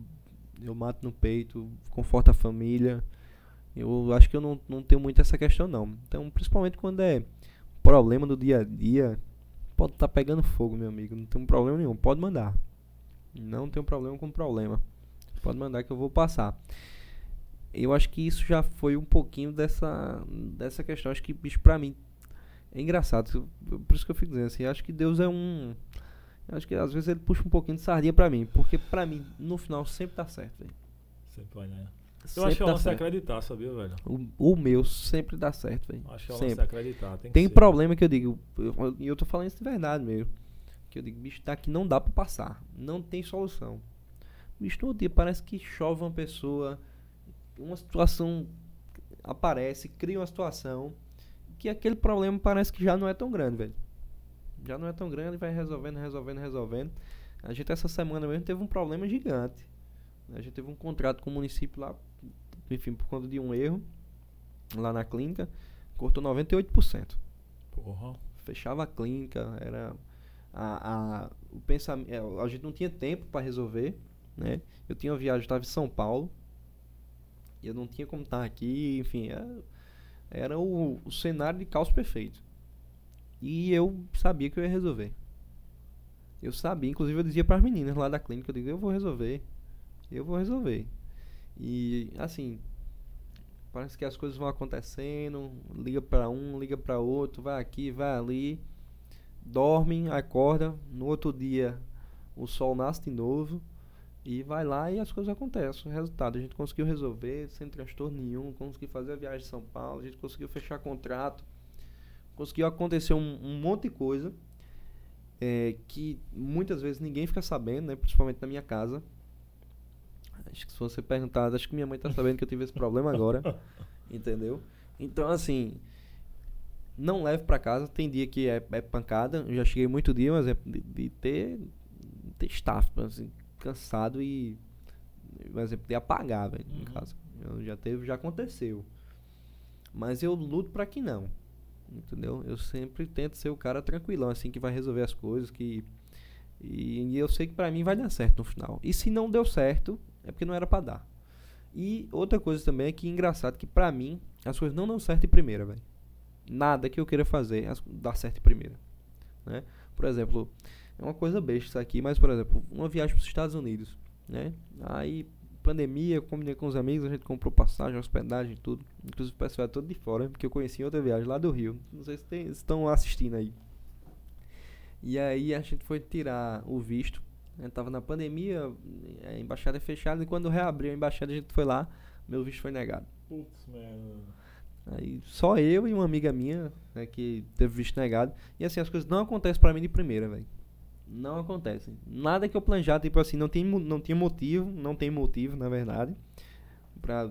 eu mato no peito, conforto a família. Eu acho que eu não, não tenho muito essa questão não. Então, principalmente quando é problema do dia a dia, pode estar tá pegando fogo, meu amigo. Não tem problema nenhum, pode mandar. Não tem problema com problema. Pode mandar que eu vou passar. Eu acho que isso já foi um pouquinho dessa dessa questão. Acho que bicho para mim é engraçado. Por isso que eu fico dizendo assim, acho que Deus é um. Acho que às vezes ele puxa um pouquinho de sardinha pra mim, porque pra mim, no final, sempre dá certo, velho. Sempre vai, né? Eu Sempre acho que é o dá lance acreditar, sabia, velho? O, o meu sempre dá certo, velho. Acho que é o lance acreditar. Tem, Tem ser. problema que eu digo, eu- e eu, tô falando isso de verdade mesmo. Que eu digo, bicho, daqui não dá pra passar. Não tem solução. Bicho, outro dia parece que chove uma pessoa, uma situação aparece, cria uma situação que aquele problema parece que já não é tão grande, velho. Já não é tão grande, vai resolvendo, resolvendo, resolvendo. A gente essa semana mesmo teve um problema gigante. A gente teve um contrato com o município lá, enfim, por conta de um erro lá na clínica, cortou 98% Porra. fechava a clínica, era a, a, o pensamento, a gente não tinha tempo para resolver, né? Eu tinha uma viagem, estava em São Paulo, e eu não tinha como estar aqui, enfim, era, era o, o cenário de caos perfeito. E eu sabia que eu ia resolver. Eu sabia, inclusive eu dizia para as meninas lá da clínica, eu digo, eu vou resolver. Eu vou resolver. E assim, parece que as coisas vão acontecendo, liga para um, liga para outro, vai aqui, vai ali, dorme, acorda, no outro dia o sol nasce de novo e vai lá e as coisas acontecem. O resultado, a gente conseguiu resolver sem transtorno nenhum, conseguiu fazer a viagem de São Paulo, a gente conseguiu fechar contrato, conseguiu acontecer um, um monte de coisa é, que muitas vezes ninguém fica sabendo, né? Principalmente na minha casa. Acho que se você perguntar, acho que minha mãe tá sabendo que eu tive esse problema agora. entendeu? Então, assim, não leve pra casa. Tem dia que é, é pancada. Eu já cheguei muito dia, mas é de, de ter, ter staff, assim, cansado e. Por exemplo, de apagar, velho, em Uhum. casa. Eu já teve, já aconteceu. Mas eu luto pra que não. Entendeu? Eu sempre tento ser o cara tranquilão, assim, que vai resolver as coisas, que. E, e eu sei que pra mim vai dar certo no final. E se não deu certo, é porque não era pra dar. E outra coisa também é que engraçado que pra mim as coisas não dão certo de primeira, velho. Nada que eu queira fazer as- dá certo de primeira, né? Por exemplo, é uma coisa besta isso aqui, mas por exemplo, uma viagem para os Estados Unidos, né? Aí pandemia, eu combinei com os amigos, a gente comprou passagem, hospedagem, tudo. Inclusive o pessoal é todo de fora, porque eu conheci em outra viagem lá do Rio. Não sei se tem- estão assistindo aí. E aí a gente foi tirar o visto. A gente tava na pandemia, a embaixada é fechada, e quando reabriu a embaixada a gente foi lá, meu visto foi negado. Putz, mano. Aí só eu e uma amiga minha, né, que teve visto negado. E assim, as coisas não acontecem pra mim de primeira, velho. Não acontecem. Nada que eu planejar, tipo assim, não tem, não tinha motivo, não tem motivo, na verdade.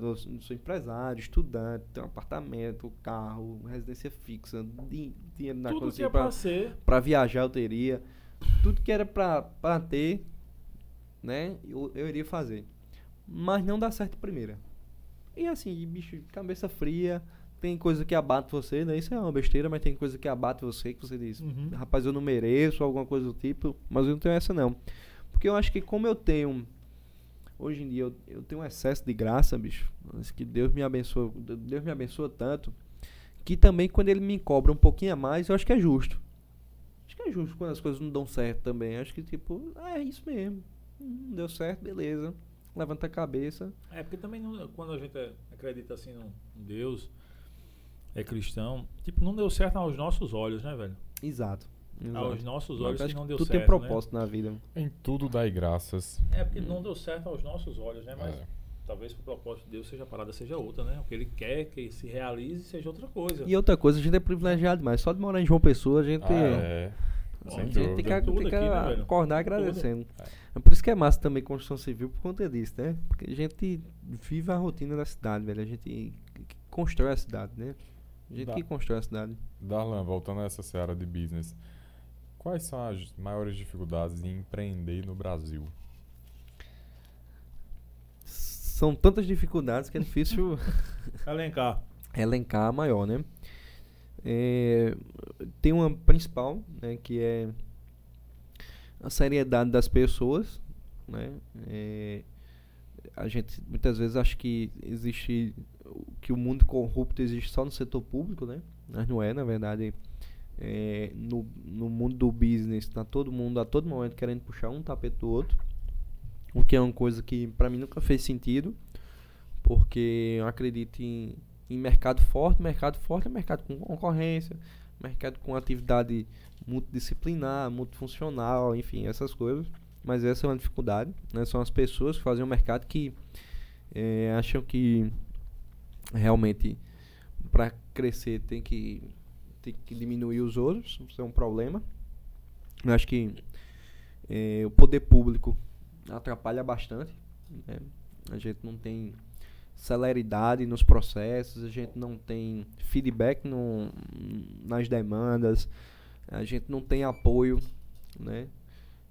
Eu sou empresário, estudante, tenho um apartamento, carro, residência fixa, di- dinheiro na Tudo conta que assim, é pra, pra ser. pra viajar eu teria. Tudo que era pra, pra ter, né, eu, eu iria fazer. Mas não dá certo primeira. E assim, bicho, cabeça fria, tem coisa que abate você, né? Isso é uma besteira, mas tem coisa que abate você, que você diz, Uhum. rapaz, eu não mereço, alguma coisa do tipo, mas eu não tenho essa não. Porque eu acho que como eu tenho, hoje em dia, eu, eu tenho um excesso de graça, bicho, que Deus me abençoa, Deus me abençoa tanto, que também quando ele me cobra um pouquinho a mais, eu acho que é justo. Acho que é justo quando as coisas não dão certo também. Acho que, tipo, ah, é isso mesmo. Hum, deu certo, beleza. Levanta a cabeça. É, porque também não- quando a gente acredita assim no em Deus, é cristão, tipo, não deu certo aos nossos olhos, né, velho? Exato. Aos exato. nossos Mas olhos que não que deu tudo certo. tem propósito na vida. Em tudo dai graças. Né? É, porque não deu certo aos nossos olhos, né? Mas É. talvez o propósito de Deus seja a parada seja outra, né? O que ele quer que se realize seja outra coisa. E outra coisa, a gente é privilegiado demais. Só de morar em João Pessoa, a gente, Ah, é. a gente tem que. Tudo tem que aqui, né, acordar Tudo. agradecendo. É por isso que é massa também construção civil por conta disso, né? Porque a gente vive a rotina da cidade, velho. A gente constrói a cidade, né? A gente Dá. que constrói a cidade. Darlan, voltando a essa seara de business, quais são as maiores dificuldades em empreender no Brasil? São tantas dificuldades que é difícil Elencar. elencar a maior, né? É, tem uma principal, né, que é a seriedade das pessoas, né? É, a gente muitas vezes acha que existe que o mundo corrupto existe só no setor público, né? Mas não é, na verdade. É, no, no mundo do business, tá todo mundo a todo momento querendo puxar um tapete do outro, o que é uma coisa que pra mim nunca fez sentido, porque eu acredito em, em mercado forte. Mercado forte é mercado com concorrência, mercado com atividade multidisciplinar, multifuncional, enfim, essas coisas. Mas essa é uma dificuldade, né? São as pessoas que fazem o mercado que é, acham que realmente para crescer tem que, tem que diminuir os outros, isso é um problema. Eu acho que é, o poder público atrapalha bastante. Né? A gente não tem celeridade nos processos, a gente não tem feedback no, nas demandas, a gente não tem apoio, né?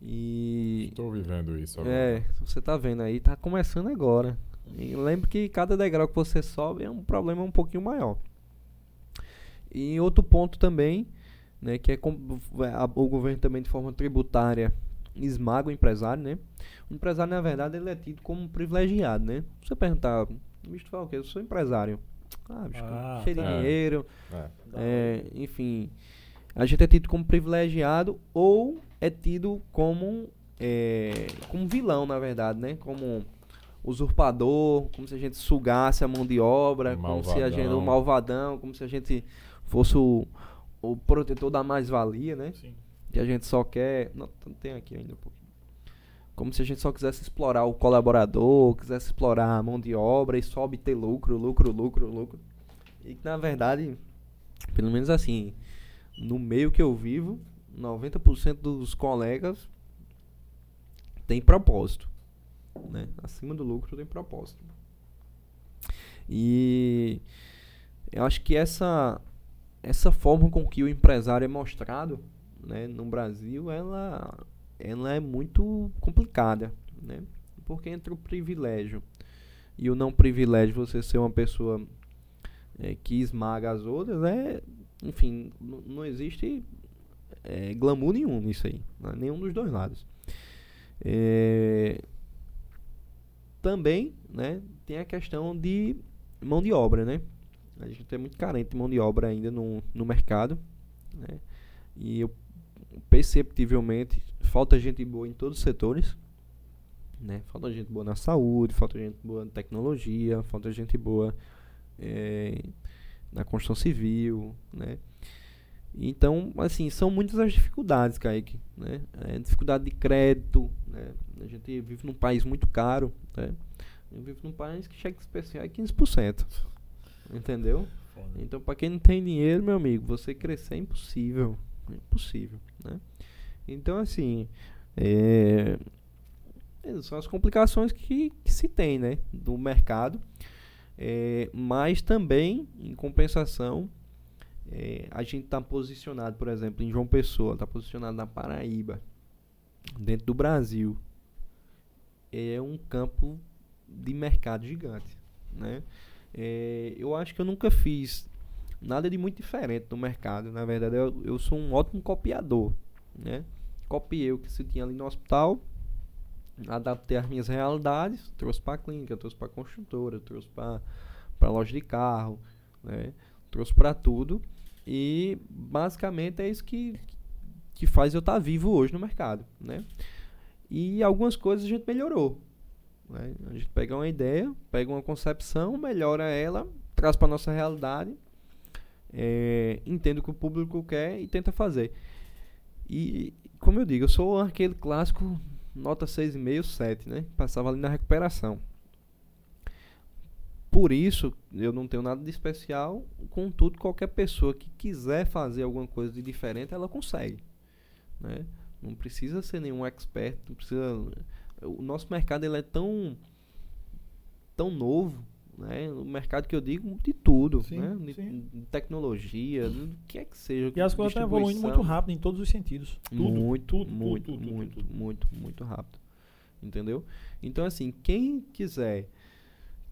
E estou vivendo isso agora. É, você está vendo aí, está começando agora. E lembre que cada degrau que você sobe é um problema um pouquinho maior. E outro ponto também, né, que é com, a, o governo também de forma tributária esmaga o empresário, né? O empresário, na verdade, ele é tido como privilegiado, né? Você perguntar, bicho, fala o quê? Eu sou empresário. Ah, bicho, ah, cheio de é. dinheiro. É. É, enfim, a gente é tido como privilegiado ou é tido como, é, como vilão, na verdade, né? Como usurpador, como se a gente sugasse a mão de obra, malvadão. como se a gente, o malvadão, como se a gente fosse o, o protetor da mais-valia, né? Sim. Que a gente só quer. Não, tem aqui ainda um pouquinho. Como se a gente só quisesse explorar o colaborador, quisesse explorar a mão de obra e só obter lucro, lucro, lucro, lucro. E que na verdade, pelo menos assim, no meio que eu vivo, 90% dos colegas tem propósito. Né? Acima do lucro tem propósito. E eu acho que essa essa forma com que o empresário é mostrado né, no Brasil, ela, ela é muito complicada. Né? Porque entre o privilégio e o não privilégio, você ser uma pessoa é, que esmaga as outras, é, enfim, não existe é, glamour nenhum nisso aí. Né? Nenhum dos dois lados. É, também né, tem a questão de mão de obra, né? A gente é muito carente de mão de obra ainda no, no mercado. Né? E eu, perceptivelmente falta gente boa em todos os setores. Né? Falta gente boa na saúde, falta gente boa na tecnologia, falta gente boa é, na construção civil, né? Então, assim, são muitas as dificuldades, Kaique, né? É, dificuldade de crédito, né? A gente vive num país muito caro, né? Gente vive num país que cheque especial é 15%. Entendeu? Foda. Então, para quem não tem dinheiro, meu amigo, você crescer é impossível. É impossível, né? Então, assim, é, são as complicações que, que se tem, né? Do mercado. É, mas também, em compensação, é, a gente está posicionado, por exemplo, em João Pessoa, está posicionado na Paraíba, dentro do Brasil. É um campo de mercado gigante, né? É, eu acho que eu nunca fiz nada de muito diferente no mercado. Na verdade, eu, eu sou um ótimo copiador, né? Copiei o que se tinha ali no hospital, adaptei as minhas realidades, trouxe para a clínica, trouxe para a construtora, trouxe para a loja de carro, né? Trouxe para tudo e basicamente é isso que, que faz eu estar tá vivo hoje no mercado, né? E algumas coisas a gente melhorou, né? A gente pega uma ideia, pega uma concepção, melhora ela, traz para nossa realidade, é, entende o que o público quer e tenta fazer. E, como eu digo, eu sou aquele clássico nota 6,5, 7, né? Passava ali na recuperação. Por isso, eu não tenho nada de especial. Contudo, qualquer pessoa que quiser fazer alguma coisa de diferente, ela consegue. Né? Não precisa ser nenhum expert, não precisa o nosso mercado ele é tão tão novo, né? O mercado que eu digo de tudo, sim, né? De, de tecnologia, o que é que seja. E as coisas estão evoluindo muito rápido em todos os sentidos. Tudo, muito, tudo, muito, tudo, muito, tudo, muito, muito rápido. Entendeu? Então assim, quem quiser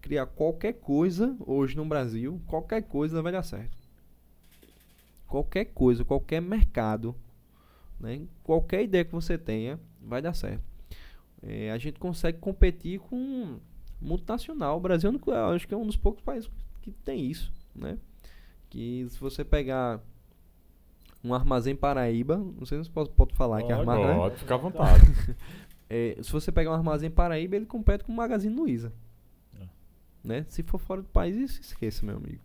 criar qualquer coisa hoje no Brasil, qualquer coisa vai dar certo. Qualquer coisa, qualquer mercado, né? Qualquer ideia que você tenha, vai dar certo é, a gente consegue competir com multinacional. O Brasil é acho que é um dos poucos países que tem isso, né? Que se você pegar um armazém Paraíba, não sei se pode, pode falar pode, que é armazém. Né? Pode, ficar à vontade. é, se você pegar um armazém Paraíba, ele compete com o Magazine Luiza. Né? Se for fora do país, esqueça, meu amigo.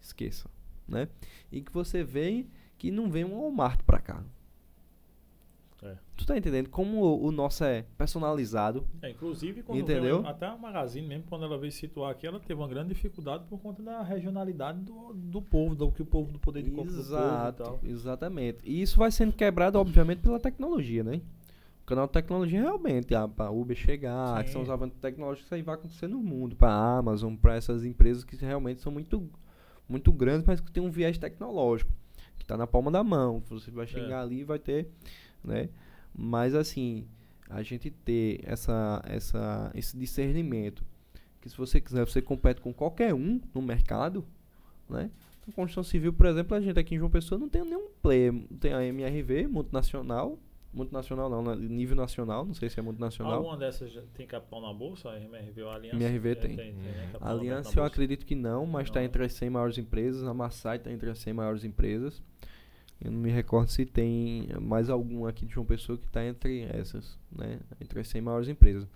Esqueça. Né? E que você vê que não vem um Walmart pra cá. É. Tu tá entendendo como o, o nosso é personalizado? É, inclusive, quando Entendeu? veio- até a Magazine mesmo, quando ela veio situar aqui, ela teve uma grande dificuldade por conta da regionalidade do, do povo, do que o povo, do poder de compra do povo e Exato, tal. exatamente. E isso vai sendo quebrado, obviamente, pela tecnologia, né? Canal de tecnologia realmente, a, pra Uber chegar, que Sim. são os avanços tecnológicos, isso aí vai acontecer no mundo, pra Amazon, pra essas empresas que realmente são muito, muito grandes, mas que tem um viés tecnológico, que tá na palma da mão. Você vai chegar ali e vai ter, né? Mas assim, a gente ter essa, essa, esse discernimento, que se você quiser, você compete com qualquer um no mercado, né? Na construção civil, por exemplo, a gente aqui em João Pessoa não tem nenhum player. Tem a MRV, multinacional. Multinacional não, na- nível nacional, não sei se é multinacional. Alguma dessas tem capital na bolsa? A MRV ou a Aliança? MRV tem. né? A Capital Aliança eu bolsa. acredito que não, mas está entre as 100 maiores empresas. A Massai está entre as 100 maiores empresas. Eu não me recordo se tem mais algum aqui de João Pessoa que está entre essas, né? Entre as 100 maiores empresas.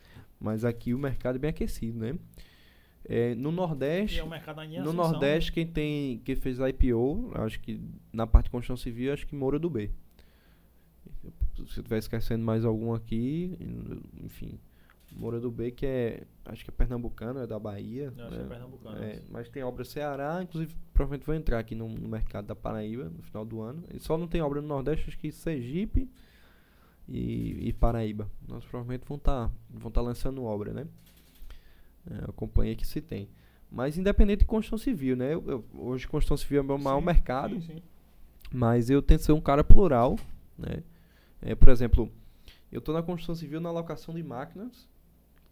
Mas aqui o mercado é bem aquecido, né? É, no Nordeste, é no Nordeste quem tem quem fez IPO, acho que na parte de construção civil, acho que Moura do B. Se eu estiver esquecendo mais algum aqui, enfim, Moura do B que é, acho que é pernambucano, é da Bahia, Eu acho que é pernambucano, É, mas tem obra Ceará, inclusive provavelmente vai entrar aqui no, no mercado da Paraíba no final do ano. E só não tem obra no Nordeste, acho que Sergipe e, e Paraíba. Nós provavelmente vão estar vão tá lançando obra, né? É, que se tem. Mas independente de construção civil, né? Eu- eu- hoje construção civil é o meu maior Sim, mercado, Sim, sim. mas eu tento ser um cara plural, né? É, por exemplo, eu estou na construção civil na locação de máquinas,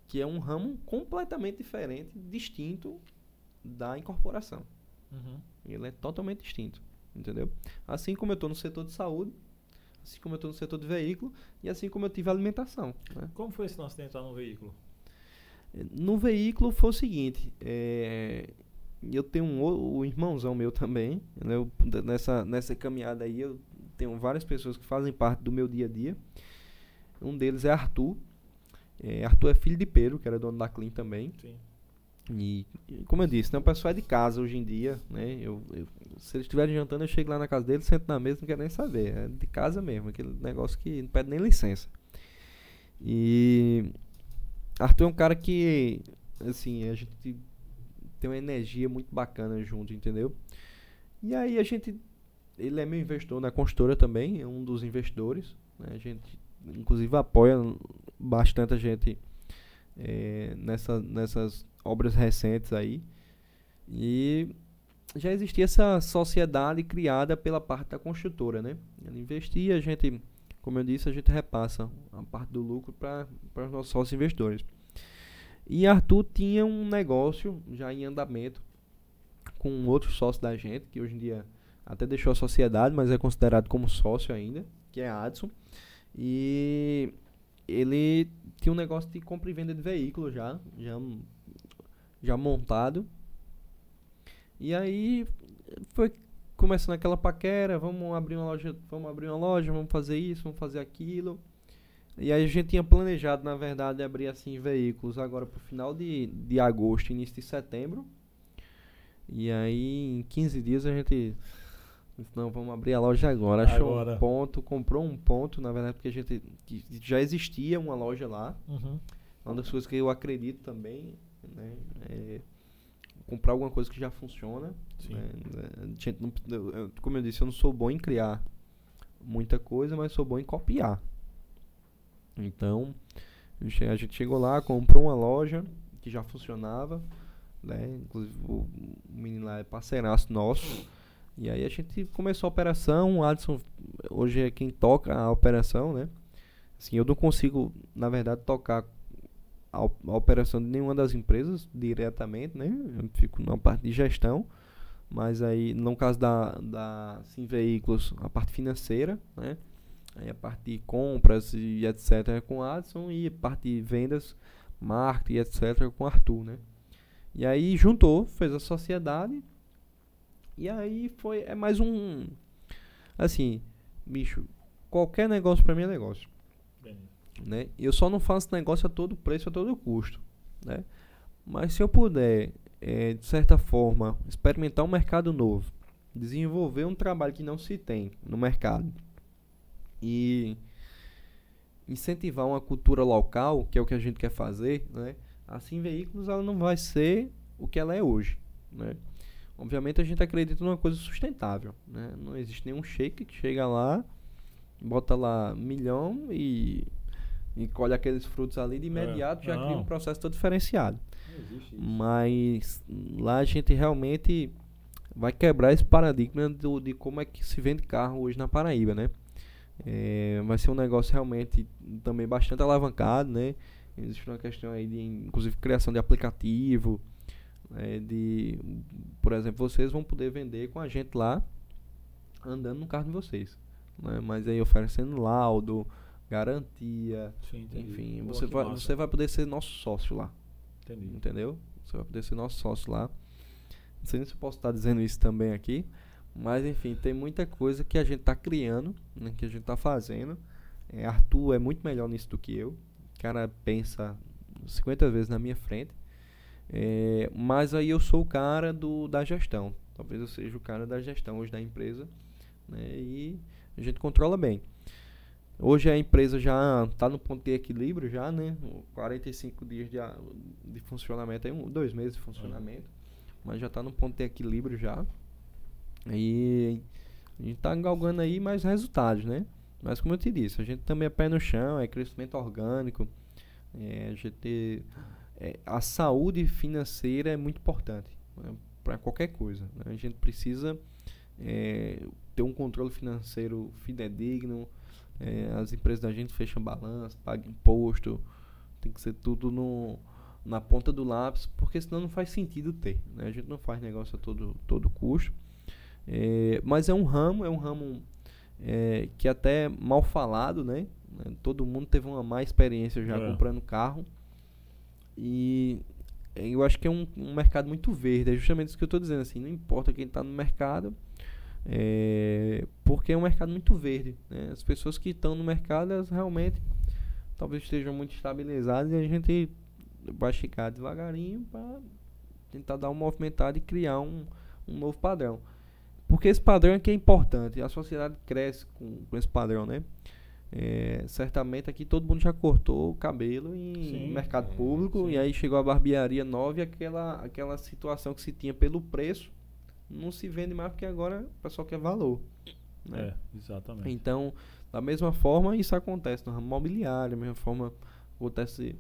que é um ramo completamente diferente, distinto da incorporação. Uhum. Ele é totalmente distinto, entendeu? Assim como eu estou no setor de saúde, assim como eu estou no setor de veículo e assim como eu tive alimentação. né? Como foi esse lance de entrar no veículo? No veículo foi o seguinte, é, eu tenho um, o- o irmãozão meu também, né, eu- nessa, nessa caminhada aí eu tenho várias pessoas que fazem parte do meu dia a dia. Um deles é Arthur. É, Arthur é filho de Pedro, que era dono da Clean também. Sim. E, como eu disse, né, o pessoal é de casa hoje em dia, né? Eu, eu- se eles estiverem jantando, eu chego lá na casa deles, sento na mesa, não quero nem saber. É de casa mesmo, aquele negócio que não pede nem licença. E Arthur é um cara que, assim, a gente tem uma energia muito bacana junto, entendeu? E aí a gente, ele é meu investidor na construtora também, é um dos investidores. né? A gente, inclusive, apoia bastante a gente eh, nessa, nessas obras recentes aí. E já existia essa sociedade criada pela parte da construtora, né? Ela investia, a gente, como eu disse, a gente repassa a parte do lucro para os nossos sócios investidores. E Arthur tinha um negócio já em andamento com outro sócio da gente, que hoje em dia até deixou a sociedade, mas é considerado como sócio ainda, que é Adson. E ele tinha um negócio de compra e venda de veículo já, já, já montado. E aí foi começando aquela paquera, vamos abrir uma loja, vamos abrir uma loja, vamos fazer isso, vamos fazer aquilo. E aí a gente tinha planejado, na verdade, abrir assim veículos agora pro final de, de agosto, início de setembro. E aí em 15 dias a gente disse, não, vamos abrir a loja agora. Achou Agora. um ponto, comprou um ponto, na verdade, porque a gente já existia uma loja lá. Uhum. Uma das coisas que eu acredito também, né, é comprar alguma coisa que já funciona. Sim. né, a gente não- eu- eu- como eu disse, eu não sou bom em criar muita coisa, mas sou bom em copiar. Então, a gente chegou lá, comprou uma loja que já funcionava, né? Inclusive o menino lá é parceiraço nosso. E aí a gente começou a operação, o Adson hoje é quem toca a operação, né? Assim, eu não consigo, na verdade, tocar a, a operação de nenhuma das empresas diretamente, né? Eu fico na parte de gestão, mas aí no caso da, da Sim Veículos, a parte financeira, né? Aí a parte de compras e etc é com o Adson e a parte de vendas, marketing etc com o Arthur, né? E aí juntou, fez a sociedade e aí foi é mais um assim, bicho, qualquer negócio pra mim é negócio Bem, né? Eu só não faço negócio a todo preço, a todo custo, né? Mas se eu puder, eh, de certa forma, experimentar um mercado novo, desenvolver um trabalho que não se tem no mercado e incentivar uma cultura local, que é o que a gente quer fazer, né? Assim, veículos ela não vai ser o que ela é hoje, né? Obviamente a gente acredita numa coisa sustentável, né? Não existe nenhum shake que chega lá, bota lá milhão e, e colhe aqueles frutos ali de é. imediato, é, já cria um processo todo diferenciado. Mas lá a gente realmente vai quebrar esse paradigma do, de como é que se vende carro hoje na Paraíba, né? É, vai ser um negócio realmente também bastante alavancado, né? Existe uma questão aí de, inclusive, criação de aplicativo, é, de, por exemplo, vocês vão poder vender com a gente lá, andando no carro de vocês, né? Mas aí oferecendo laudo, garantia, Sim, enfim, Pô, você vai, você vai poder ser nosso sócio lá, Entendi. entendeu? Você vai poder ser nosso sócio lá. Não sei se eu posso estar dizendo isso também aqui, mas enfim, tem muita coisa que a gente está criando, né, que a gente está fazendo. É, Arthur é muito melhor nisso do que eu. O cara pensa 50 vezes na minha frente. É, mas aí eu sou o cara do, da gestão. Talvez eu seja o cara da gestão hoje da empresa. Né, e a gente controla bem. Hoje a empresa já está no ponto de equilíbrio já, né? 45 dias de, de funcionamento, aí um, dois meses de funcionamento. Mas já está no ponto de equilíbrio já. E a gente está galgando aí mais resultados, né? Mas como eu te disse, a gente também é pé no chão, é crescimento orgânico. É, a gente é, a saúde financeira é muito importante né? para qualquer coisa. Né? A gente precisa é, ter um controle financeiro fidedigno. É, as empresas da gente fecham balanço, pagam imposto. Tem que ser tudo no, na ponta do lápis, porque senão não faz sentido ter. Né? A gente não faz negócio a todo, todo custo. É, mas é um ramo, é um ramo é, que até mal falado, né? Todo mundo teve uma má experiência já é. comprando carro. E eu acho que é um, um, mercado muito verde. É justamente isso que eu estou dizendo. Assim, não importa quem está no mercado, é, porque é um mercado muito verde. Né? As pessoas que estão no mercado, elas realmente talvez estejam muito estabilizadas e a gente vai chegar devagarinho para tentar dar uma movimentada e criar um, um novo padrão. Porque esse padrão é que é importante. A sociedade cresce com, com esse padrão, né? É, certamente aqui todo mundo já cortou o cabelo em sim, mercado público sim. e aí chegou a barbearia nova e aquela, aquela situação que se tinha pelo preço não se vende mais porque agora o pessoal quer valor. Né? É, exatamente. Então, da mesma forma, isso acontece no ramo imobiliário, da mesma forma acontece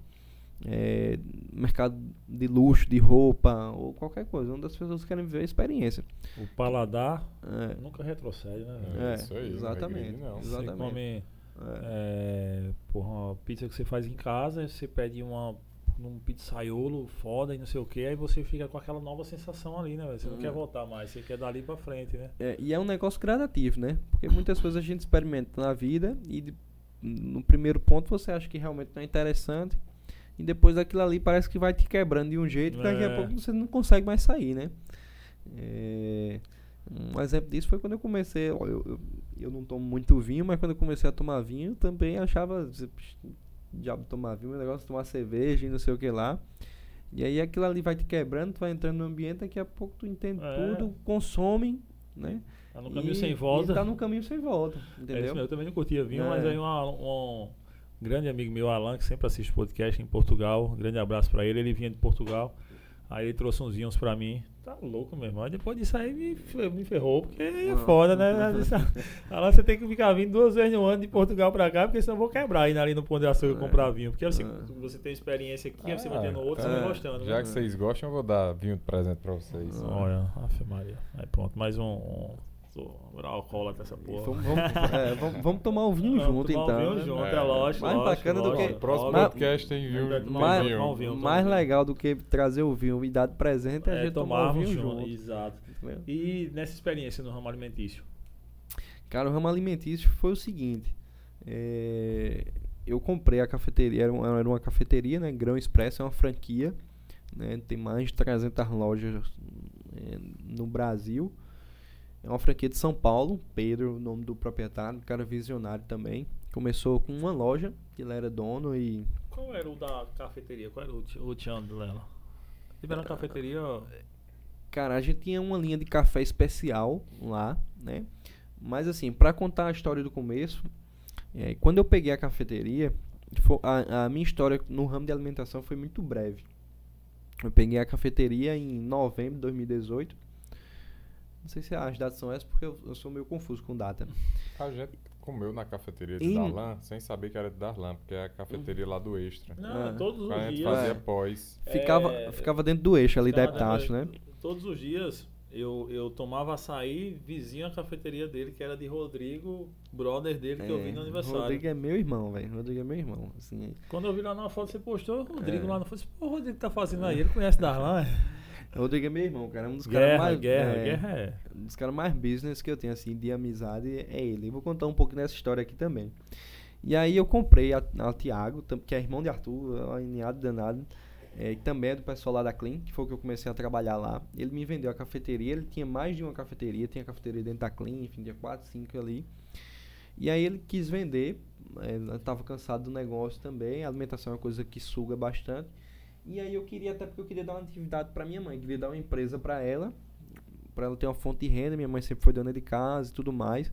é, mercado de luxo, de roupa ou qualquer coisa, onde as pessoas querem viver a experiência. O paladar é. nunca retrocede, né? É, isso aí, exatamente. Não. exatamente. É. é. porra, uma pizza que você faz em casa, você pede uma num pizzaiolo foda e não sei o que, aí você fica com aquela nova sensação ali, né? Você não quer hum. voltar mais, você quer dali pra frente, né? É, e é um negócio gradativo, né? Porque muitas coisas a gente experimenta na vida e de, no primeiro ponto você acha que realmente não é interessante e depois aquilo ali parece que vai te quebrando de um jeito, é. daqui a é. pouco você não consegue mais sair, né? É, um exemplo disso foi quando eu comecei. Eu, eu, eu, não tomo muito vinho, mas quando eu comecei a tomar vinho, também achava. Diabo tomar vinho, o negócio de tomar cerveja e não sei o que lá. E aí aquilo ali vai te quebrando, tu vai entrando no ambiente, daqui a pouco tu entende é. tudo, consome, né? Tá no caminho e, sem volta. tá no caminho sem volta, entendeu? É isso mesmo, eu também não curtia vinho, é. mas aí uma, uma grande amigo meu, Alan, que sempre assiste podcast em Portugal. Um grande abraço para ele. Ele vinha de Portugal. Aí ele trouxe uns vinhos pra mim. Tá louco, meu irmão. Depois disso aí me, me ferrou, porque é foda, né? Lá você tem que ficar vindo duas vezes no ano de Portugal pra cá, porque senão eu vou quebrar indo ali no Pão de Açúcar é. comprar vinho. Porque assim, é. você tem experiência aqui, ah, você vai tendo outro, é. você vai gostando. Já né? que vocês gostam, eu vou dar vinho de presente pra vocês. Olha, Afe Maria. Aí pronto, mais um, um sou alcoólatra essa porra. Vamos, vamos, é, vamos, vamos, tomar um vinho vamos junto, então. Um vinho né? junto, é, é lógico. Mais lógico, bacana lógico, do que. Próximo podcast tem vinho. Mais, vinho. mais legal do que trazer o vinho e dar de presente é a gente tomar um vinho junto. junto. Exato. E nessa experiência no ramo alimentício? Cara, o ramo alimentício foi o seguinte. É, eu comprei a cafeteria, era uma, era uma cafeteria, né? Grão Expresso, é uma franquia. Né, tem mais de 300 lojas é, no Brasil. É uma franquia de São Paulo, Pedro, o nome do proprietário, um cara visionário também. Começou com uma loja, que ele era dono e. Qual era o da cafeteria? Qual era o, o tchan dela? Teve uma cafeteria. Cara, a gente tinha uma linha de café especial lá, né? Mas assim, para contar a história do começo, é, quando eu peguei a cafeteria, a, a minha história no ramo de alimentação foi muito breve. Eu peguei a cafeteria em novembro de 2018. Não sei se as datas são essas, porque eu, eu sou meio confuso com data. A gente comeu na cafeteria de em... Darlan sem saber que era de Darlan, porque é a cafeteria lá do Extra. Não, ah. todos os dias. A gente fazia é. pós. Ficava, é... ficava dentro do eixo ali da Epitácio, né? Todos os dias eu, eu tomava açaí vizinho à cafeteria dele, que era de Rodrigo, brother dele, que é, eu vi no aniversário. Rodrigo é meu irmão, velho. Rodrigo é meu irmão. Assim. Quando eu vi lá na foto, você postou, Rodrigo é. lá na foto. Pô, o Rodrigo tá fazendo aí, ele conhece Darlan. Rodrigo é meu irmão, cara. Um dos caras mais. Guerra, é, guerra é. Um dos caras mais business que eu tenho, assim, de amizade é ele. Eu vou contar um pouco dessa história aqui também. E aí eu comprei a, a Tiago, que é irmão de Arthur, alinhado danado é, também é do pessoal lá da Clean, que foi o que eu comecei a trabalhar lá. Ele me vendeu a cafeteria, ele tinha mais de uma cafeteria, tinha cafeteria dentro da Clean, enfim, tinha quatro, cinco ali. E aí ele quis vender, é, estava cansado do negócio também, a alimentação é uma coisa que suga bastante. E aí eu queria, até porque eu queria dar uma atividade para minha mãe, queria dar uma empresa para ela, para ela ter uma fonte de renda, minha mãe sempre foi dona de casa e tudo mais,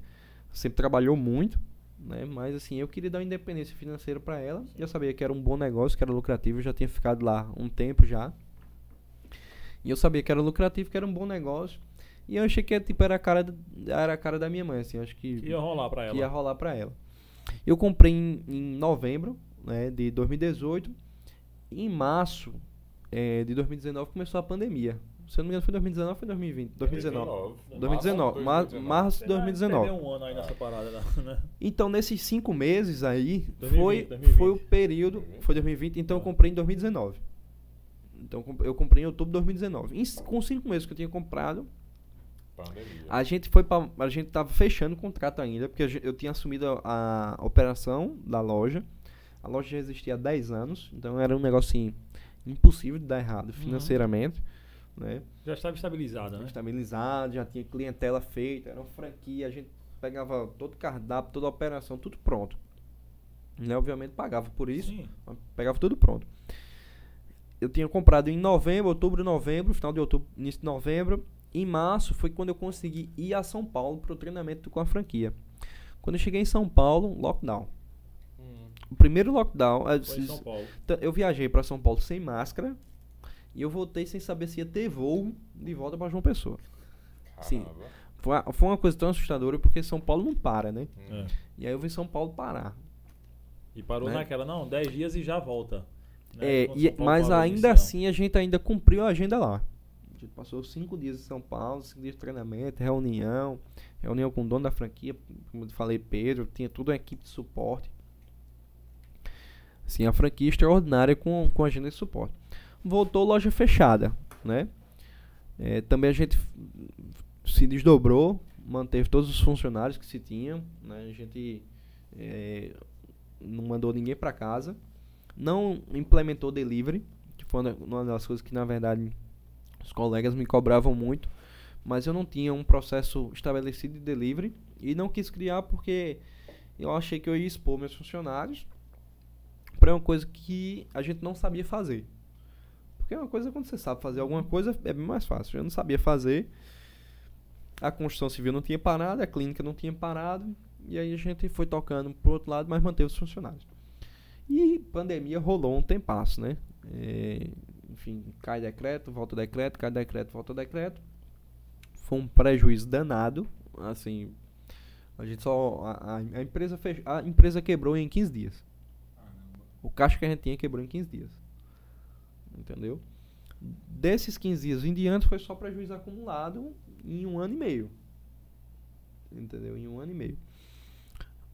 sempre trabalhou muito né? Mas assim, eu queria dar uma independência financeira para ela. Já sabia que era um bom negócio, que era lucrativo, eu já tinha ficado lá um tempo já. E eu sabia que era lucrativo, que era um bom negócio. E eu achei que tipo, era, a cara, era a cara da minha mãe, assim, acho que, que ia rolar para ela. ia rolar para ela. Eu comprei em, em novembro né, de 2018. Em março é, de 2019 começou a pandemia. Se eu não me engano, foi 2019 ou foi 2020? 2019. 2019. Março, março de 2019. um ano aí nessa parada, né? Então, nesses cinco meses aí, 2020, foi, 2020. foi o período. Foi 2020, então eu comprei em 2019. Então, eu comprei em outubro de 2019. Em, com cinco meses que eu tinha comprado, Pandemia. A gente foi para a gente tava fechando o contrato ainda, porque eu tinha assumido a, a, operação da loja. A loja já existia há 10 anos, então era um negócio assim, impossível de dar errado uhum. financeiramente. Uhum. Né? Já estava estabilizada, né? Estabilizado, já tinha clientela feita, era uma franquia, a gente pegava todo o cardápio, toda a operação, tudo pronto. Né? Obviamente pagava por isso, pegava tudo pronto. Eu tinha comprado em novembro, outubro, novembro, final de outubro, início de novembro. Em março foi quando eu consegui ir a São Paulo para o treinamento com a franquia. Quando eu cheguei em São Paulo, lockdown. O primeiro lockdown. Eu, eu viajei para São Paulo sem máscara, e eu voltei sem saber se ia ter voo de volta para João Pessoa. Sim. Foi, foi uma coisa tão assustadora porque São Paulo não para, né? É. E aí eu vi São Paulo parar. E parou né? naquela, não, 10 dias e já volta. Né? É, e, mas ainda assim a gente ainda cumpriu a agenda lá. A gente passou cinco dias em São Paulo, cinco dias de treinamento, reunião, reunião com o dono da franquia, como eu falei, Pedro, tinha toda uma equipe de suporte. Assim, a franquia extraordinária com, com agenda de suporte voltou loja fechada, né? É, também a gente se desdobrou, manteve todos os funcionários que se tinham, né? A gente é, não mandou ninguém para casa, não implementou delivery, que foi uma das coisas que na verdade os colegas me cobravam muito, mas eu não tinha um processo estabelecido de delivery e não quis criar porque eu achei que eu ia expor meus funcionários para uma coisa que a gente não sabia fazer. Porque é uma coisa quando você sabe fazer alguma coisa é bem mais fácil. Eu não sabia fazer. A construção civil não tinha parado, a clínica não tinha parado. E aí a gente foi tocando pro outro lado, mas manteve os funcionários. E pandemia rolou um tempasso, né? É, enfim, cai decreto, volta decreto, cai decreto, volta decreto. Foi um prejuízo danado. Assim, a gente só. A, a empresa fech, a empresa quebrou em 15 dias. O caixa que a gente tinha quebrou em 15 dias entendeu? Desses 15 dias em diante foi só prejuízo acumulado em um ano e meio. Entendeu? Em um ano e meio.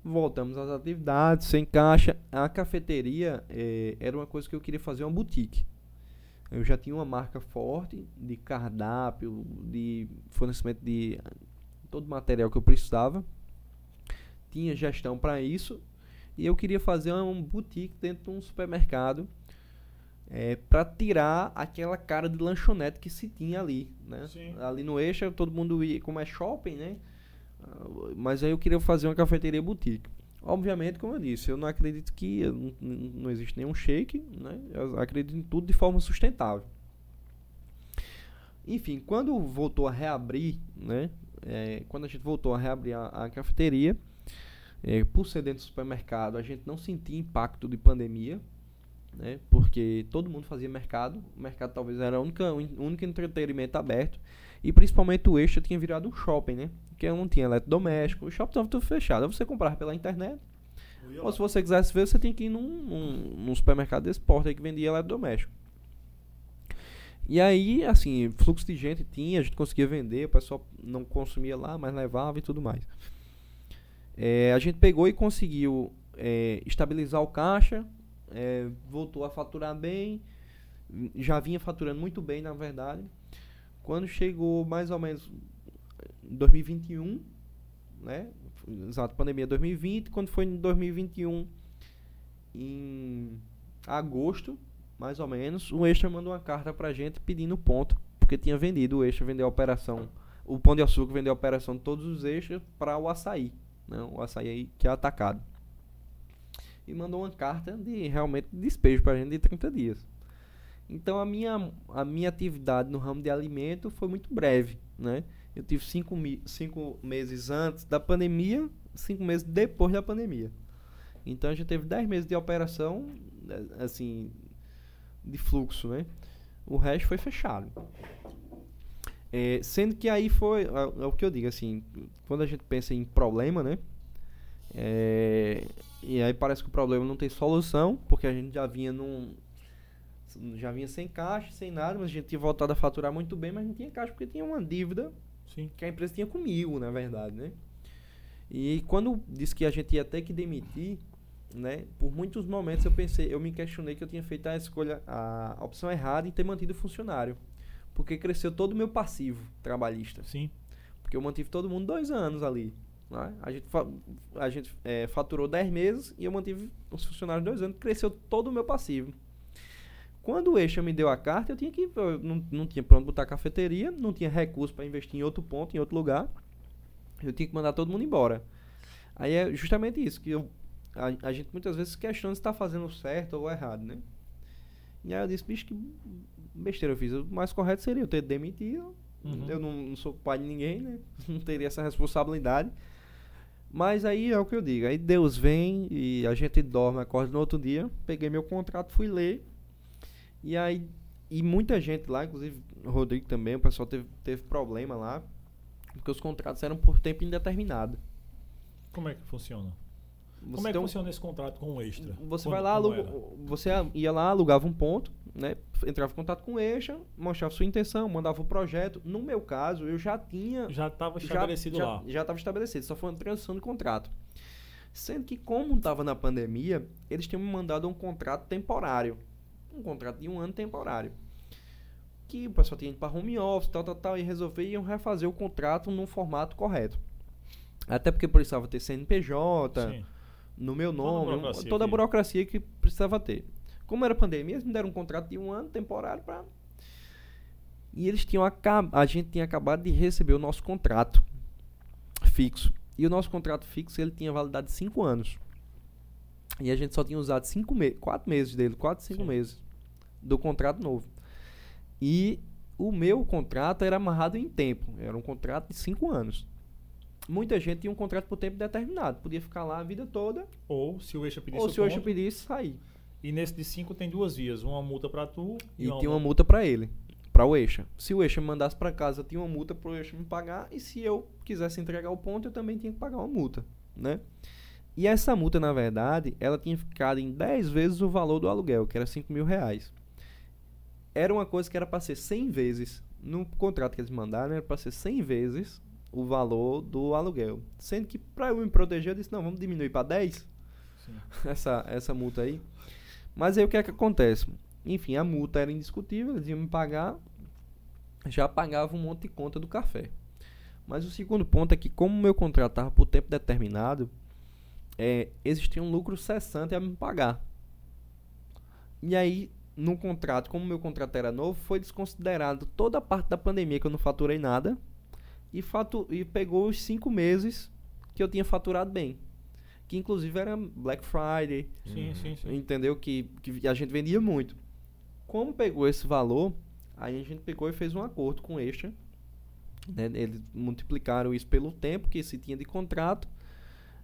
Voltamos às atividades, sem caixa. A cafeteria eh, era uma coisa que eu queria fazer uma boutique. Eu já tinha uma marca forte de cardápio, de fornecimento de todo o material que eu precisava. Tinha gestão para isso. E eu queria fazer uma boutique dentro de um supermercado é, para tirar aquela cara de lanchonete que se tinha ali, né? Sim. Ali no eixo todo mundo ia, como é shopping, né? Uh, mas aí eu queria fazer uma cafeteria boutique. Obviamente, como eu disse, eu não acredito que não, não existe nenhum shake, né? Eu acredito em tudo de forma sustentável. Enfim, quando voltou a reabrir, né? É, quando a gente voltou a reabrir a, a cafeteria, é, por ser dentro do supermercado, a gente não sentia impacto de pandemia, né? Porque todo mundo fazia mercado, o mercado talvez era o único, o único entretenimento aberto, e principalmente o eixo tinha virado um shopping, né? Que não tinha eletrodoméstico, o shopping estava tudo fechado. Você comprava pela internet, ou se você quisesse ver, você tinha que ir num, num, num supermercado desse porte aí que vendia eletrodoméstico. E aí, assim, fluxo de gente tinha, a gente conseguia vender, o pessoal não consumia lá, mas levava e tudo mais. É, a gente pegou e conseguiu é, estabilizar o caixa, é, voltou a faturar bem, já vinha faturando muito bem, na verdade. Quando chegou mais ou menos 2021, né? Exato, pandemia 2020, quando foi em 2021, em agosto, mais ou menos, o Extra mandou uma carta pra gente pedindo ponto, porque tinha vendido o Extra, vendeu a operação, o Pão de Açúcar vendeu a operação de todos os Extras para o Açaí, né, o Açaí que é atacado. E mandou uma carta de realmente despejo pra gente de 30 dias. Então a minha, a minha atividade no ramo de alimento foi muito breve, né? Eu tive cinco, cinco meses antes da pandemia, cinco meses depois da pandemia. Então a gente teve 10 meses de operação, né, assim, de fluxo, né? O resto foi fechado. É, sendo que aí foi, é, é, o que eu digo, assim, quando a gente pensa em problema, né? É, e aí parece que o problema não tem solução, porque a gente já vinha num. Já vinha sem caixa, sem nada, mas a gente tinha voltado a faturar muito bem, mas não tinha caixa porque tinha uma dívida Sim. que a empresa tinha comigo, na verdade, né? E quando disse que a gente ia ter que demitir, né? Por muitos momentos eu pensei, eu me questionei que eu tinha feito a escolha, a opção errada em ter mantido o funcionário. Porque cresceu todo o meu passivo trabalhista. Sim. Porque eu mantive todo mundo dois anos ali. Né? A gente, a gente é, faturou 10 meses e eu mantive os funcionários dois anos. Cresceu todo o meu passivo. Quando o Eixo me deu a carta, eu tinha que. Eu não, não tinha pra onde botar cafeteria, não tinha recurso para investir em outro ponto, em outro lugar. Eu tinha que mandar todo mundo embora. Aí é justamente isso, que eu a, a gente muitas vezes questiona se está fazendo certo ou errado, né? E aí eu disse, bicho, que besteira eu fiz. O mais correto seria eu ter demitido. Uhum. Eu não, não, sou pai de ninguém, né? Não teria essa responsabilidade. Mas aí é o que eu digo. Aí Deus vem e a gente dorme, acorda no outro dia. Peguei meu contrato, fui ler. E aí, e muita gente lá, inclusive o Rodrigo também, o pessoal teve, teve problema lá. Porque os contratos eram por tempo indeterminado. Como é que funciona? Você como é que um, funciona esse contrato com o Extra? Você Quando, vai lá, aluga, você ia lá, alugava um ponto, né? Entrava em contato com o Extra, mostrava sua intenção, mandava o projeto. No meu caso, eu já tinha. Já estava estabelecido já, lá. Já estava estabelecido, só foi uma transição de contrato. Sendo que, como estava na pandemia, eles tinham me mandado um contrato temporário. Um contrato de um ano temporário. Que o pessoal tinha ido para home office, tal, tal, tal, e resolviam refazer o contrato num formato correto. Até porque precisava ter CNPJ. Sim no meu nome, toda a burocracia, toda a burocracia que precisava ter. Como era pandemia, eles me deram um contrato de um ano temporário para e eles tinham acabado, a gente tinha acabado de receber o nosso contrato fixo. E o nosso contrato fixo ele tinha validade de 5 anos. E a gente só tinha usado 5 meses, 4 meses dele, 4, 5 meses do contrato novo. E o meu contrato era amarrado em tempo, era um contrato de 5 anos muita gente tinha um contrato por tempo determinado. Podia ficar lá a vida toda. Ou se o Eixa pedisse. Ou se o Eixa pedisse, sair. E nesse de 5 tem duas vias. Uma multa para tu e, e uma tinha uma multa para ele. Para o Eixa. Se o Eixa me mandasse para casa, tinha uma multa para o Eixa me pagar. E se eu quisesse entregar o ponto, eu também tinha que pagar uma multa. Né? E essa multa, na verdade, ela tinha ficado em 10 vezes o valor do aluguel, que era 5 mil reais. Era uma coisa que era para ser 100 vezes. No contrato que eles mandaram, era para ser 100 vezes o valor do aluguel. Sendo que para eu me proteger, eu disse, não, vamos diminuir para 10 essa, essa multa aí. Mas aí o que é que acontece? Enfim, a multa era indiscutível, eles iam me pagar, já pagava um monte de conta do café. Mas o segundo ponto é que, como o meu contrato estava por tempo determinado, é, existia um lucro cessante a me pagar. E aí, no contrato, como o meu contrato era novo, foi desconsiderado toda a parte da pandemia que eu não faturei nada e, fatu e pegou os cinco meses que eu tinha faturado bem. Que inclusive era Black Friday. Sim, sim, sim. Entendeu? Que, que a gente vendia muito. Como pegou esse valor, Aí a gente pegou e fez um acordo com o Extra. Né? Eles multiplicaram isso pelo tempo que se tinha de contrato.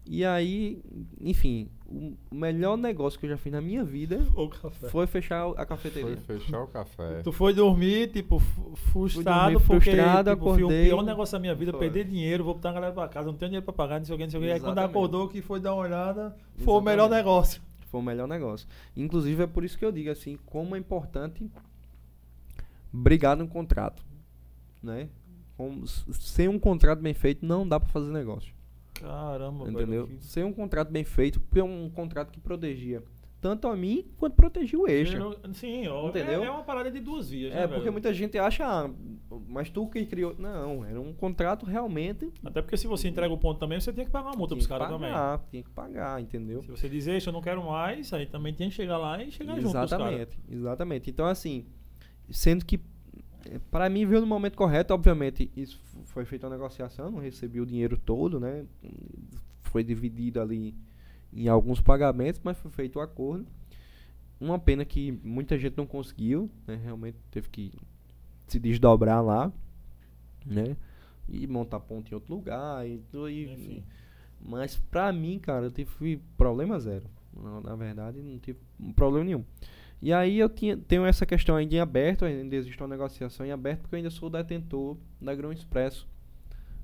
E aí, enfim, o melhor negócio que eu já fiz na minha vida O café. foi fechar a Foi cafeteria. fechar o café. Tu foi dormir, tipo, frustrado, dormir porque frustrado, tipo, foi o acordei. pior negócio da minha vida, Foi. perder dinheiro, vou botar a galera pra casa, não tenho dinheiro pra pagar, não sei o que, não sei o que. Aí quando Exatamente. acordou que foi dar uma olhada, foi o melhor Exatamente. negócio. Foi o melhor negócio. Inclusive é por isso que eu digo assim, como é importante brigar no contrato, né? Como, sem um contrato bem feito não dá pra fazer negócio, Caramba, entendeu? velho. que- Sem um contrato bem feito, porque é um contrato que protegia tanto a mim quanto protegia o extra. Dinheiro- Sim, ó, Entendeu? É, é uma parada de duas vias, né, É, porque velho? muita gente acha, ah, mas tu que criou. Não, era um contrato realmente. Até porque se você entrega o ponto também, você tem que pagar uma multa pros caras também. Tinha que pagar, entendeu? Se você dizer isso, eu não quero mais, aí também tem que chegar lá e chegar junto os caras. Exatamente, exatamente. Então, assim, sendo que para mim veio no momento correto, obviamente, isso foi feita uma negociação, não recebi o dinheiro todo, né? Foi dividido ali em alguns pagamentos, mas foi feito o acordo. Uma pena que muita gente não conseguiu, né? Realmente teve que se desdobrar lá, né? E montar ponto em outro lugar e, tudo, e Enfim. mas pra mim, cara, eu tive problema zero. Na, na verdade, não tive problema nenhum. E aí eu tinha, tenho essa questão ainda em aberto, ainda existe uma negociação em aberto, porque eu ainda sou detentor da Grão Expresso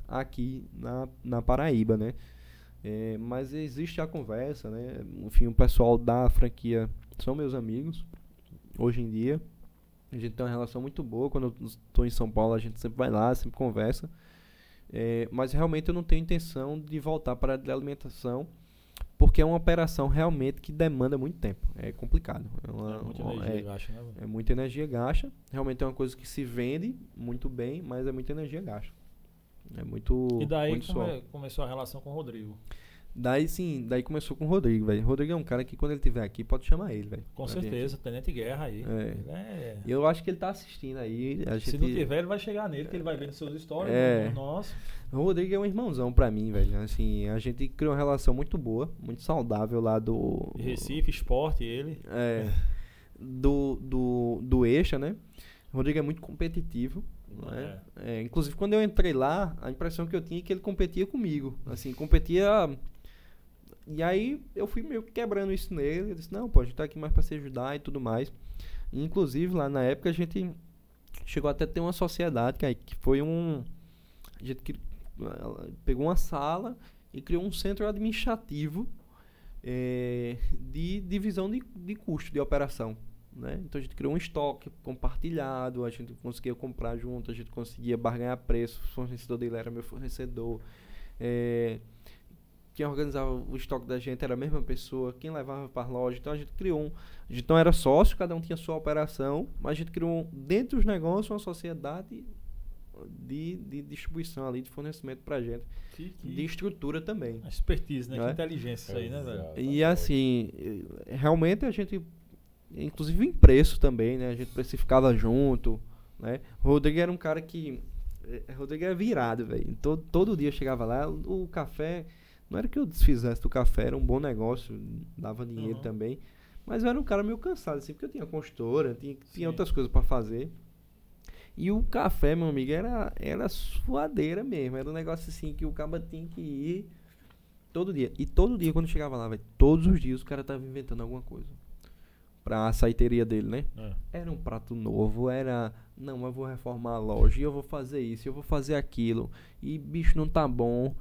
aqui na, na Paraíba, né? É, mas existe a conversa, né? Enfim, o pessoal da franquia são meus amigos, hoje em dia. A gente tem uma relação muito boa. Quando eu estou em São Paulo, a gente sempre vai lá, sempre conversa. É, mas realmente eu não tenho intenção de voltar para a alimentação, porque é uma operação realmente que demanda muito tempo. É complicado. É, uma- É muita uma- energia, é- acho, né, é muita energia gasta. Realmente é uma coisa que se vende muito bem, mas é muita energia gasta. É muito. E daí muito come- começou a relação com o Rodrigo. Daí sim, daí começou com o Rodrigo, velho. Rodrigo é um cara que quando ele estiver aqui, pode chamar ele, velho. Com certeza, Tenente Guerra aí. É. É-. Eu acho que ele tá assistindo aí. A Se gente... não tiver, ele vai chegar nele, que ele vai ver nos seus stories. É. no nosso. O Rodrigo é um irmãozão pra mim, velho. Assim, a gente criou uma relação muito boa, muito saudável lá do. Recife, esporte, ele. É. Do, do, do Eixa, né? O Rodrigo é muito competitivo. Né? É, inclusive, quando eu entrei lá, a impressão que eu tinha é que ele competia comigo. Assim, competia. E aí eu fui meio que quebrando isso nele. Eu disse: não, pô, a gente tá aqui mais pra se ajudar e tudo mais. E, inclusive, lá na época a gente chegou até a ter uma sociedade, que, que foi um. A gente ela pegou uma sala e criou um centro administrativo eh, de divisão de, de custo de operação. Né? Então a gente criou um estoque compartilhado, a gente conseguia comprar junto, a gente conseguia barganhar preço, o fornecedor dele era meu fornecedor. eh, quem organizava o estoque da gente era a mesma pessoa, quem levava para a loja. Então a gente criou um. A gente não era sócio, cada um tinha sua operação, mas a gente criou dentro dos negócios uma sociedade de, de distribuição ali, de fornecimento para gente, Que, que de estrutura também. expertise, né? Que é? inteligência isso aí, né, velho? E assim, realmente a gente, inclusive em preço também, né? A gente precificava junto, né? O Rodrigo era um cara que, eh, Rodrigo era virado, velho. Todo, todo dia eu chegava lá, o, o café, não era que eu desfizesse do café, era um bom negócio, dava dinheiro Uhum. também. Mas eu era um cara meio cansado, assim, porque eu tinha consultora, tinha, tinha outras coisas para fazer. E o café, meu amigo, era, era suadeira mesmo. Era um negócio assim que o cara tinha que ir todo dia. E todo dia, quando chegava lá, velho, todos os dias o cara tava inventando alguma coisa. Pra saiteria dele, né? É. Era um prato novo, era. Não, eu vou reformar a loja, eu vou fazer isso, eu vou fazer aquilo. E bicho, não tá bom.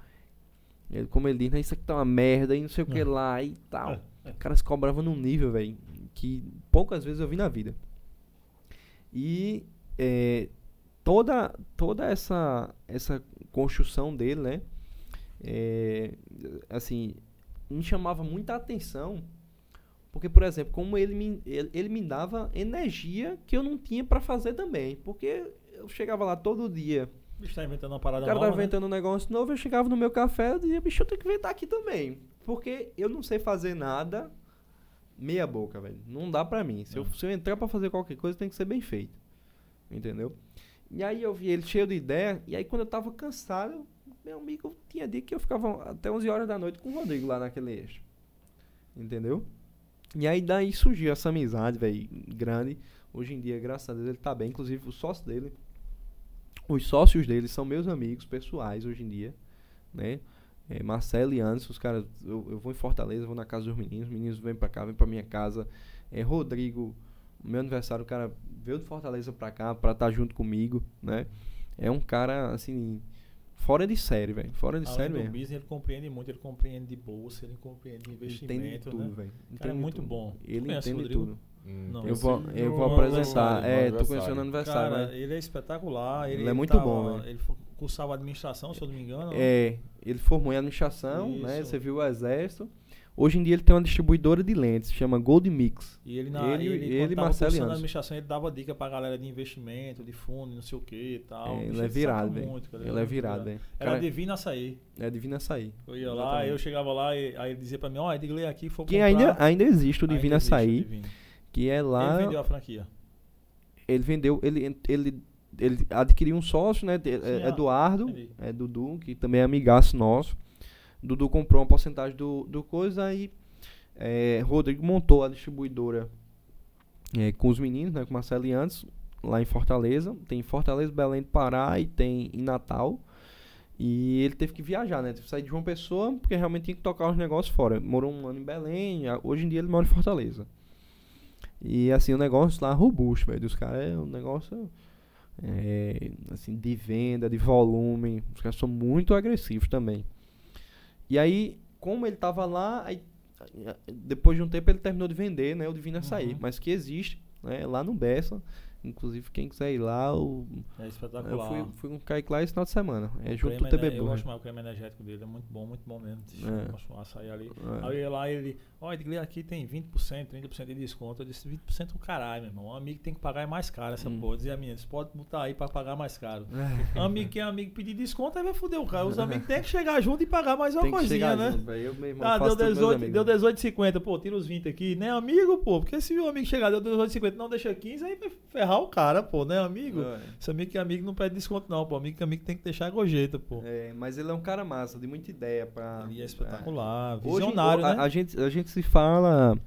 Ele, como ele diz, né? Isso aqui tá uma merda, e não sei o que É. lá e tal. É. O cara se cobrava num nível, velho, que poucas vezes eu vi na vida. E eh, toda, toda essa, essa construção dele, né? eh, assim, me chamava muita atenção. Porque, por exemplo, como ele me, ele, ele me dava energia que eu não tinha pra fazer também. Porque eu chegava lá todo dia, O bicho tá inventando uma o parada cara nova, tava né? inventando um negócio novo, eu chegava no meu café, eu dizia, bicho, eu tenho que inventar aqui também. Porque eu não sei fazer nada meia boca, velho. Não dá pra mim. Se eu, Não. se eu entrar pra fazer qualquer coisa, tem que ser bem feito. Entendeu? E aí eu vi ele cheio de ideia, e aí quando eu tava cansado, meu amigo, tinha dia que eu ficava até 11 horas da noite com o Rodrigo lá naquele eixo. Entendeu? E aí daí surgiu essa amizade, velho, grande. Hoje em dia, graças a Deus, ele tá bem. Inclusive, o sócio dele, os sócios dele são meus amigos pessoais hoje em dia, né? É, Marcelo e Anderson, os caras, eu, eu vou em Fortaleza, vou na casa dos meninos, os meninos vêm pra cá, vêm pra minha casa. É, Rodrigo, meu aniversário, o cara veio de Fortaleza pra cá pra estar tá junto comigo, né? É um cara, assim, fora de série, velho. Fora de Além série mesmo. business, ele compreende muito, ele compreende de bolsa, ele compreende de investimento, Entende de tudo, né? velho. Cara, é muito tudo. bom. Ele entende tudo. Hum, Não, Eu vou, eu vou apresentar. É, no tu conheceu no aniversário. Cara, né? ele é espetacular. Ele, Ele é muito tava- bom, velho. Ele cursava administração, se eu não me engano. né? É, ele formou em administração, né? Isso. Você viu o exército. Hoje em dia ele tem uma distribuidora de lentes, chama Gold Mix. E ele, na, Ele- ele, ele quando e tava administração, ele dava dica pra galera de investimento, de fundo, não sei o que e tal. É, ele é virado, velho. Ele é muito virado, velho. Era Cara, divino açaí. É Divina Açaí. Eu ia lá, Exatamente. eu chegava lá e aí ele dizia pra mim, ó, Edgley aqui, for Que ainda, ainda existe o Ainda Divina o Açaí. Que é lá. Ele vendeu a franquia. ele vendeu, ele, ele, ele adquiriu um sócio, né? Sim, é, Eduardo, entendi. é Dudu, que também é amigaço nosso. Dudu comprou uma porcentagem do, do coisa aí. é, Rodrigo montou a distribuidora é, com os meninos, né? Com Marcelo e Antes, lá em Fortaleza. Tem em Fortaleza, Belém do Pará e tem em Natal. E ele teve que viajar, né? Teve que sair de João Pessoa, porque realmente tinha que tocar os negócios fora. Morou um ano em Belém, hoje em dia ele mora em Fortaleza. E assim, o negócio lá robusto, velho. Dos caras é um negócio é, assim, de venda, de volume. Os caras são muito agressivos também. E aí, como ele tava lá, aí, depois de um tempo ele terminou de vender, né? O Divino Açaí. Uhum. Mas que existe, né? Lá no Bessa. Inclusive, quem quiser ir lá, o, É eu espetacular. fui, fui com o Kaique lá esse final de semana. É O junto do creme, TB né, Eu gosto mais do creme energético dele, é muito bom, muito bom mesmo. É. Eu do açaí ali. É. Aí eu lá ele, ó, Edgley, aqui tem 20%, 30% de desconto. Eu disse, 20% do caralho, meu irmão. Um amigo tem que pagar é mais caro essa Hum. porra. Dizia a minha, você pode botar aí pra pagar mais caro. É. amigo que é amigo pedir desconto, aí vai foder o cara. Os amigos têm que chegar junto e pagar mais uma Tem coisinha, né? junto. Eu mesmo Ah, deu tudo com meus 18, amigos. deu 18,50. Pô, tira os 20 aqui. Nem amigo, pô. Porque se o amigo chegar, deu 18,50, não deixa 15, aí vai ferrar o cara, pô, né, amigo? É. Esse amigo que é amigo não pede desconto, não, pô. Amigo que é amigo tem que deixar gojeta, pô. É, mas ele é um cara massa, de muita ideia pra. Ele é espetacular, Hoje, visionário, a, né? a gente, a gente se fala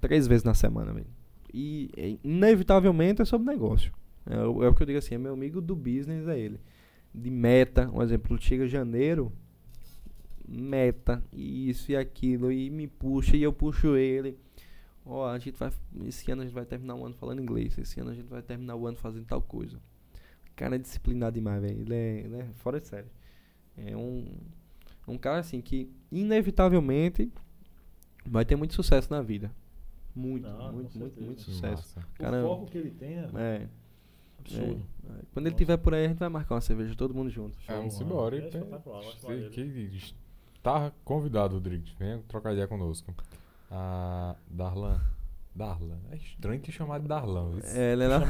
três vezes na semana, velho. E é, inevitavelmente é sobre negócio. É, é o que eu digo assim, é meu amigo do business, é ele. De meta, um exemplo, chega janeiro, meta, isso e aquilo, e me puxa, e eu puxo ele. Ó, a gente vai. Esse ano a gente vai terminar o ano falando inglês. Esse ano a gente vai terminar o ano fazendo tal coisa. O cara é disciplinado demais, velho. Ele é, ele é fora de série. É um, um cara assim que inevitavelmente vai ter muito sucesso na vida. Muito, Ah, com muito, muito, certeza. muito sucesso. massa. Cara, o foco que ele tem é É, absurdo. é. Quando ele Nossa. estiver por aí, a gente vai marcar uma cerveja todo mundo junto. É, vamos embora. é Tá convidado, Rodrigo. Venha trocar ideia conosco. Ah, Darlan. Darlan. É estranho te chamar de Darlan. Isso. É, ele é novo.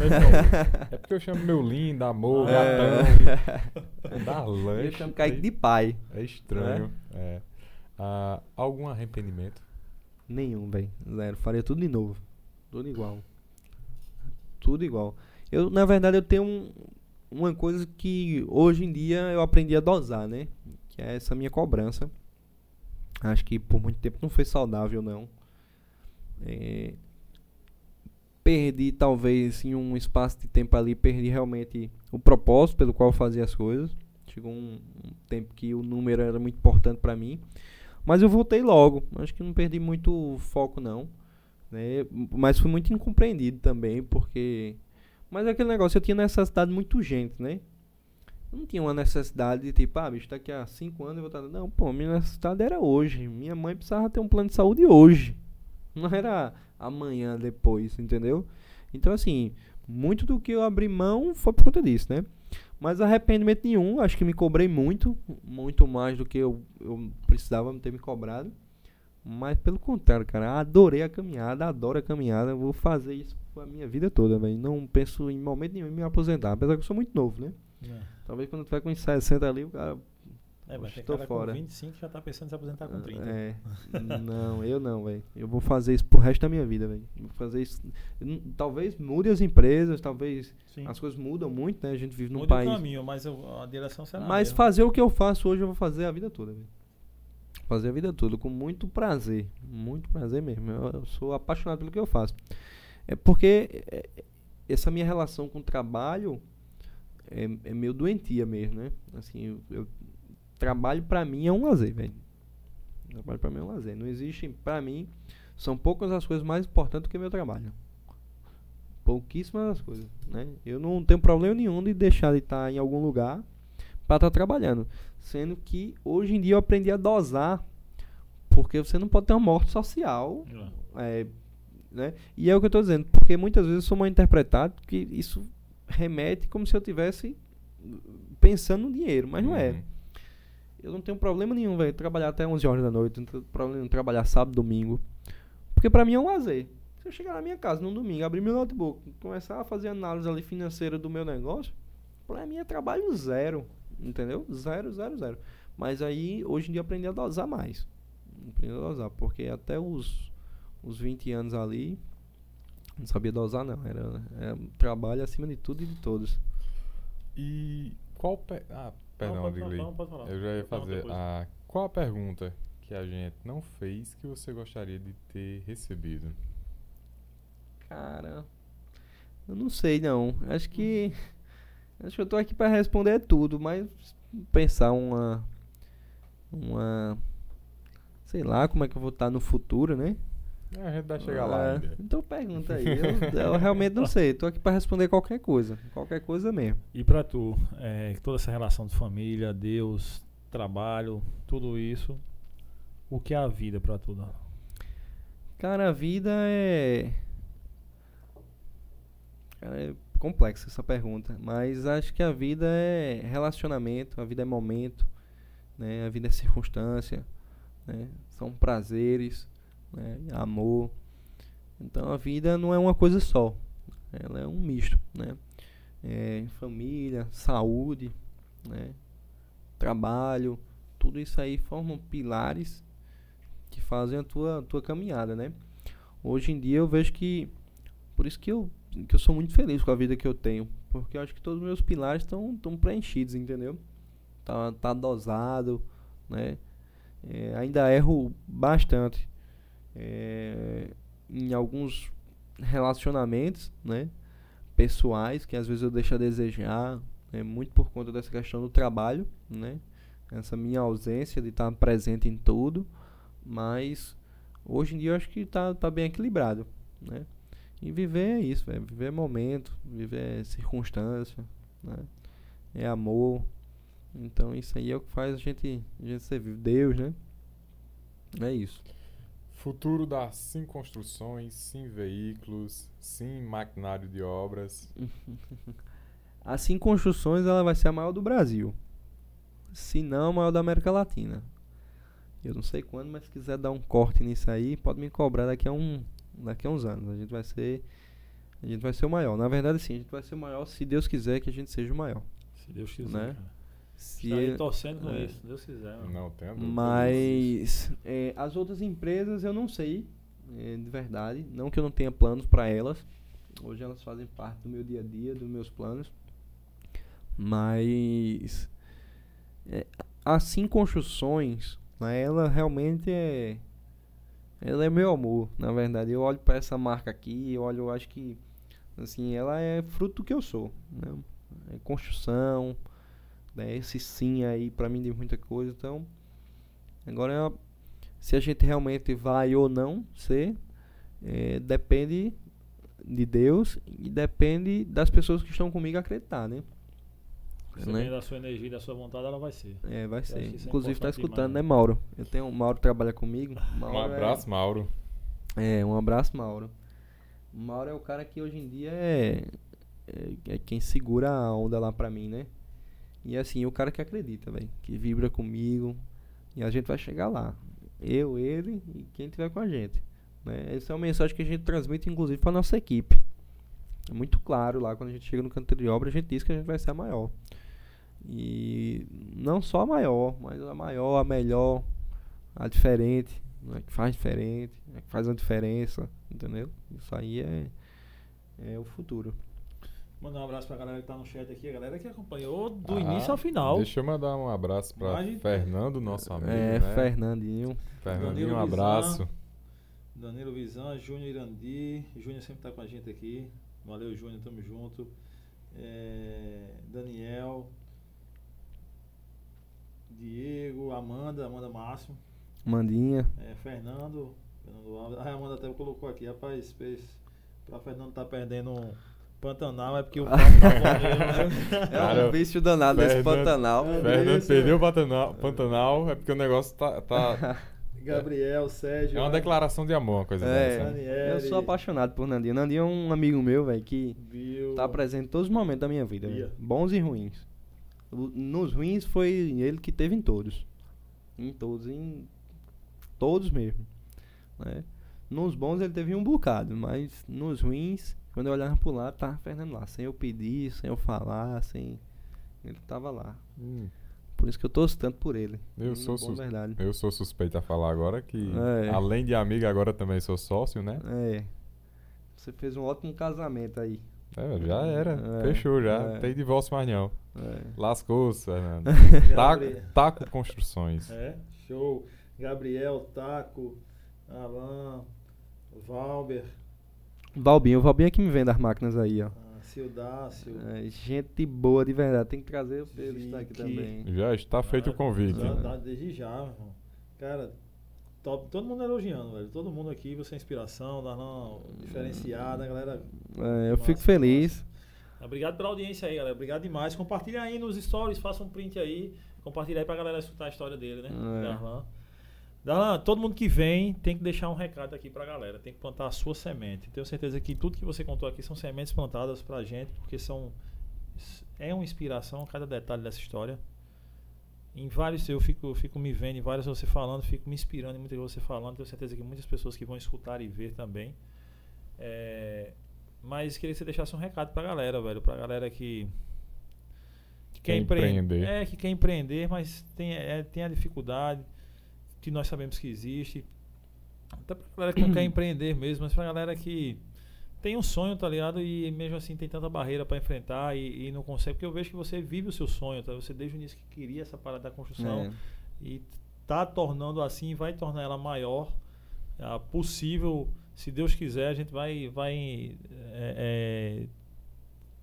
É porque eu chamo meu lindo, amor, É. gatão. Darlan. é Eu chamo Kaique de pai. É estranho. É. Ah, algum arrependimento? Nenhum, velho. Zero. Faria tudo de novo. Tudo igual. Tudo igual. Eu, na verdade, eu tenho um- uma coisa que hoje em dia eu aprendi a dosar, né? Que é essa minha cobrança. Acho que por muito tempo não foi saudável, não. É, perdi, talvez, em um espaço de tempo ali, perdi realmente o propósito pelo qual fazia as coisas. Chegou um, um tempo que o número era muito importante pra mim. Mas eu voltei logo. Acho que não perdi muito foco, não. Né? Mas fui muito incompreendido também, porque. Mas é aquele negócio, eu tinha necessidade muito urgente, né? Não tinha uma necessidade de tipo, ah, bicho, daqui a 5 anos eu vou estar. Não, pô, minha necessidade era hoje. Minha mãe precisava ter um plano de saúde hoje. Não era amanhã, depois, entendeu? Então, assim, muito do que eu abri mão foi por conta disso, né? Mas arrependimento nenhum, acho que me cobrei muito, muito mais do que eu, eu precisava ter me cobrado. Mas pelo contrário, cara, adorei a caminhada, adoro a caminhada, vou fazer isso a minha vida toda, velho. Não penso em momento nenhum em me aposentar, apesar que eu sou muito novo, né? Talvez quando tiver com uns 60 ali, o cara. É, tô cara fora. com 25 já tá pensando em se aposentar com 30. É. não, eu não, velho. Eu vou fazer isso pro resto da minha vida, velho. Vou fazer isso. Talvez mude as empresas, talvez Sim. as coisas mudam muito, né? A gente vive num Muda país. o caminho, mas eu- a direção será Mas mesma. fazer o que eu faço hoje, eu vou fazer a vida toda, velho. Fazer a vida toda, com muito prazer. Muito prazer mesmo. Eu, eu sou apaixonado pelo que eu faço. É porque é, essa minha relação com o trabalho é, é meio doentia mesmo, né? Assim, eu, eu trabalho para mim é um lazer, velho. Trabalho para mim é um lazer. Não existe, para mim, são poucas as coisas mais importantes do que meu trabalho. Pouquíssimas as coisas, né? Eu não tenho problema nenhum de deixar de estar em algum lugar para estar trabalhando, sendo que hoje em dia eu aprendi a dosar, porque você não pode ter uma morte social, é. É, né? E é o que eu estou dizendo, porque muitas vezes eu sou mal interpretado que isso remete como se eu tivesse pensando no dinheiro, mas uhum. não é. Eu não tenho problema nenhum, velho, trabalhar até 11 horas da noite, não tenho problema nenhum trabalhar sábado, domingo. Porque pra mim é um lazer. Se eu chegar na minha casa num domingo, abrir meu notebook, começar a fazer análise ali financeira do meu negócio, pra mim é trabalho zero. Entendeu? Zero, zero, zero. Mas aí, hoje em dia, aprendi a dosar mais. Aprendi a dosar, porque até os, os 20 anos ali, não sabia dosar, não. Era, era trabalho acima de tudo e de todos. E qual. Pe ah, Perdão, não, pode, não, falar. Eu já ia fazer. A, qual a pergunta que a gente não fez que você gostaria de ter recebido? Cara, eu não sei não. Acho que acho que eu tô aqui para responder tudo, mas pensar uma uma sei lá como é que eu vou estar no futuro, né? É, a gente vai chegar lá. Ainda. Então pergunta aí. Eu, eu, realmente não sei. Tô aqui para responder qualquer coisa. Qualquer coisa mesmo. E para tu, é, toda essa relação de família, Deus, trabalho, tudo isso, o que é a vida para tu? Cara, a vida é. Cara, é complexa essa pergunta. Mas acho que a vida é relacionamento, a vida é momento, né? a vida é circunstância, né? são prazeres né? amor. Então a vida não é uma coisa só, ela é um misto, né? É, família, saúde, né? trabalho, tudo isso aí formam pilares que fazem a tua, tua caminhada, né? Hoje em dia eu vejo que por isso que eu, que eu sou muito feliz com a vida que eu tenho, porque eu acho que todos os meus pilares estão preenchidos, entendeu? Tá, tá dosado, né? É, ainda erro bastante, é, em alguns relacionamentos, né, pessoais que às vezes eu deixo a desejar, né, muito por conta dessa questão do trabalho, né, essa minha ausência de estar presente em tudo, mas hoje em dia eu acho que está tá bem equilibrado, né. E viver é isso, véio, viver é momento, viver é circunstância, né, é amor. Então isso aí é o que faz a gente, a gente ser vivo. Deus, né? É isso. Futuro da Sim Construções, Sim Veículos, Sim Maquinário de Obras. a Sim Construções ela vai ser a maior do Brasil. Se não, a maior da América Latina. Eu não sei quando, mas se quiser dar um corte nisso aí, pode me cobrar daqui a, um, daqui a uns anos. A gente vai ser a gente vai ser o maior. Na verdade, sim, a gente vai ser o maior se Deus quiser que a gente seja o maior. Se Deus quiser. Né? Se Está aí torcendo com é, isso, Deus quiser. Não, tem Mas é, as outras empresas eu não sei, é, de verdade. Não que eu não tenha planos para elas. Hoje elas fazem parte do meu dia a dia, dos meus planos. Mas é, assim construções, né, ela realmente é ela é meu amor, na verdade. Eu olho para essa marca aqui, eu olho, eu acho que assim, ela é fruto do que eu sou, né? É construção, né? Esse sim aí para mim diz muita coisa. Então, agora se a gente realmente vai ou não ser, é, depende de Deus e depende das pessoas que estão comigo acreditar, né? Dependendo né? da sua energia e da sua vontade, ela vai ser. É, vai ser. É Inclusive está escutando, demais. né, Mauro? Eu tenho Mauro que trabalha comigo. Mauro um abraço, é, Mauro. É, um abraço, Mauro. Mauro é o cara que hoje em dia é, é, é quem segura a onda lá pra mim, né? E assim, o cara que acredita, velho, que vibra comigo, e a gente vai chegar lá. Eu, ele e quem tiver com a gente. Né? Essa é uma mensagem que a gente transmite, inclusive, para nossa equipe. É muito claro lá, quando a gente chega no canto de obra, a gente diz que a gente vai ser a maior. E não só a maior, mas a maior, a melhor, a diferente, né? que faz diferente, que faz uma diferença, entendeu? Isso aí é, é o futuro. Mandar um abraço pra galera que tá no chat aqui, a galera que acompanhou do ah, início ao final. Deixa eu mandar um abraço pra Fernando, nosso amigo. É, né? Fernandinho. Fernandinho, um abraço. Danilo Vizan, Júnior Irandi. Júnior sempre tá com a gente aqui. Valeu, Júnior, tamo junto. É, Daniel. Diego, Amanda, Amanda Máximo. Mandinha. É, Fernando. Fernando Alves. Ah, a Amanda até colocou aqui, rapaz. Pra Fernando tá perdendo um Pantanal, é porque o Papo tá né? É um vício danado esse Fernando- Pantanal. É. Fernando perdeu o Pantanal, Pantanal, é porque o negócio tá. tá- Gabriel, Sérgio. é uma declaração de amor, uma coisa É, dessa. Daniele. eu sou apaixonado por Nandinho. Nandinho é um amigo meu, velho, que Viu? tá presente em todos os momentos da minha vida, bons e ruins. Nos ruins foi ele que teve em todos. Em todos, em todos mesmo. né? Nos bons ele teve um bocado, mas nos ruins, quando eu olhava pro lado, tava Fernando lá, sem eu pedir, sem eu falar, sem. Ele tava lá. Hum, Por isso que eu torço tanto por ele. Eu Hum, sou sus- verdade. Eu sou suspeito a falar agora que, É. além de amigo, agora também sou sócio, né? É. Você fez um ótimo casamento aí. É, já era. É, Fechou já. é. Tem divórcio mais não. É. Lascou-se, Fernando. Taco, taco Construções. É, show. Gabriel, Taco, Alan, Valber, Valbinho, o Valbinho é que me vende as máquinas aí, ó. ah, Sildácio. É, gente boa de verdade. Tem que trazer eles daqui Vicky. também. Já está feito o Ah, convite. Dá, dá desde já, meu irmão. Cara, top, todo mundo elogiando, velho. Todo mundo aqui, você é inspiração, Darlan diferenciada, galera. É, eu Massa, fico feliz. Obrigado pela audiência aí, galera. Obrigado demais. Compartilha aí nos stories, faça um print aí. Compartilha aí pra galera escutar a história dele, né? É. Darlan. Darlan, todo mundo que vem tem que deixar um recado aqui pra galera. Tem que plantar a sua semente. Tenho certeza que tudo que você contou aqui são sementes plantadas pra gente, porque são. É uma inspiração cada detalhe dessa história. Em vários, eu fico, fico me vendo, em vários você falando, fico me inspirando em muitas você falando. Tenho certeza que muitas pessoas que vão escutar e ver também. É, mas queria que você deixasse um recado pra galera, velho. Pra galera que. que Quer empre- empreender. É, que quer empreender, mas tem, é, tem a dificuldade que nós sabemos que existe. Até pra galera que não quer empreender mesmo, mas pra galera que tem um sonho, tá ligado? E mesmo assim tem tanta barreira pra enfrentar e, e não consegue. Porque eu vejo que você vive o seu sonho, tá? Você desde o início que queria essa parada da construção É. e tá tornando assim, vai tornar ela maior, ah, possível, se Deus quiser, a gente vai, vai é, é,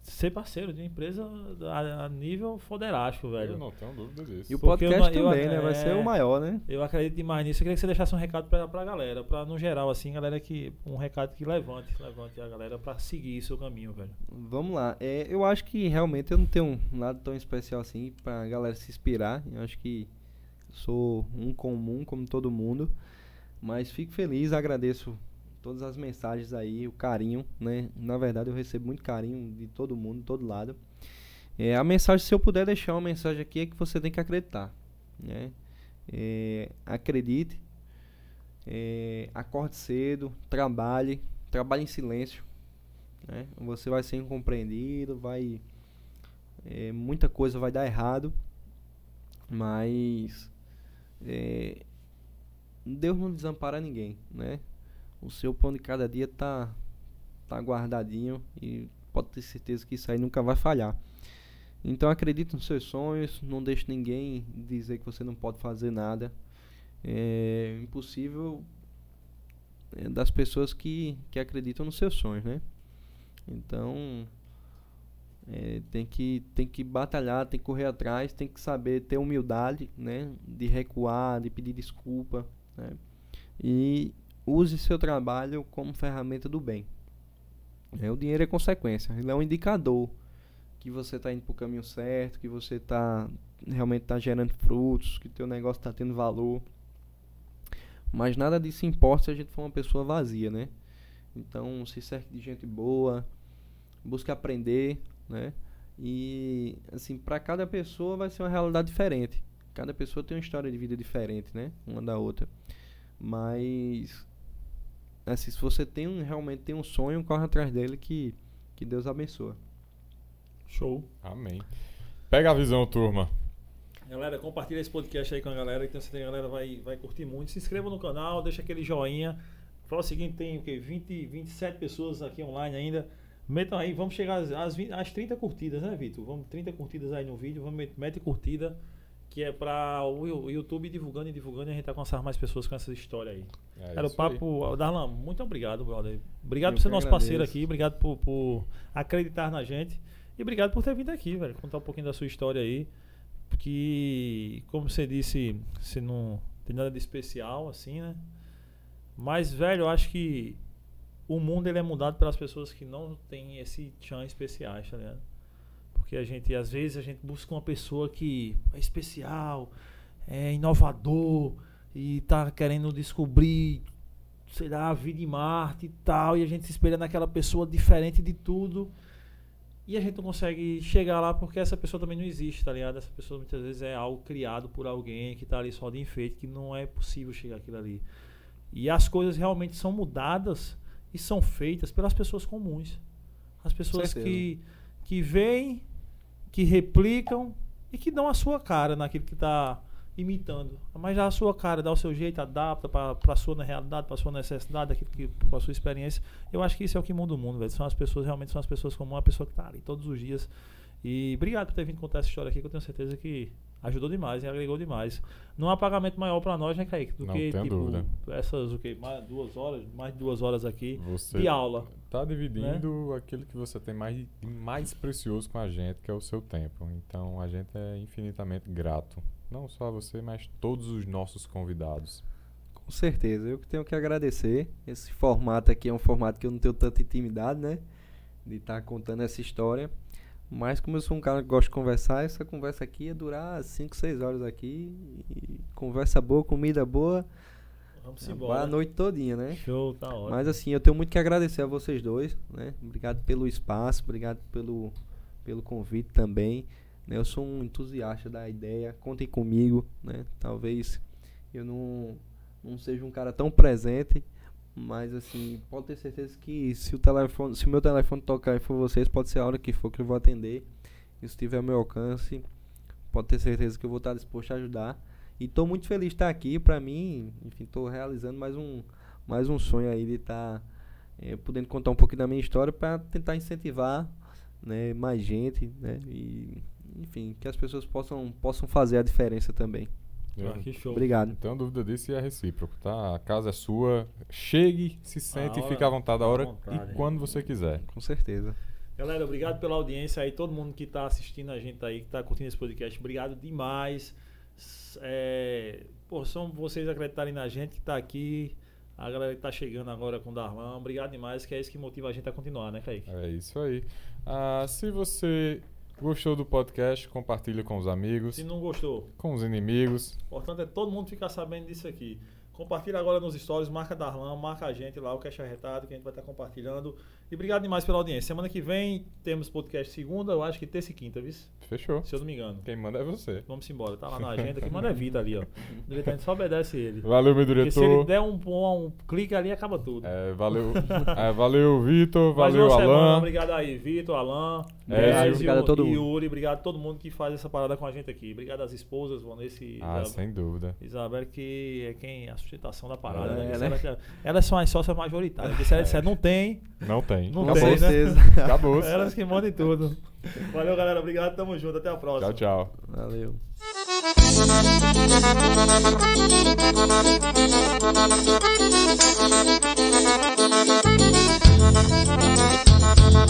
ser parceiro de uma empresa a, a nível foderástico, velho. Eu não tenho dúvida disso. E o podcast eu também, né? Vai é- ser o maior, né? Eu acredito demais nisso. Eu queria que você deixasse um recado pra, pra galera, pra no geral, assim, galera que. Um recado que levante, levante a galera pra seguir seu caminho, velho. Vamos lá. É, eu acho que realmente eu não tenho um lado tão especial assim pra galera se inspirar. Eu acho que sou um comum como todo mundo. Mas fico feliz, agradeço todas as mensagens aí, o carinho, né? Na verdade eu recebo muito carinho de todo mundo, de todo lado. É, a mensagem, se eu puder deixar uma mensagem aqui, é que você tem que acreditar, né? É, acredite, é, acorde cedo, trabalhe, trabalhe em silêncio, né? Você vai ser incompreendido, vai é, muita coisa vai dar errado, mas é, Deus não desampara ninguém, né? O seu pão de cada dia tá tá guardadinho e pode ter certeza que isso aí nunca vai falhar. Então acredite nos seus sonhos, não deixe ninguém dizer que você não pode fazer nada. É impossível é, das pessoas que, que acreditam nos seus sonhos, né? Então é, tem que tem que batalhar, tem que correr atrás, tem que saber ter humildade, né? De recuar, de pedir desculpa, né? E use seu trabalho como ferramenta do bem. É, o dinheiro é consequência, ele é um indicador que você está indo para o caminho certo, que você está realmente está gerando frutos, que teu negócio está tendo valor. Mas nada disso importa se a gente for uma pessoa vazia, né? Então se cerque de gente boa, busque aprender, né? E assim, para cada pessoa vai ser uma realidade diferente. Cada pessoa tem uma história de vida diferente, né? Uma da outra. Mas assim, se você tem um, realmente tem um sonho, corre atrás dele que que Deus abençoa. Show. Amém. Pega a visão, turma. Galera, compartilha esse podcast aí com a galera, que que a galera vai, vai curtir muito. Se inscreva no canal, deixa aquele joinha. Fala o seguinte, tem o quê? 20, 27 pessoas aqui online ainda. Metam aí, vamos chegar às, às, 20 às 30 curtidas, né, Vitor? Vamos 30 curtidas aí no vídeo, vamos met- mete curtida que é para o YouTube divulgando e divulgando e a gente alcançar mais pessoas com essa história aí. É Cara, o isso aí. papo. Darlan, muito obrigado, brother. Obrigado Eu por ser nosso parceiro agradeço. aqui, obrigado por, por acreditar na gente. E obrigado por ter vindo aqui, velho. Contar um pouquinho da sua história aí. Porque, como você disse, você não tem nada de especial, assim, né? Mas, velho, eu acho que o mundo ele é mudado pelas pessoas que não têm esse tchan especiais, tá ligado? Porque a gente, às vezes, a gente busca uma pessoa que é especial, é inovador e tá querendo descobrir, sei lá, a vida em Marte e tal, e a gente se espelha naquela pessoa diferente de tudo. E a gente não consegue chegar lá porque essa pessoa também não existe, tá ligado? Essa pessoa muitas vezes é algo criado por alguém que tá ali só de enfeite, que não é possível chegar aquilo ali. E as coisas realmente são mudadas e são feitas pelas pessoas comuns. As pessoas que, que veem, que replicam e que dão a sua cara naquilo que está imitando. Mas dá a sua cara, dá o seu jeito, adapta para a sua realidade, para a sua necessidade, daquilo que para a sua experiência. Eu acho que isso é o que muda o mundo, velho. São as pessoas, realmente são as pessoas comuns, a pessoa que está ali todos os dias. E obrigado por ter vindo contar essa história aqui, que eu tenho certeza que ajudou demais e agregou demais. Não há pagamento maior para nós, né, Kaique? Do Não que, tipo, dúvida. essas, o quê? Mais duas horas, mais de duas horas aqui Você de aula. tá dividindo aquilo que você tem mais, mais precioso com a gente, que é o seu tempo. Então a gente é infinitamente grato. Não só a você, mas todos os nossos convidados. Com certeza, eu que tenho que agradecer. Esse formato aqui é um formato que eu não tenho tanta intimidade, né? De estar contando essa história. Mas como eu sou um cara que gosta de conversar, essa conversa aqui ia durar 5, 6 horas aqui. Conversa boa, comida boa, Vamos embora. a noite todinha, né? Show, tá ótimo. Mas assim, eu tenho muito que agradecer a vocês dois, né? Obrigado pelo espaço, obrigado pelo, pelo convite também. né? Eu sou um entusiasta da ideia, contem comigo, né? Talvez eu não, não seja um cara tão presente, mas assim, pode ter certeza que se o telefone, se o meu telefone tocar e for vocês, pode ser a hora que for que eu vou atender. E se tiver ao meu alcance, pode ter certeza que eu vou estar disposto a ajudar. E estou muito feliz de estar aqui. Para mim, enfim, estou realizando mais um, mais um sonho aí de estar eh, podendo contar um pouquinho da minha história para tentar incentivar né, mais gente, né? E, enfim, que as pessoas possam, possam fazer a diferença também. Ah, que show. Obrigado. Tenho dúvida disso e é recíproco, tá? A casa é sua. Chegue, se sente e fique à vontade a hora vontade. e quando você quiser. Com certeza. Galera, obrigado pela audiência aí, todo mundo que está assistindo a gente aí, que está curtindo esse podcast, obrigado demais. É, pô, são vocês acreditarem na gente que está aqui, a galera que está chegando agora com o Darlan, obrigado demais, que é isso que motiva a gente a continuar, né, Kaique? É isso aí. Ah, se você gostou do podcast, compartilhe com os amigos, Se não gostou, com os inimigos. o importante é todo mundo ficar sabendo disso aqui. Compartilha agora nos stories, marca Darlan, marca a gente lá, o Cash Arretado, que a gente vai estar compartilhando. E obrigado demais pela audiência. Semana que vem temos podcast segunda, eu acho que terça e quinta, viu? Fechou. Se eu não me engano. Quem manda é você. Vamos embora, tá lá na agenda. Quem manda é Vida ali, ó. O diretor só obedece ele. Valeu, meu Porque se ele diretor. der um, um, um clique ali, acaba tudo. É, valeu, é, valeu, Vitor. Valeu, semana, Alan. obrigado aí, Vitor, Alan, É, Ezio, obrigado a todo mundo. Yuri, obrigado a todo mundo que faz essa parada com a gente aqui. Obrigado às esposas, Vanessa e Ah, Isabel, sem dúvida. Isabel, que é quem a sustentação da parada. É, né? né? Elas, elas são as sócias majoritárias. porque Se ela disser não tem, Não tem. Não Com tem, né? certeza. Acabou. elas que mandam em tudo. Valeu, galera. Obrigado, tamo junto. Até a próxima. Tchau, tchau. Valeu.